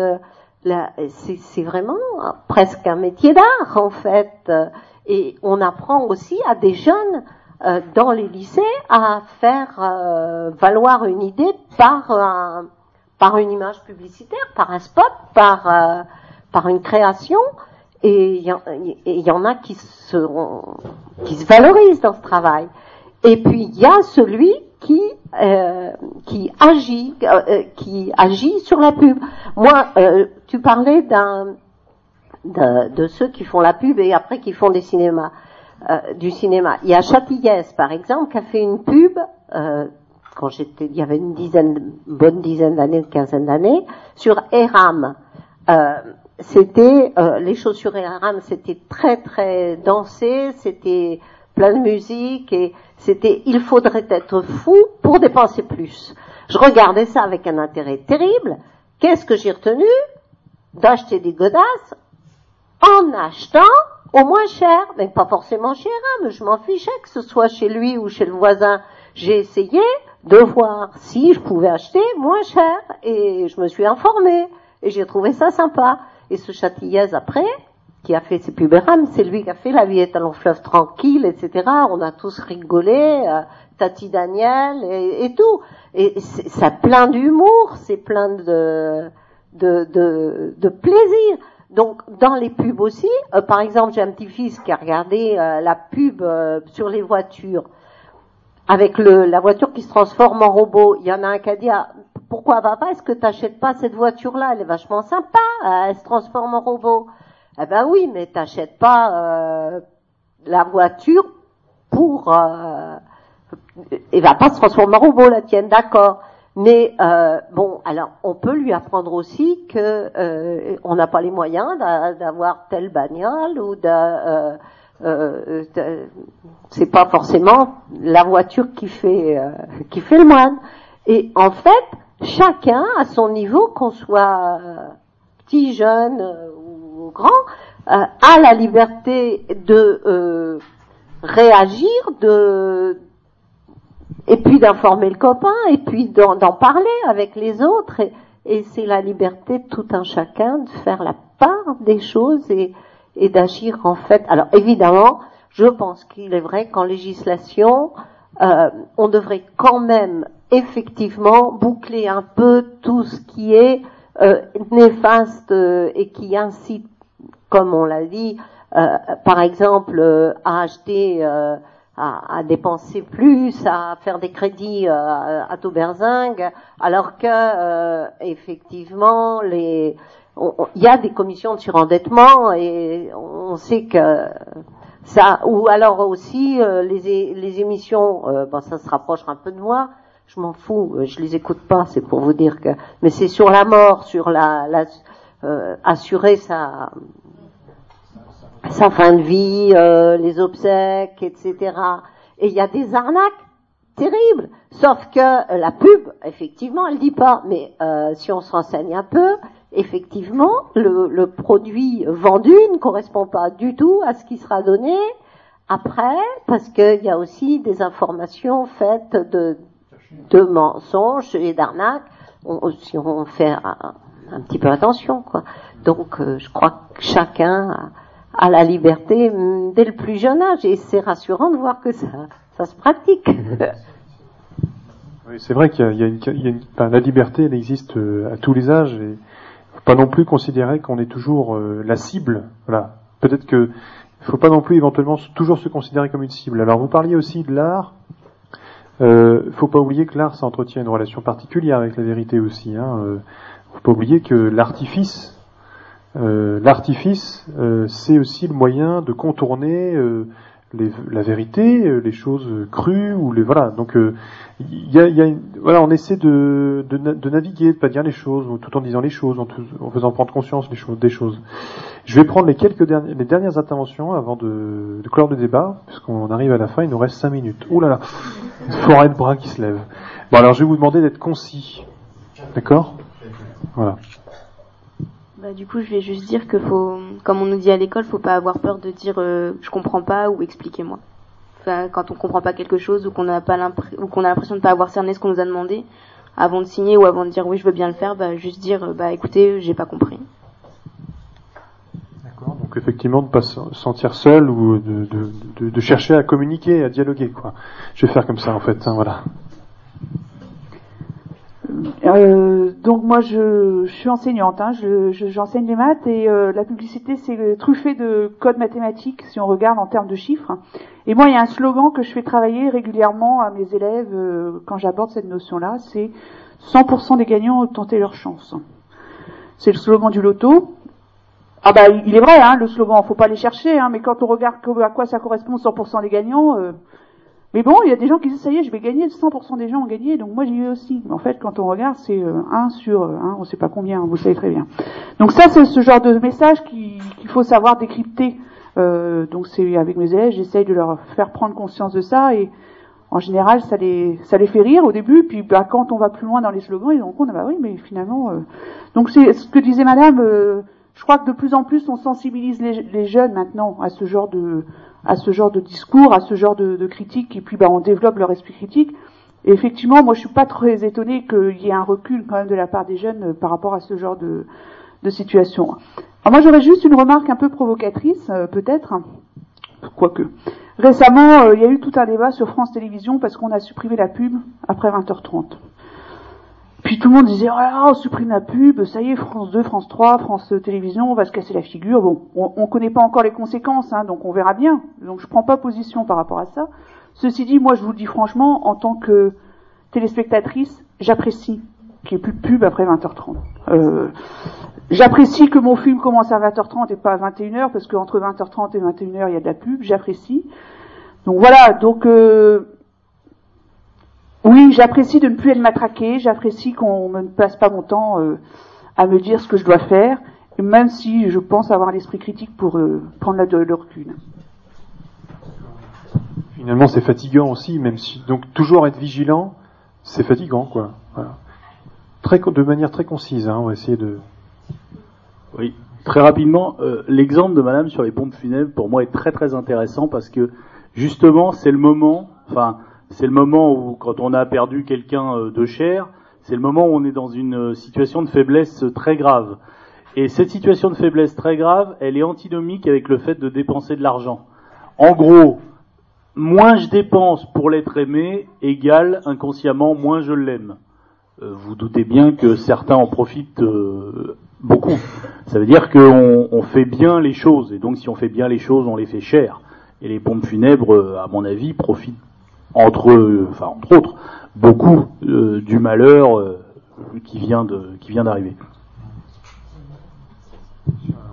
C'est vraiment presque un métier d'art en fait. Et on apprend aussi à des jeunes euh, dans les lycées à faire euh, valoir une idée par un, par une image publicitaire, par un spot, par euh, par une création, et il y, en a qui, se valorisent dans ce travail. Et puis il y a celui qui euh, agit euh, qui agit sur la pub. Moi, euh, tu parlais d'un de, ceux qui font la pub et après qui font des cinémas, du cinéma. Il y a Châtillès, par exemple, qui a fait une pub quand j'étais, il y avait une dizaine, une bonne dizaine d'années, une quinzaine d'années, sur Eram. C'était euh, les chaussures Eram, c'était très très dansé, c'était plein de musique et c'était il faudrait être fou pour dépenser plus. Je regardais ça avec un intérêt terrible. Qu'est-ce que j'ai retenu? D'acheter des godasses en achetant au moins cher, mais pas forcément chez Eram, je m'en fichais que ce soit chez lui ou chez le voisin. J'ai essayé de voir si je pouvais acheter moins cher et je me suis informée et j'ai trouvé ça sympa. Et ce Châtillaise après, qui a fait ses pubs Eram, c'est lui qui a fait La vie est un fleuve tranquille, etc. On a tous rigolé, euh, Tati Daniel et, tout. Et c'est ça plein d'humour, c'est plein de, de, de, de plaisir. Donc dans les pubs aussi, euh, par exemple j'ai un petit-fils qui a regardé euh, la pub euh, sur les voitures avec le, la voiture qui se transforme en robot. Il y en a un qui a dit ah, pourquoi papa est-ce que tu n'achètes pas cette voiture-là? Elle est vachement sympa, elle se transforme en robot. Eh ben oui, mais t'achètes pas la voiture pour euh, elle va pas se transformer en robot la tienne, d'accord. Mais euh, bon, alors on peut lui apprendre aussi que euh, on n'a pas les moyens d'avoir telle bagnole ou de, euh, euh, c'est pas forcément la voiture qui fait euh, qui fait le moine. Et en fait, chacun à son niveau, qu'on soit euh, petit, jeune euh, ou grand, euh, a la liberté de réagir, de et puis d'informer le copain, et puis d'en d'en parler avec les autres. Et, et c'est la liberté de tout un chacun de faire la part des choses et, et d'agir en fait. Alors évidemment, je pense qu'il est vrai qu'en législation, euh, on devrait quand même effectivement boucler un peu tout ce qui est euh, néfaste euh, et qui incite, comme on l'a dit, euh, par exemple, euh, à acheter, euh, à, à dépenser plus, à faire des crédits euh, à tout alors que effectivement, les, il y a des commissions de surendettement et on sait que ça, ou alors aussi les, les émissions, ça se rapproche un peu de moi, je m'en fous, euh, je les écoute pas, c'est pour vous dire que, mais c'est sur la mort, sur la, la euh, assurer sa sa fin de vie, euh, les obsèques, etc. Et il y a des arnaques terribles. Sauf que euh, la pub, effectivement, elle dit pas. Mais euh, si on se renseigne un peu, effectivement, le, le produit vendu ne correspond pas du tout à ce qui sera donné après, parce qu'il y a aussi des informations faites de, de mensonges et d'arnaques. Si on fait un, petit peu attention, quoi. Donc, euh, je crois que chacun a, la liberté hum, dès le plus jeune âge, et c'est rassurant de voir que ça, ça se pratique. C'est vrai qu'il y a, une, il y a une- la liberté, elle existe euh, à tous les âges et faut pas non plus considérer qu'on est toujours euh, la cible. Voilà. Peut-être que faut pas non plus éventuellement toujours se considérer comme une cible. Alors vous parliez aussi de l'art. Euh, faut pas oublier que l'art, ça entretient une relation particulière avec la vérité aussi. Hein. Euh, faut pas oublier que l'artifice, euh, l'artifice, euh, c'est aussi le moyen de contourner euh, les- la vérité, euh, les choses crues ou les voilà. Donc euh, y a, voilà, on essaie de, de, de naviguer, de pas dire les choses, ou tout en disant les choses, en, faisant prendre conscience des choses, des choses. Je vais prendre les quelques dernières, les dernières interventions avant de, de clore le débat, puisqu'on arrive à la fin, il nous reste cinq minutes. Ouh là là, forêt de bras qui se lève. Bon alors je vais vous demander d'être concis, d'accord? Voilà. Bah, du coup, je vais juste dire que faut, comme on nous dit à l'école, faut pas avoir peur de dire euh, je comprends pas ou expliquez-moi. Enfin, quand on comprend pas quelque chose ou qu'on n'a pas ou qu'on a l'impression de pas avoir cerné ce qu'on nous a demandé, avant de signer ou avant de dire oui je veux bien le faire, bah juste dire euh, bah écoutez j'ai pas compris. Donc effectivement, de pas se sentir seul ou de chercher à communiquer, à dialoguer, quoi. Je vais faire comme ça en fait, hein, voilà. Euh, donc moi je, je suis enseignante, hein, je, je- j'enseigne les maths et euh, la publicité c'est truffé de codes mathématiques si on regarde en termes de chiffres. Et moi il y a un slogan que je fais travailler régulièrement à mes élèves euh, quand j'aborde cette notion-là, c'est 100% des gagnants ont tenté leur chance. C'est le slogan du loto. Ah bah il est vrai, hein, le slogan, faut pas les chercher, hein, mais quand on regarde à quoi ça correspond 100% des gagnants, euh, mais bon, il y a des gens qui disent ça y est, je vais gagner, 100% des gens ont gagné, donc moi j'y vais aussi. Mais en fait, quand on regarde, c'est euh, 1 sur euh, 1, on sait pas combien, vous savez très bien. Donc ça, c'est ce genre de message qui- qu'il faut savoir décrypter. Euh, donc c'est avec mes élèves, j'essaye de leur faire prendre conscience de ça et en général, ça les, ça les fait rire au début, puis bah, quand on va plus loin dans les slogans, ils rendent compte, ah bah oui, mais finalement... euh, Donc c'est ce que disait madame, euh, je crois que de plus en plus on sensibilise les, jeunes maintenant à ce genre de à ce genre de discours, à ce genre de, de critique, et puis bah, on développe leur esprit critique. Et effectivement, moi je suis pas très étonnée qu'il y ait un recul quand même de la part des jeunes euh, par rapport à ce genre de, de situation. Alors moi j'aurais juste une remarque un peu provocatrice, euh, peut-être, quoique. Récemment, euh, il y a eu tout un débat sur France Télévisions parce qu'on a supprimé la pub après 20h30. Puis tout le monde disait, oh on supprime la pub, ça y est, France 2, France 3, France Télévisions, on va se casser la figure. Bon, on, on connaît pas encore les conséquences, hein, donc on verra bien. Donc je prends pas position par rapport à ça. Ceci dit, moi je vous le dis franchement, en tant que téléspectatrice, j'apprécie qu'il n'y ait plus de pub après 20h30. Euh, j'apprécie que mon film commence à 20h30 et pas à 21h, parce qu'entre 20h30 et 21h, il y a de la pub, j'apprécie. Donc voilà, donc euh, oui, j'apprécie de ne plus être matraqué, j'apprécie qu'on ne me passe pas mon temps euh, à me dire ce que je dois faire, même si je pense avoir l'esprit critique pour euh, prendre la, le recul. Finalement, c'est fatigant aussi, même si donc toujours être vigilant, c'est fatigant, quoi. Voilà. Très, de manière très concise, hein, on va essayer de. Oui, très rapidement, euh, l'exemple de Madame sur les pompes funèbres pour moi est très très intéressant parce que justement c'est le moment, enfin c'est le moment où quand on a perdu quelqu'un euh, de cher, c'est le moment où on est dans une euh, situation de faiblesse très grave. Et cette situation de faiblesse très grave, elle est antinomique avec le fait de dépenser de l'argent. En gros, moins je dépense pour l'être aimé, égale inconsciemment moins je l'aime. Euh, vous doutez bien que certains en profitent beaucoup. Ça veut dire qu'on on fait bien les choses, et donc si on fait bien les choses, on les fait cher. Et les pompes funèbres, à mon avis, profitent entre, autres, beaucoup euh, du malheur euh, qui vient d'arriver.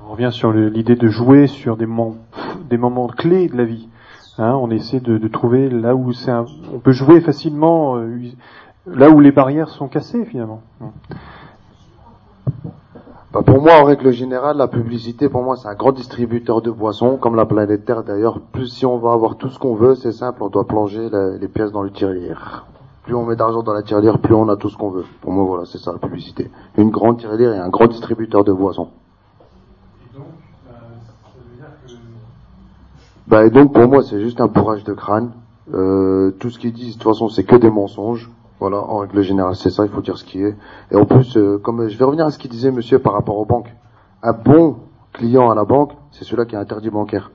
On revient sur l'idée de jouer sur des moments, clés de la vie. Hein, on essaie de, trouver là où on peut jouer facilement, euh, là où les barrières sont cassées finalement. Bah, pour moi, en règle générale, la publicité, pour moi, c'est un grand distributeur de boissons, comme la planète Terre d'ailleurs. Plus si on va avoir tout ce qu'on veut, c'est simple, on doit plonger les pièces dans le tirelire. Plus on met d'argent dans la tirelire, plus on a tout ce qu'on veut. Pour moi, voilà, c'est ça la publicité. Une grande tirelire et un grand distributeur de boissons. Bah, et donc pour moi, c'est juste un bourrage de crâne. Euh, tout ce qu'ils disent, de toute façon, c'est que des mensonges. Voilà, en règle générale, c'est ça, il faut dire ce qui est. Et en plus, euh, comme je vais revenir à ce qu'il disait monsieur par rapport aux banques. Un bon client à la banque, c'est celui-là qui a interdit bancaire.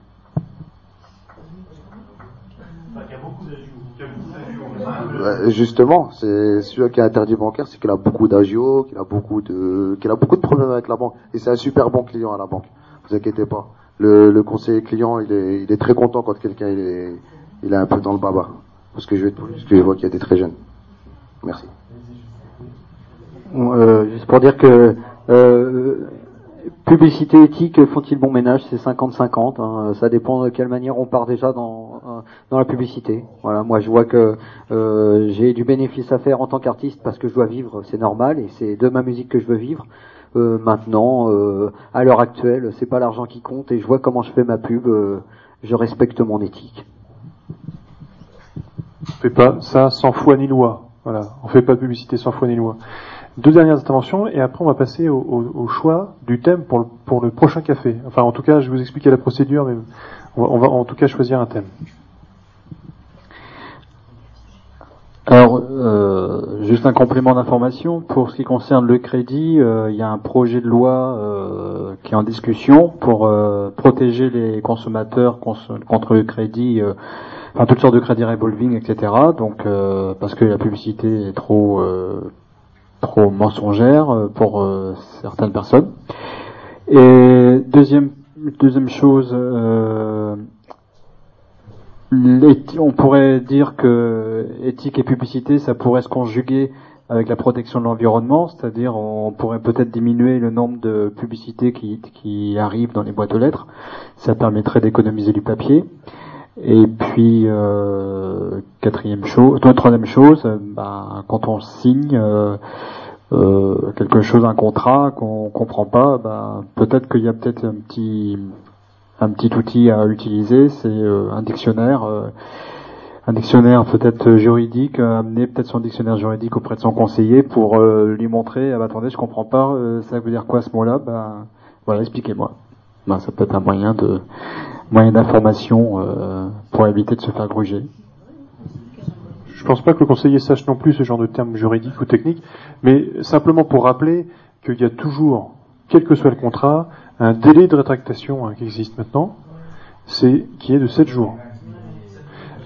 Euh, Justement, c'est celui qui a interdit bancaire, c'est qu'il a beaucoup d'agios, qu'il a beaucoup de, qu'il a beaucoup de problèmes avec la banque. Et c'est un super bon client à la banque. Vous inquiétez pas. Le, le conseiller client, il est, il est très content quand quelqu'un il est, il est un peu dans le baba. Parce que je parce que je vois qu'il y a des très jeunes. Merci. Euh, juste pour dire que euh, publicité éthique font-ils bon ménage? C'est 50-50. hein. Ça dépend de quelle manière on part déjà dans euh, dans la publicité. Voilà, moi je vois que euh, j'ai du bénéfice à faire en tant qu'artiste parce que je dois vivre, c'est normal et c'est de ma musique que je veux vivre. Euh, maintenant, euh, à l'heure actuelle, c'est pas l'argent qui compte et je vois comment je fais ma pub. euh, je respecte mon éthique. On fait pas ça sans foi ni loi. Voilà, on fait pas de publicité sans foi ni loi. Deux dernières interventions et après on va passer au, choix du thème pour le, pour le prochain café. Enfin, en tout cas, je vais vous expliquer la procédure, mais on va en tout cas choisir un thème. Alors, euh, juste un complément d'information. Pour ce qui concerne le crédit, euh, il y a un projet de loi euh, qui est en discussion pour euh, protéger les consommateurs cons- contre le crédit, enfin toutes sortes de crédits revolving, etc. Donc, parce que la publicité est trop trop mensongère pour certaines personnes. Et deuxième deuxième chose, on pourrait dire que éthique et publicité, ça pourrait se conjuguer avec la protection de l'environnement, c'est-à-dire on pourrait peut-être diminuer le nombre de publicités qui, arrivent dans les boîtes aux lettres. Ça permettrait d'économiser du papier. Et puis euh, quatrième chose, troisième chose, bah, quand on signe euh, euh, quelque chose, un contrat qu'on comprend pas, bah, peut-être qu'il y a peut-être un petit un petit outil à utiliser, c'est euh, un dictionnaire, euh, un dictionnaire peut-être juridique, euh, amener peut-être son dictionnaire juridique auprès de son conseiller pour lui montrer, ah, bah, attendez, je comprends pas, ça veut dire quoi ce mot-là, bah, voilà, expliquez-moi. Bah, ça peut être un moyen de moyen d'information pour éviter de se faire gruger. Je pense pas que le conseiller sache non plus ce genre de termes juridiques ou techniques, mais simplement pour rappeler qu'il y a toujours, quel que soit le contrat, un délai de rétractation hein, qui existe maintenant, c'est qui est de 7 jours.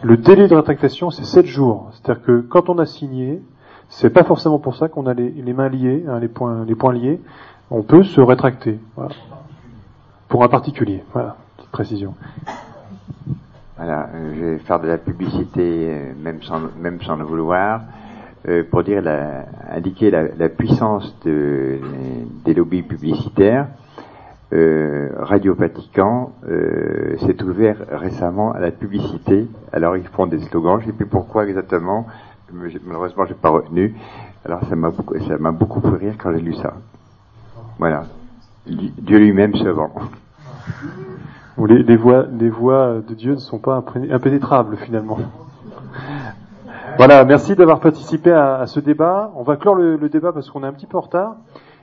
Le délai de rétractation, c'est 7 jours. C'est-à-dire que quand on a signé, c'est pas forcément pour ça qu'on a les, mains liées, hein, les, points, liés. On peut se rétracter. Pour un particulier. Voilà, petite précision. Voilà, euh, je vais faire de la publicité, euh, même sans, même sans le vouloir, euh, pour dire la, indiquer la, puissance de, des lobbies publicitaires. Euh, Radio Vatican euh, s'est ouvert récemment à la publicité. Alors ils font des slogans, je ne sais plus pourquoi exactement, malheureusement j'ai pas retenu. Alors ça m'a beaucoup, ça m'a beaucoup fait rire quand j'ai lu ça. Voilà, Dieu lui-même se vend. Les, les voies, les voies de Dieu ne sont pas impénétrables finalement. Voilà, merci d'avoir participé à, à ce débat. On va clore le, le débat parce qu'on est un petit peu en retard.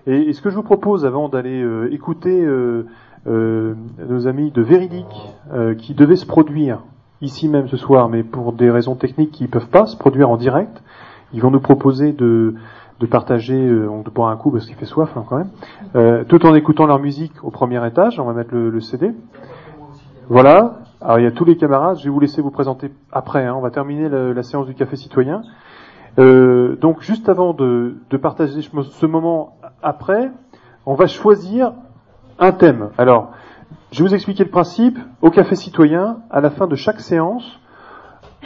Et, et ce que je vous propose, avant d'aller euh, écouter euh, euh, nos amis de Véridique, euh, qui devaient se produire ici même ce soir, mais pour des raisons techniques qui ne peuvent pas se produire en direct, ils vont nous proposer de, de partager, euh, on de boire un coup parce qu'il fait soif hein, quand même, euh, tout en écoutant leur musique au premier étage. On va mettre le, le CD. Voilà. Alors il y a tous les camarades. Je vais vous laisser vous présenter après. hein. On va terminer le- la séance du café citoyen. Euh, donc juste avant de, de partager ce moment après, on va choisir un thème. Alors, je vais vous expliquer le principe. Au café citoyen, à la fin de chaque séance,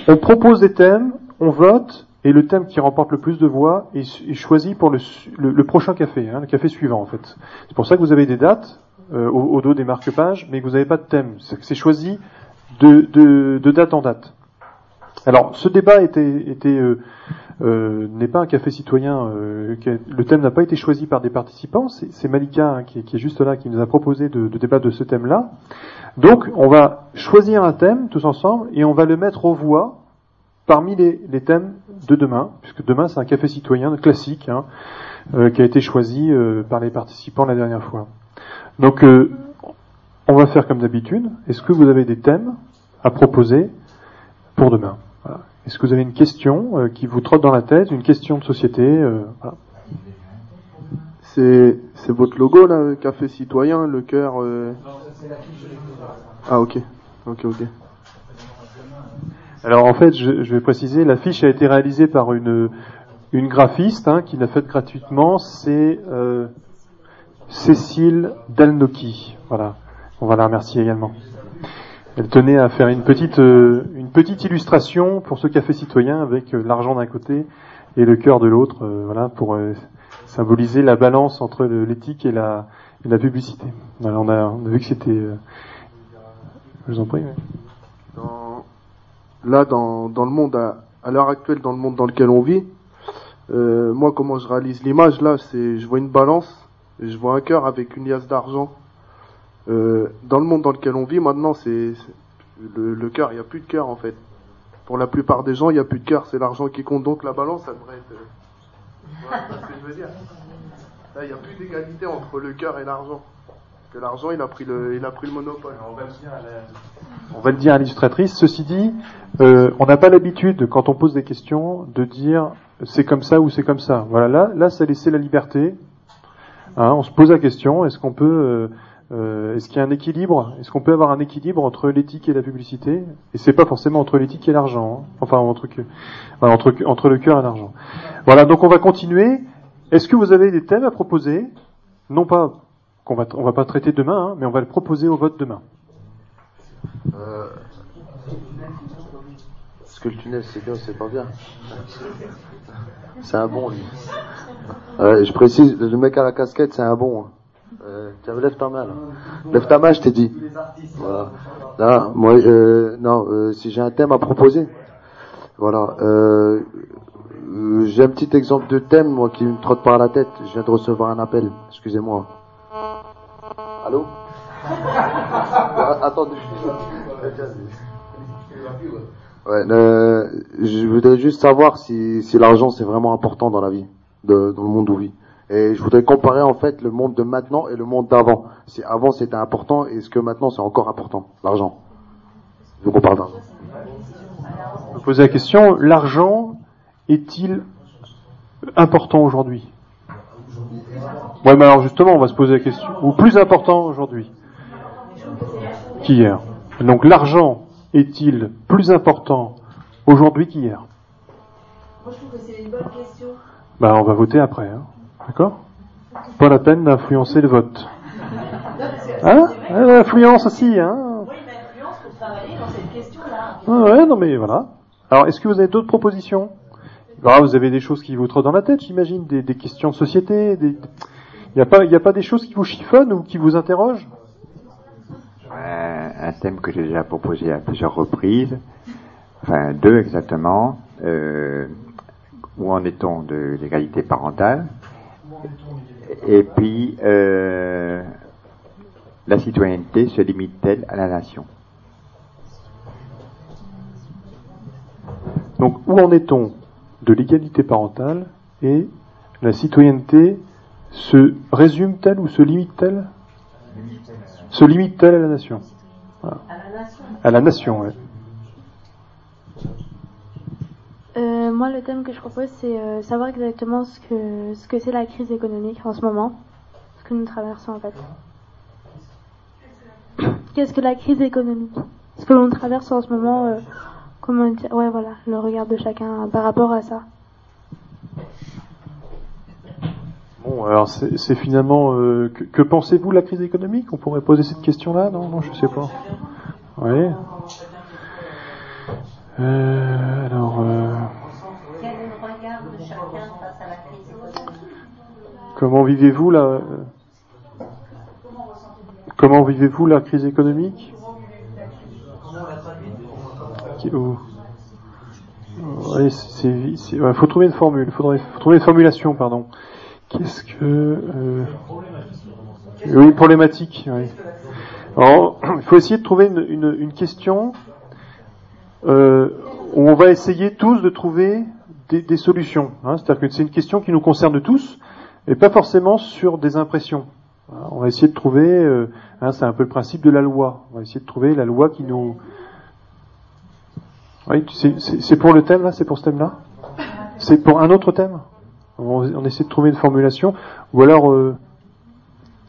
on propose des thèmes, on vote, et le thème qui remporte le plus de voix est, choisi pour le, prochain café, hein, le café suivant en fait. C'est pour ça que vous avez des dates euh, au, dos des marque-pages, mais que vous n'avez pas de thème. C'est choisi de, de, de date en date. Alors, ce débat était, était euh, euh, n'est pas un café citoyen. euh, le thème n'a pas été choisi par des participants. C'est Malika hein, qui, est- juste là, qui nous a proposé de, débattre de ce thème-là. Donc, on va choisir un thème tous ensemble et on va le mettre aux voix parmi les, thèmes de demain, puisque demain c'est un café citoyen classique hein, euh, qui a été choisi par les participants la dernière fois. Donc, on va faire comme d'habitude. Est-ce que vous avez des thèmes à proposer pour demain? Est-ce que vous avez une question euh, qui vous trotte dans la tête, une question de société euh, voilà. C'est c'est votre logo là, le café citoyen, le cœur. euh, Ah ok, ok, ok. Alors en fait, je, je vais préciser, l'affiche a été réalisée par une, une graphiste hein, qui l'a faite gratuitement, c'est euh, Cécile Dalnoki. Voilà, on va la remercier également. Elle tenait à faire une petite, euh, une petite illustration pour ce café citoyen avec euh, l'argent d'un côté et le cœur de l'autre, euh, voilà, pour symboliser la balance entre l'éthique et la, publicité. Voilà, on, a, vu que c'était... je vous en prie. là, dans, le monde, à, à l'heure actuelle, dans le monde dans lequel on vit, moi, comment je réalise l'image, là, c'est, je vois une balance, et je vois un cœur avec une liasse d'argent. Euh, dans le monde dans lequel on vit, maintenant, c'est, le, le cœur, il n'y a plus de cœur, en fait. Pour la plupart des gens, il n'y a plus de cœur, c'est l'argent qui compte. Donc, la balance, ça devrait être, euh, voilà, c'est ce que je veux dire. Là, il n'y a plus d'égalité entre le cœur et l'argent. Que l'argent, il a pris le, il a pris le monopole. On va le dire à la- On va le dire à l'illustratrice. Ceci dit, euh, on n'a pas l'habitude, quand on pose des questions, de dire c'est comme ça ou c'est comme ça. Voilà, là, là, ça laissé la liberté. Hein, on se pose la question est-ce qu'on peut, euh, euh, est-ce qu'il y a un équilibre? Est-ce qu'on peut avoir un équilibre entre l'éthique et la publicité? Et c'est pas forcément entre l'éthique et l'argent. hein. Enfin, entre, entre, entre le cœur et l'argent. Voilà, donc on va continuer. Est-ce que vous avez des thèmes à proposer? Non pas qu'on va, on va pas traiter demain, hein, mais on va le proposer au vote demain. Euh, Est-ce que le tunnel c'est bien c'est pas bien C'est un bon lui. Euh, je précise, le mec à la casquette c'est un bon. hein. Euh, tiens, lève ta main là. Lève ta main, je t'ai dit. Voilà. Là, moi, euh, non, euh, si j'ai un thème à proposer. Voilà. Euh, euh, j'ai un petit exemple de thème, moi, qui me trotte par la tête. Je viens de recevoir un appel. Excusez-moi. Allô Ah, Attendez. Ouais, euh, je voudrais juste savoir si, si l'argent c'est vraiment important dans la vie, de, dans le monde où on vit. Et je voudrais comparer en fait le monde de maintenant et le monde d'avant. Si avant c'était important, est-ce que maintenant c'est encore important, l'argent Je vous parle d'argent. Je vais poser la question, l'argent est-il important aujourd'hui? Ouais, mais alors justement, on va se poser la question. Ou plus important aujourd'hui qu'hier. Donc l'argent est-il plus important aujourd'hui qu'hier? Moi, je trouve que c'est une bonne question. Bah, on va voter après, hein. D'accord Pas la peine d'influencer le vote. Hein L'influence aussi, hein Oui, mais influence pour travailler dans cette question-là. Ouais, ouais, non mais voilà. Alors, est-ce que vous avez d'autres propositions? Bah, Vous avez des choses qui vous trottent dans la tête, j'imagine, des, des questions de société. Des... Il n'y a, pas- il y a pas des choses qui vous chiffonnent ou qui vous interrogent? Un, un thème que j'ai déjà proposé à plusieurs reprises, enfin deux exactement. Euh, où en est-on de l'égalité parentale? Et puis, euh, la citoyenneté se limite-t-elle à la nation? Donc, où en est-on de l'égalité parentale et la citoyenneté se résume-t-elle ou se limite-t-elle? Se limite-t-elle à la nation? Voilà. À la nation, ouais. Euh, moi, le thème que je propose, c'est euh, savoir exactement ce que ce que c'est la crise économique en ce moment, ce que nous traversons en fait. Qu'est-ce que la crise économique? Ce que l'on traverse en ce moment, euh, comment dire Ouais, voilà, le regard de chacun par rapport à ça. Bon, alors c'est finalement euh, que, que pensez-vous de la crise économique? On pourrait poser cette question-là Non, non, je sais pas. Oui. Euh, alors, euh, comment vivez-vous la Comment vivez-vous la crise économique? Oh. Ouais, c'est- ouais, faut trouver une formule. Faudrait, faut trouver une formulation, pardon. Qu'est-ce que euh, oui problématique. Oui. Alors, il faut essayer de trouver une, une, une question euh, on va essayer tous de trouver des, des solutions. hein. C'est-à-dire que c'est une question qui nous concerne tous et pas forcément sur des impressions. On va essayer de trouver, euh, hein, c'est un peu le principe de la loi. On va essayer de trouver la loi qui nous. Oui, c'est pour le thème là, c'est pour ce thème-là? C'est pour un autre thème? On, essaie de trouver une formulation, ou alors euh,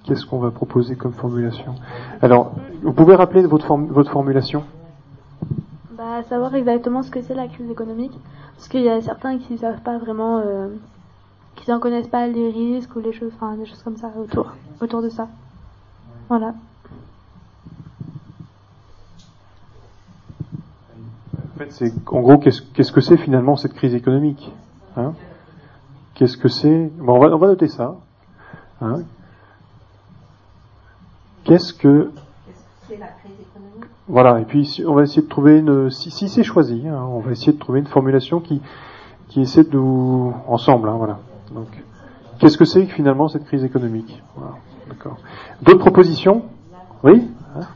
qu'est-ce qu'on va proposer comme formulation? Alors, vous pouvez rappeler votre formulation? Bah, savoir exactement ce que c'est la crise économique, parce qu'il y a certains qui ne savent pas vraiment, euh, qui n'en connaissent pas les risques ou les choses, enfin des choses comme ça autour, autour de ça. Voilà. En fait, c'est en gros qu'est-ce qu'est-ce que c'est finalement cette crise économique hein? Qu'est-ce que c'est? Bon, on, va, on va noter ça. Hein? Qu'est-ce que C'est la crise économique voilà et puis on va essayer de trouver une si, si c'est choisi, hein, on va essayer de trouver une formulation qui qui essaie de nous ensemble. Hein, voilà. Donc qu'est-ce que c'est finalement cette crise économique? Voilà, D'accord. D'autres propositions? Oui? Hein?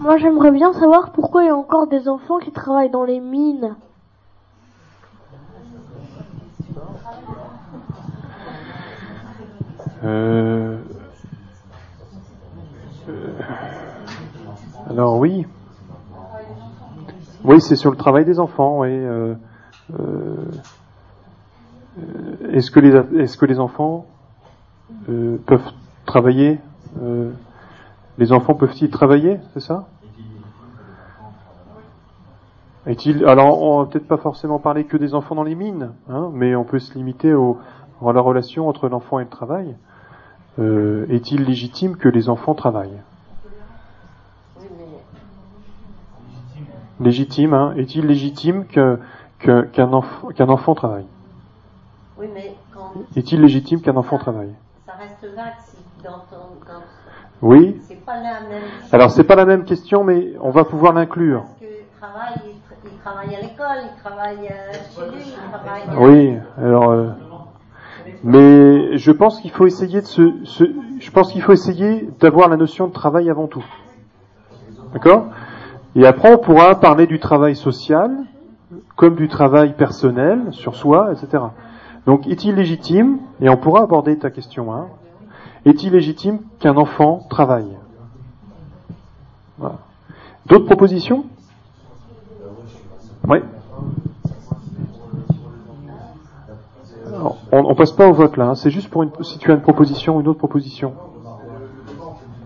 Moi, j'aimerais bien savoir pourquoi il y a encore des enfants qui travaillent dans les mines. Euh, euh, alors oui. Oui, c'est sur le travail des enfants. Oui. euh, euh, est-ce que les est-ce que les enfants euh, peuvent travailler Les enfants peuvent-ils travailler C'est ça? Est-il alors on va peut-être pas forcément parler que des enfants dans les mines, hein, mais on peut se limiter dans la relation entre l'enfant et le travail, est-il légitime que les enfants travaillent? Légitime, hein Est-il légitime que que- qu'un enfant, qu'un enfant travaille? Oui, mais quand Est-il légitime qu'un enfant travaille? ça reste vague, si dans ton. Dans... Oui. Pas la même. Alors c'est pas la même question, mais on va pouvoir l'inclure. Parce que travail, il, tra- il travaille à l'école, il travaille euh, chez lui, il travaille. euh, Oui. Alors, euh, mais je pense qu'il faut essayer de se, se- je pense qu'il faut essayer d'avoir la notion de travail avant tout. D'accord? Et après, on pourra parler du travail social comme du travail personnel sur soi, etc. Donc, est-il légitime Et on pourra aborder ta question. Hein, est-il légitime qu'un enfant travaille? D'autres propositions? Oui. On, on passe pas au vote là, hein, c'est juste pour une, si tu as une proposition, une autre proposition.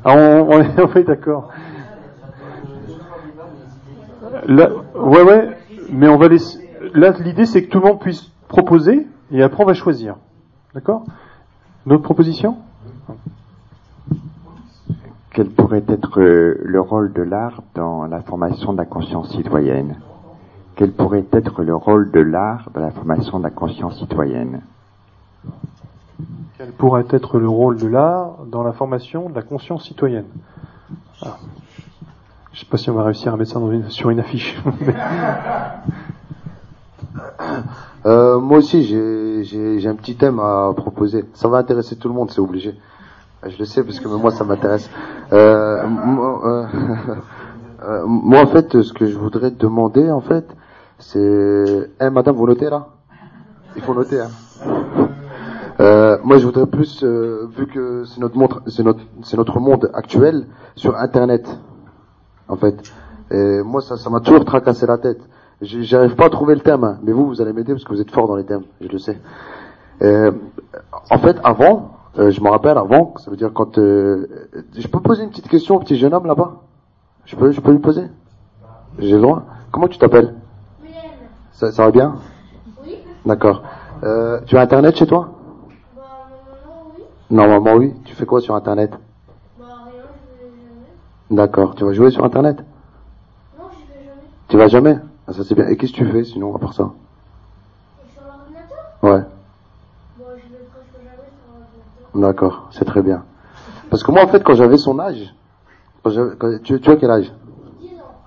Ah, on est d'accord. Là, ouais, ouais, mais on va laisser. Là, l'idée c'est que tout le monde puisse proposer et après on va choisir. D'accord? Une autre proposition Quel pourrait être euh, le rôle de l'art dans la formation de la conscience citoyenne? Quel pourrait être le rôle de l'art dans la formation de la conscience citoyenne? Quel pourrait être le rôle de l'art dans la formation de la conscience citoyenne? Ah. Je sais pas si on va réussir à mettre ça sur une affiche. Euh, moi aussi, j'ai- un petit thème à proposer. Ça va intéresser tout le monde, c'est obligé. Je le sais parce que moi, ça m'intéresse. Euh, moi, euh, moi, en fait, ce que je voudrais demander, en fait, c'est... Eh, madame, vous notez là? Il faut noter, hein. Moi, je voudrais plus, vu que c'est notre, c'est notre monde actuel, sur Internet, en fait. Et moi, ça, ça m'a toujours tracassé la tête. J'arrive pas à trouver le thème, hein. mais vous, vous allez m'aider parce que vous êtes fort dans les thèmes, je le sais. Euh, en fait, avant, euh, je me rappelle avant, ça veut dire quand, euh, je peux poser une petite question au petit jeune homme là-bas? Je peux, je peux lui poser? J'ai le droit? Comment tu t'appelles? Ça, ça va bien? Oui. D'accord. Euh, tu as Internet chez toi? Normalement oui. Tu fais quoi sur Internet? D'accord. Tu vas jouer sur Internet? Non, j'y vais jamais. Tu vas jamais? Ah, Ça c'est bien. Et qu'est-ce que tu fais sinon à part ça? Sur l'ordinateur Ouais. Bon, je vais presque jamais sur l'ordinateur. D'accord. C'est très bien. Parce que moi en fait quand j'avais son âge, quand quand- tu, tu as quel âge?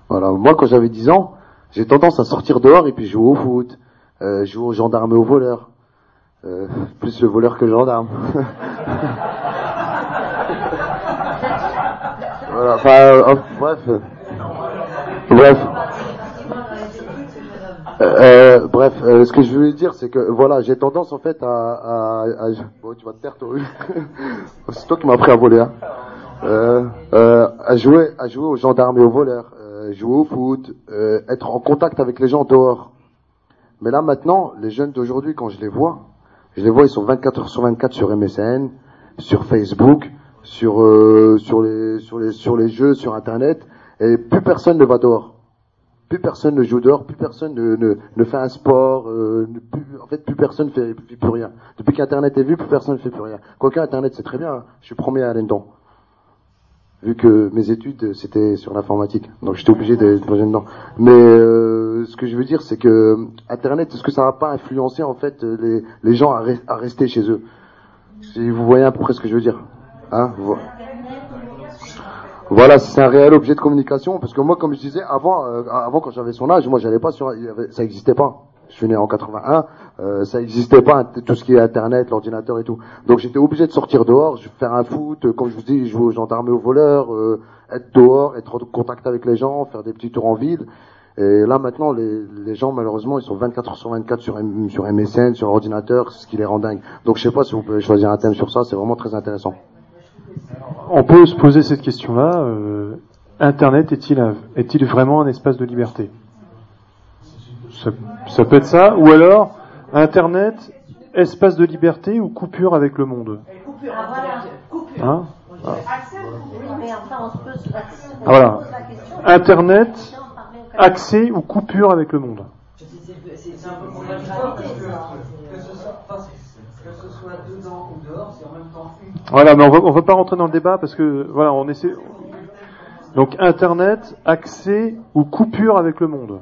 Voilà. Moi quand j'avais 10 ans, j'ai tendance à sortir dehors et puis jouer au foot, euh, jouer aux gendarmes et aux voleurs. Euh, plus le voleur que le gendarme. voilà, euh, bref. Bref. Euh, euh, bref, ce que je voulais dire, c'est que voilà, j'ai tendance en fait à, bon, tu vas te taire toi. c'est toi qui m'as appris à voler, hein. À jouer, à jouer aux gendarmes et aux voleurs, jouer au foot, être en contact avec les gens dehors. Mais là maintenant, les jeunes d'aujourd'hui, quand je les vois, je les vois, ils sont 24 heures sur 24 sur MSN, sur Facebook, sur euh, sur les sur les sur les jeux, sur Internet, et plus personne ne va dehors. Plus personne ne joue dehors, plus personne ne, ne, ne fait un sport, euh, en fait plus personne ne fait, fait plus rien. Depuis qu'Internet est vu, plus personne ne fait plus rien. Quoique Internet c'est très bien, hein. je suis premier à aller dedans. Vu que mes études c'était sur l'informatique, donc j'étais obligé de plonger dedans. Mais euh, ce que je veux dire c'est que Internet, est-ce que ça va pas influencer en fait les, les gens à, re- à rester chez eux? Si vous voyez à peu près ce que je veux dire, hein voilà, c'est un réel objet de communication, parce que moi, comme je disais, avant, euh, avant quand j'avais son âge, moi, j'allais pas sur, ça existait pas. Je suis né en 81, euh, ça existait pas, tout ce qui est Internet, l'ordinateur et tout. Donc j'étais obligé de sortir dehors, faire un foot, comme je vous dis, jouer aux gendarmes et aux voleurs, euh, être dehors, être en contact avec les gens, faire des petits tours en ville. Et là maintenant, les, les gens malheureusement, ils sont 24 heures sur 24 sur, sur MSN, sur l'ordinateur, ce qui les rend dingues. Donc je sais pas si vous pouvez choisir un thème sur ça, c'est vraiment très intéressant. On peut se poser cette question-là. euh, Internet est-il vraiment un espace de liberté? Ça, ça peut être ça, ou alors Internet espace de liberté ou coupure avec le monde? Ah voilà, coupure. Hein? Ah. Oui, mais enfin, on se pose, on Ah, voilà. se pose la question. Internet accès ou coupure avec le monde? Que, que ce soit. enfin, c'est- que ce soit dedans ou dehors, c'est en même temps une. Voilà, mais on va, on va pas rentrer dans le débat parce que voilà, on essaie. Donc Internet, accès ou coupure avec le monde.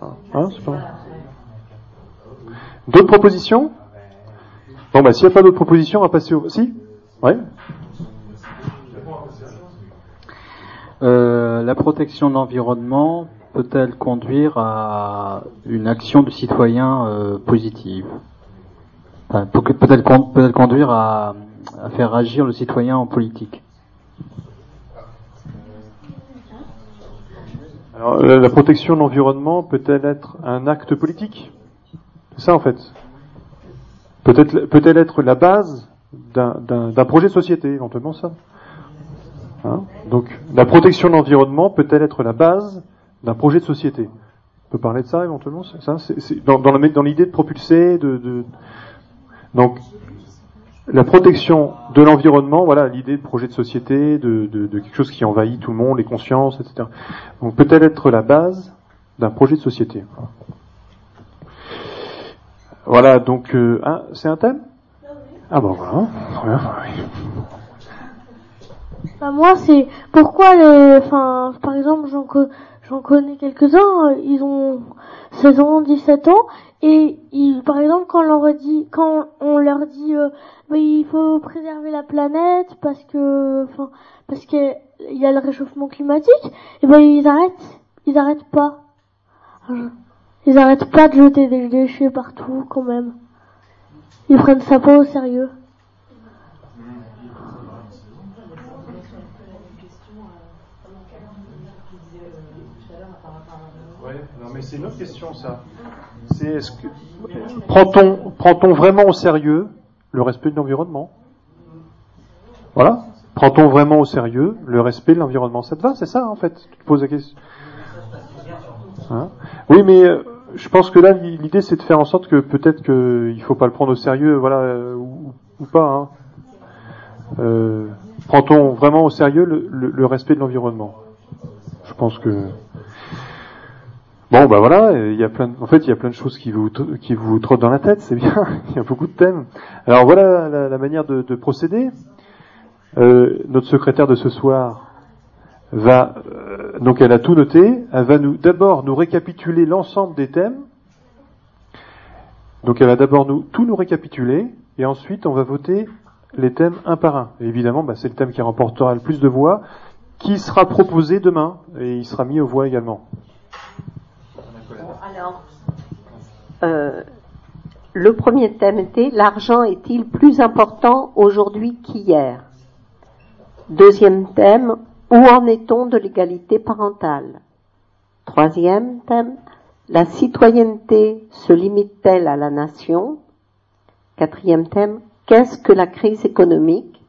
Voilà. Hein, c'est pas- D'autres propositions? Bon bah s'il n'y a pas d'autres propositions, on va passer au. Si? Ouais. Euh, la protection de l'environnement peut-elle conduire à une action du citoyen euh, positive? Enfin, peut- conduire à, faire agir le citoyen en politique. La, protection de l'environnement peut-elle être un acte politique? C'est ça en fait. Peut-être peut-elle être la base d'un- projet de société, éventuellement ça? Hein? Donc la protection de l'environnement peut-elle être la base d'un projet de société? On peut parler de ça éventuellement? C'est dans, dans l'idée de propulser, de- donc la protection de l'environnement, voilà l'idée de projet de société, de, quelque chose qui envahit tout le monde, les consciences, etc. Donc peut-elle être la base d'un projet de société? Voilà, donc euh, hein, c'est un thème? Ah bon voilà, bien, oui. Bah, moi, c'est pourquoi les, enfin, par exemple, j'en j'en connais quelques-uns, euh, ils ont 16 ans, 17 ans, et ils, par exemple, quand on leur dit, quand on leur dit, euh, bah, il faut préserver la planète parce que, enfin, parce que il y a le réchauffement climatique, et ben ils arrêtent, ils arrêtent pas. Ils arrêtent pas de jeter des déchets partout, quand même. Ils prennent ça pas au sérieux. Ouais, non mais c'est une autre question ça. C'est est-ce que prend-on prend-on vraiment au sérieux le respect de l'environnement? Voilà. Prend-on vraiment au sérieux le respect de l'environnement? Ça te va, c'est ça en fait? Tu te poses la question. Hein? Oui, mais euh, je pense que là l'idée c'est de faire en sorte que peut-être qu'il faut pas le prendre au sérieux, voilà, euh, ou, pas. Hein. Euh, prend-on vraiment au sérieux le respect de l'environnement? Je pense que Bon, bah voilà, euh, il y a plein, en fait, il y a plein de choses qui vous qui vous trottent dans la tête, c'est bien. il y a beaucoup de thèmes. Alors voilà la, manière de, de procéder. Euh, notre secrétaire de ce soir va, euh, donc elle a tout noté. Elle va nous d'abord nous récapituler l'ensemble des thèmes. Donc elle va d'abord nous tout nous récapituler et ensuite on va voter les thèmes un par un. Évidemment, bah, c'est le thème qui remportera le plus de voix, qui sera proposé demain et il sera mis aux voix également. Alors, euh, le premier thème était l'argent est-il plus important aujourd'hui qu'hier? Deuxième thème, où en est-on de l'égalité parentale? Troisième thème, la citoyenneté se limite-t-elle à la nation? Quatrième thème, qu'est-ce que la crise économique?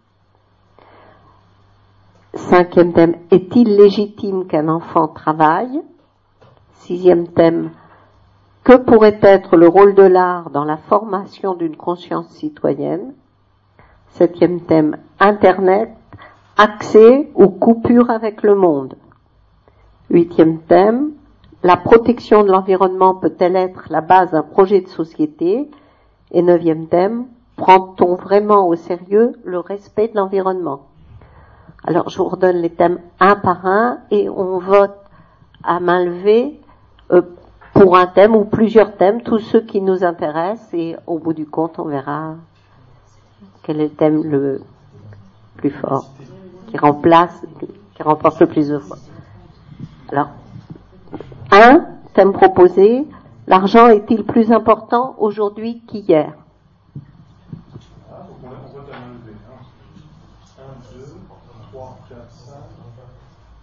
Cinquième thème, est-il légitime qu'un enfant travaille? Sixième thème, que pourrait être le rôle de l'art dans la formation d'une conscience citoyenne? Septième thème, Internet, accès ou coupure avec le monde. Huitième thème, la protection de l'environnement peut-elle être la base d'un projet de société? Et neuvième thème, prend-on vraiment au sérieux le respect de l'environnement? Alors je vous redonne les thèmes un par un et on vote à main levée euh, pour un thème ou plusieurs thèmes, tous ceux qui nous intéressent, et au bout du compte, on verra quel est le thème le plus fort, qui remplace, qui remporte le plus de fois. Alors, un thème proposé, l'argent est-il plus important aujourd'hui qu'hier Ah, donc on, on vote à main levée. 1, 2, 3, 4, 5,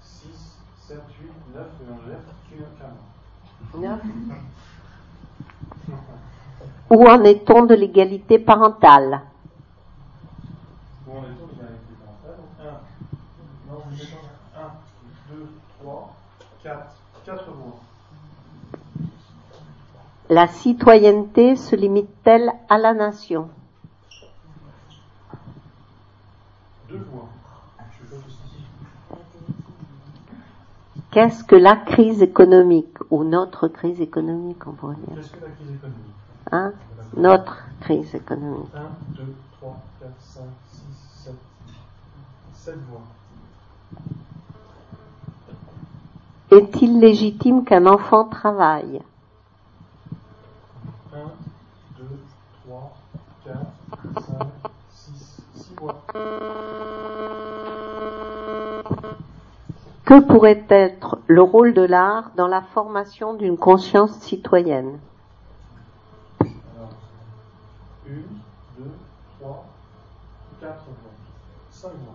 6, 7, 8, 9, mélangère, tu n'as qu'un. Où en est-on de l'égalité parentale? Où en est-on de l'égalité parentale 1, non, vous mettez 1, 2, 3, 4, 4 voix. La citoyenneté se limite-t-elle à la nation? Deux voix. Je vote aussi. Qu'est-ce que la crise économique ou notre crise économique, on pourrait dire Qu'est-ce que la crise économique Hein Notre crise économique. 1, 2, 3, 4, 5, 6, 7. 7 voix. Est-il légitime qu'un enfant travaille 1, 2, 3, 4, 5, 6, 6 voix. Que pourrait être le rôle de l'art dans la formation d'une conscience citoyenne? Alors, 1, 2, 3, 4 voix. 5 voix.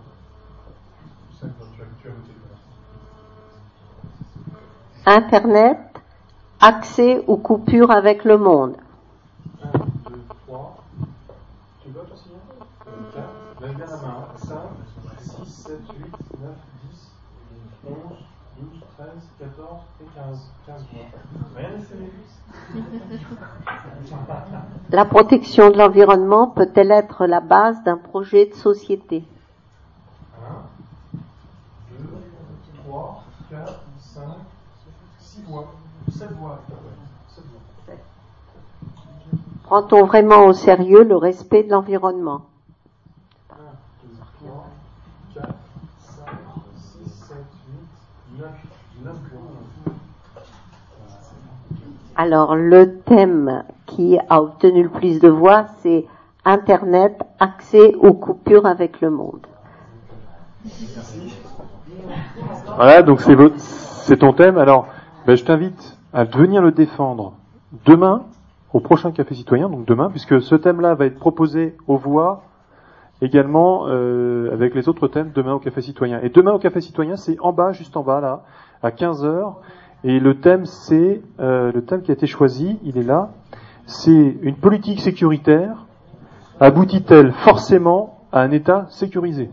5 voix, tu as, tu as noté le reste. Internet, accès ou coupure avec le monde 1, 2, 3. Tu votes aussi 4. Lève bien la main. 5, 6, 7, 8, 9, 10, 11, 12, 13, 14 et 15. 15 voix. Rien n'est fait. La protection de l'environnement peut-elle être la base d'un projet de société? 1, 2, 3, 4, 5, 6 voix. 7 voix. 7 voix. Prend-on vraiment au sérieux le respect de l'environnement 1, 2, 3, 4, 5, 6, 7, 8, 9. 9 voix. Alors le thème qui a obtenu le plus de voix, c'est Internet, accès ou coupure avec le monde. Voilà, donc c'est votre, c'est ton thème. Alors, ben, je t'invite à venir le défendre demain au prochain Café Citoyen, donc demain, puisque ce thème-là va être proposé aux voix également euh, avec les autres thèmes demain au Café Citoyen. Et demain au Café Citoyen, c'est en bas, juste en bas là, à 15 heures. Et le thème, c'est euh, le thème qui a été choisi. Il est là. C'est une politique sécuritaire aboutit-elle forcément à un État sécurisé?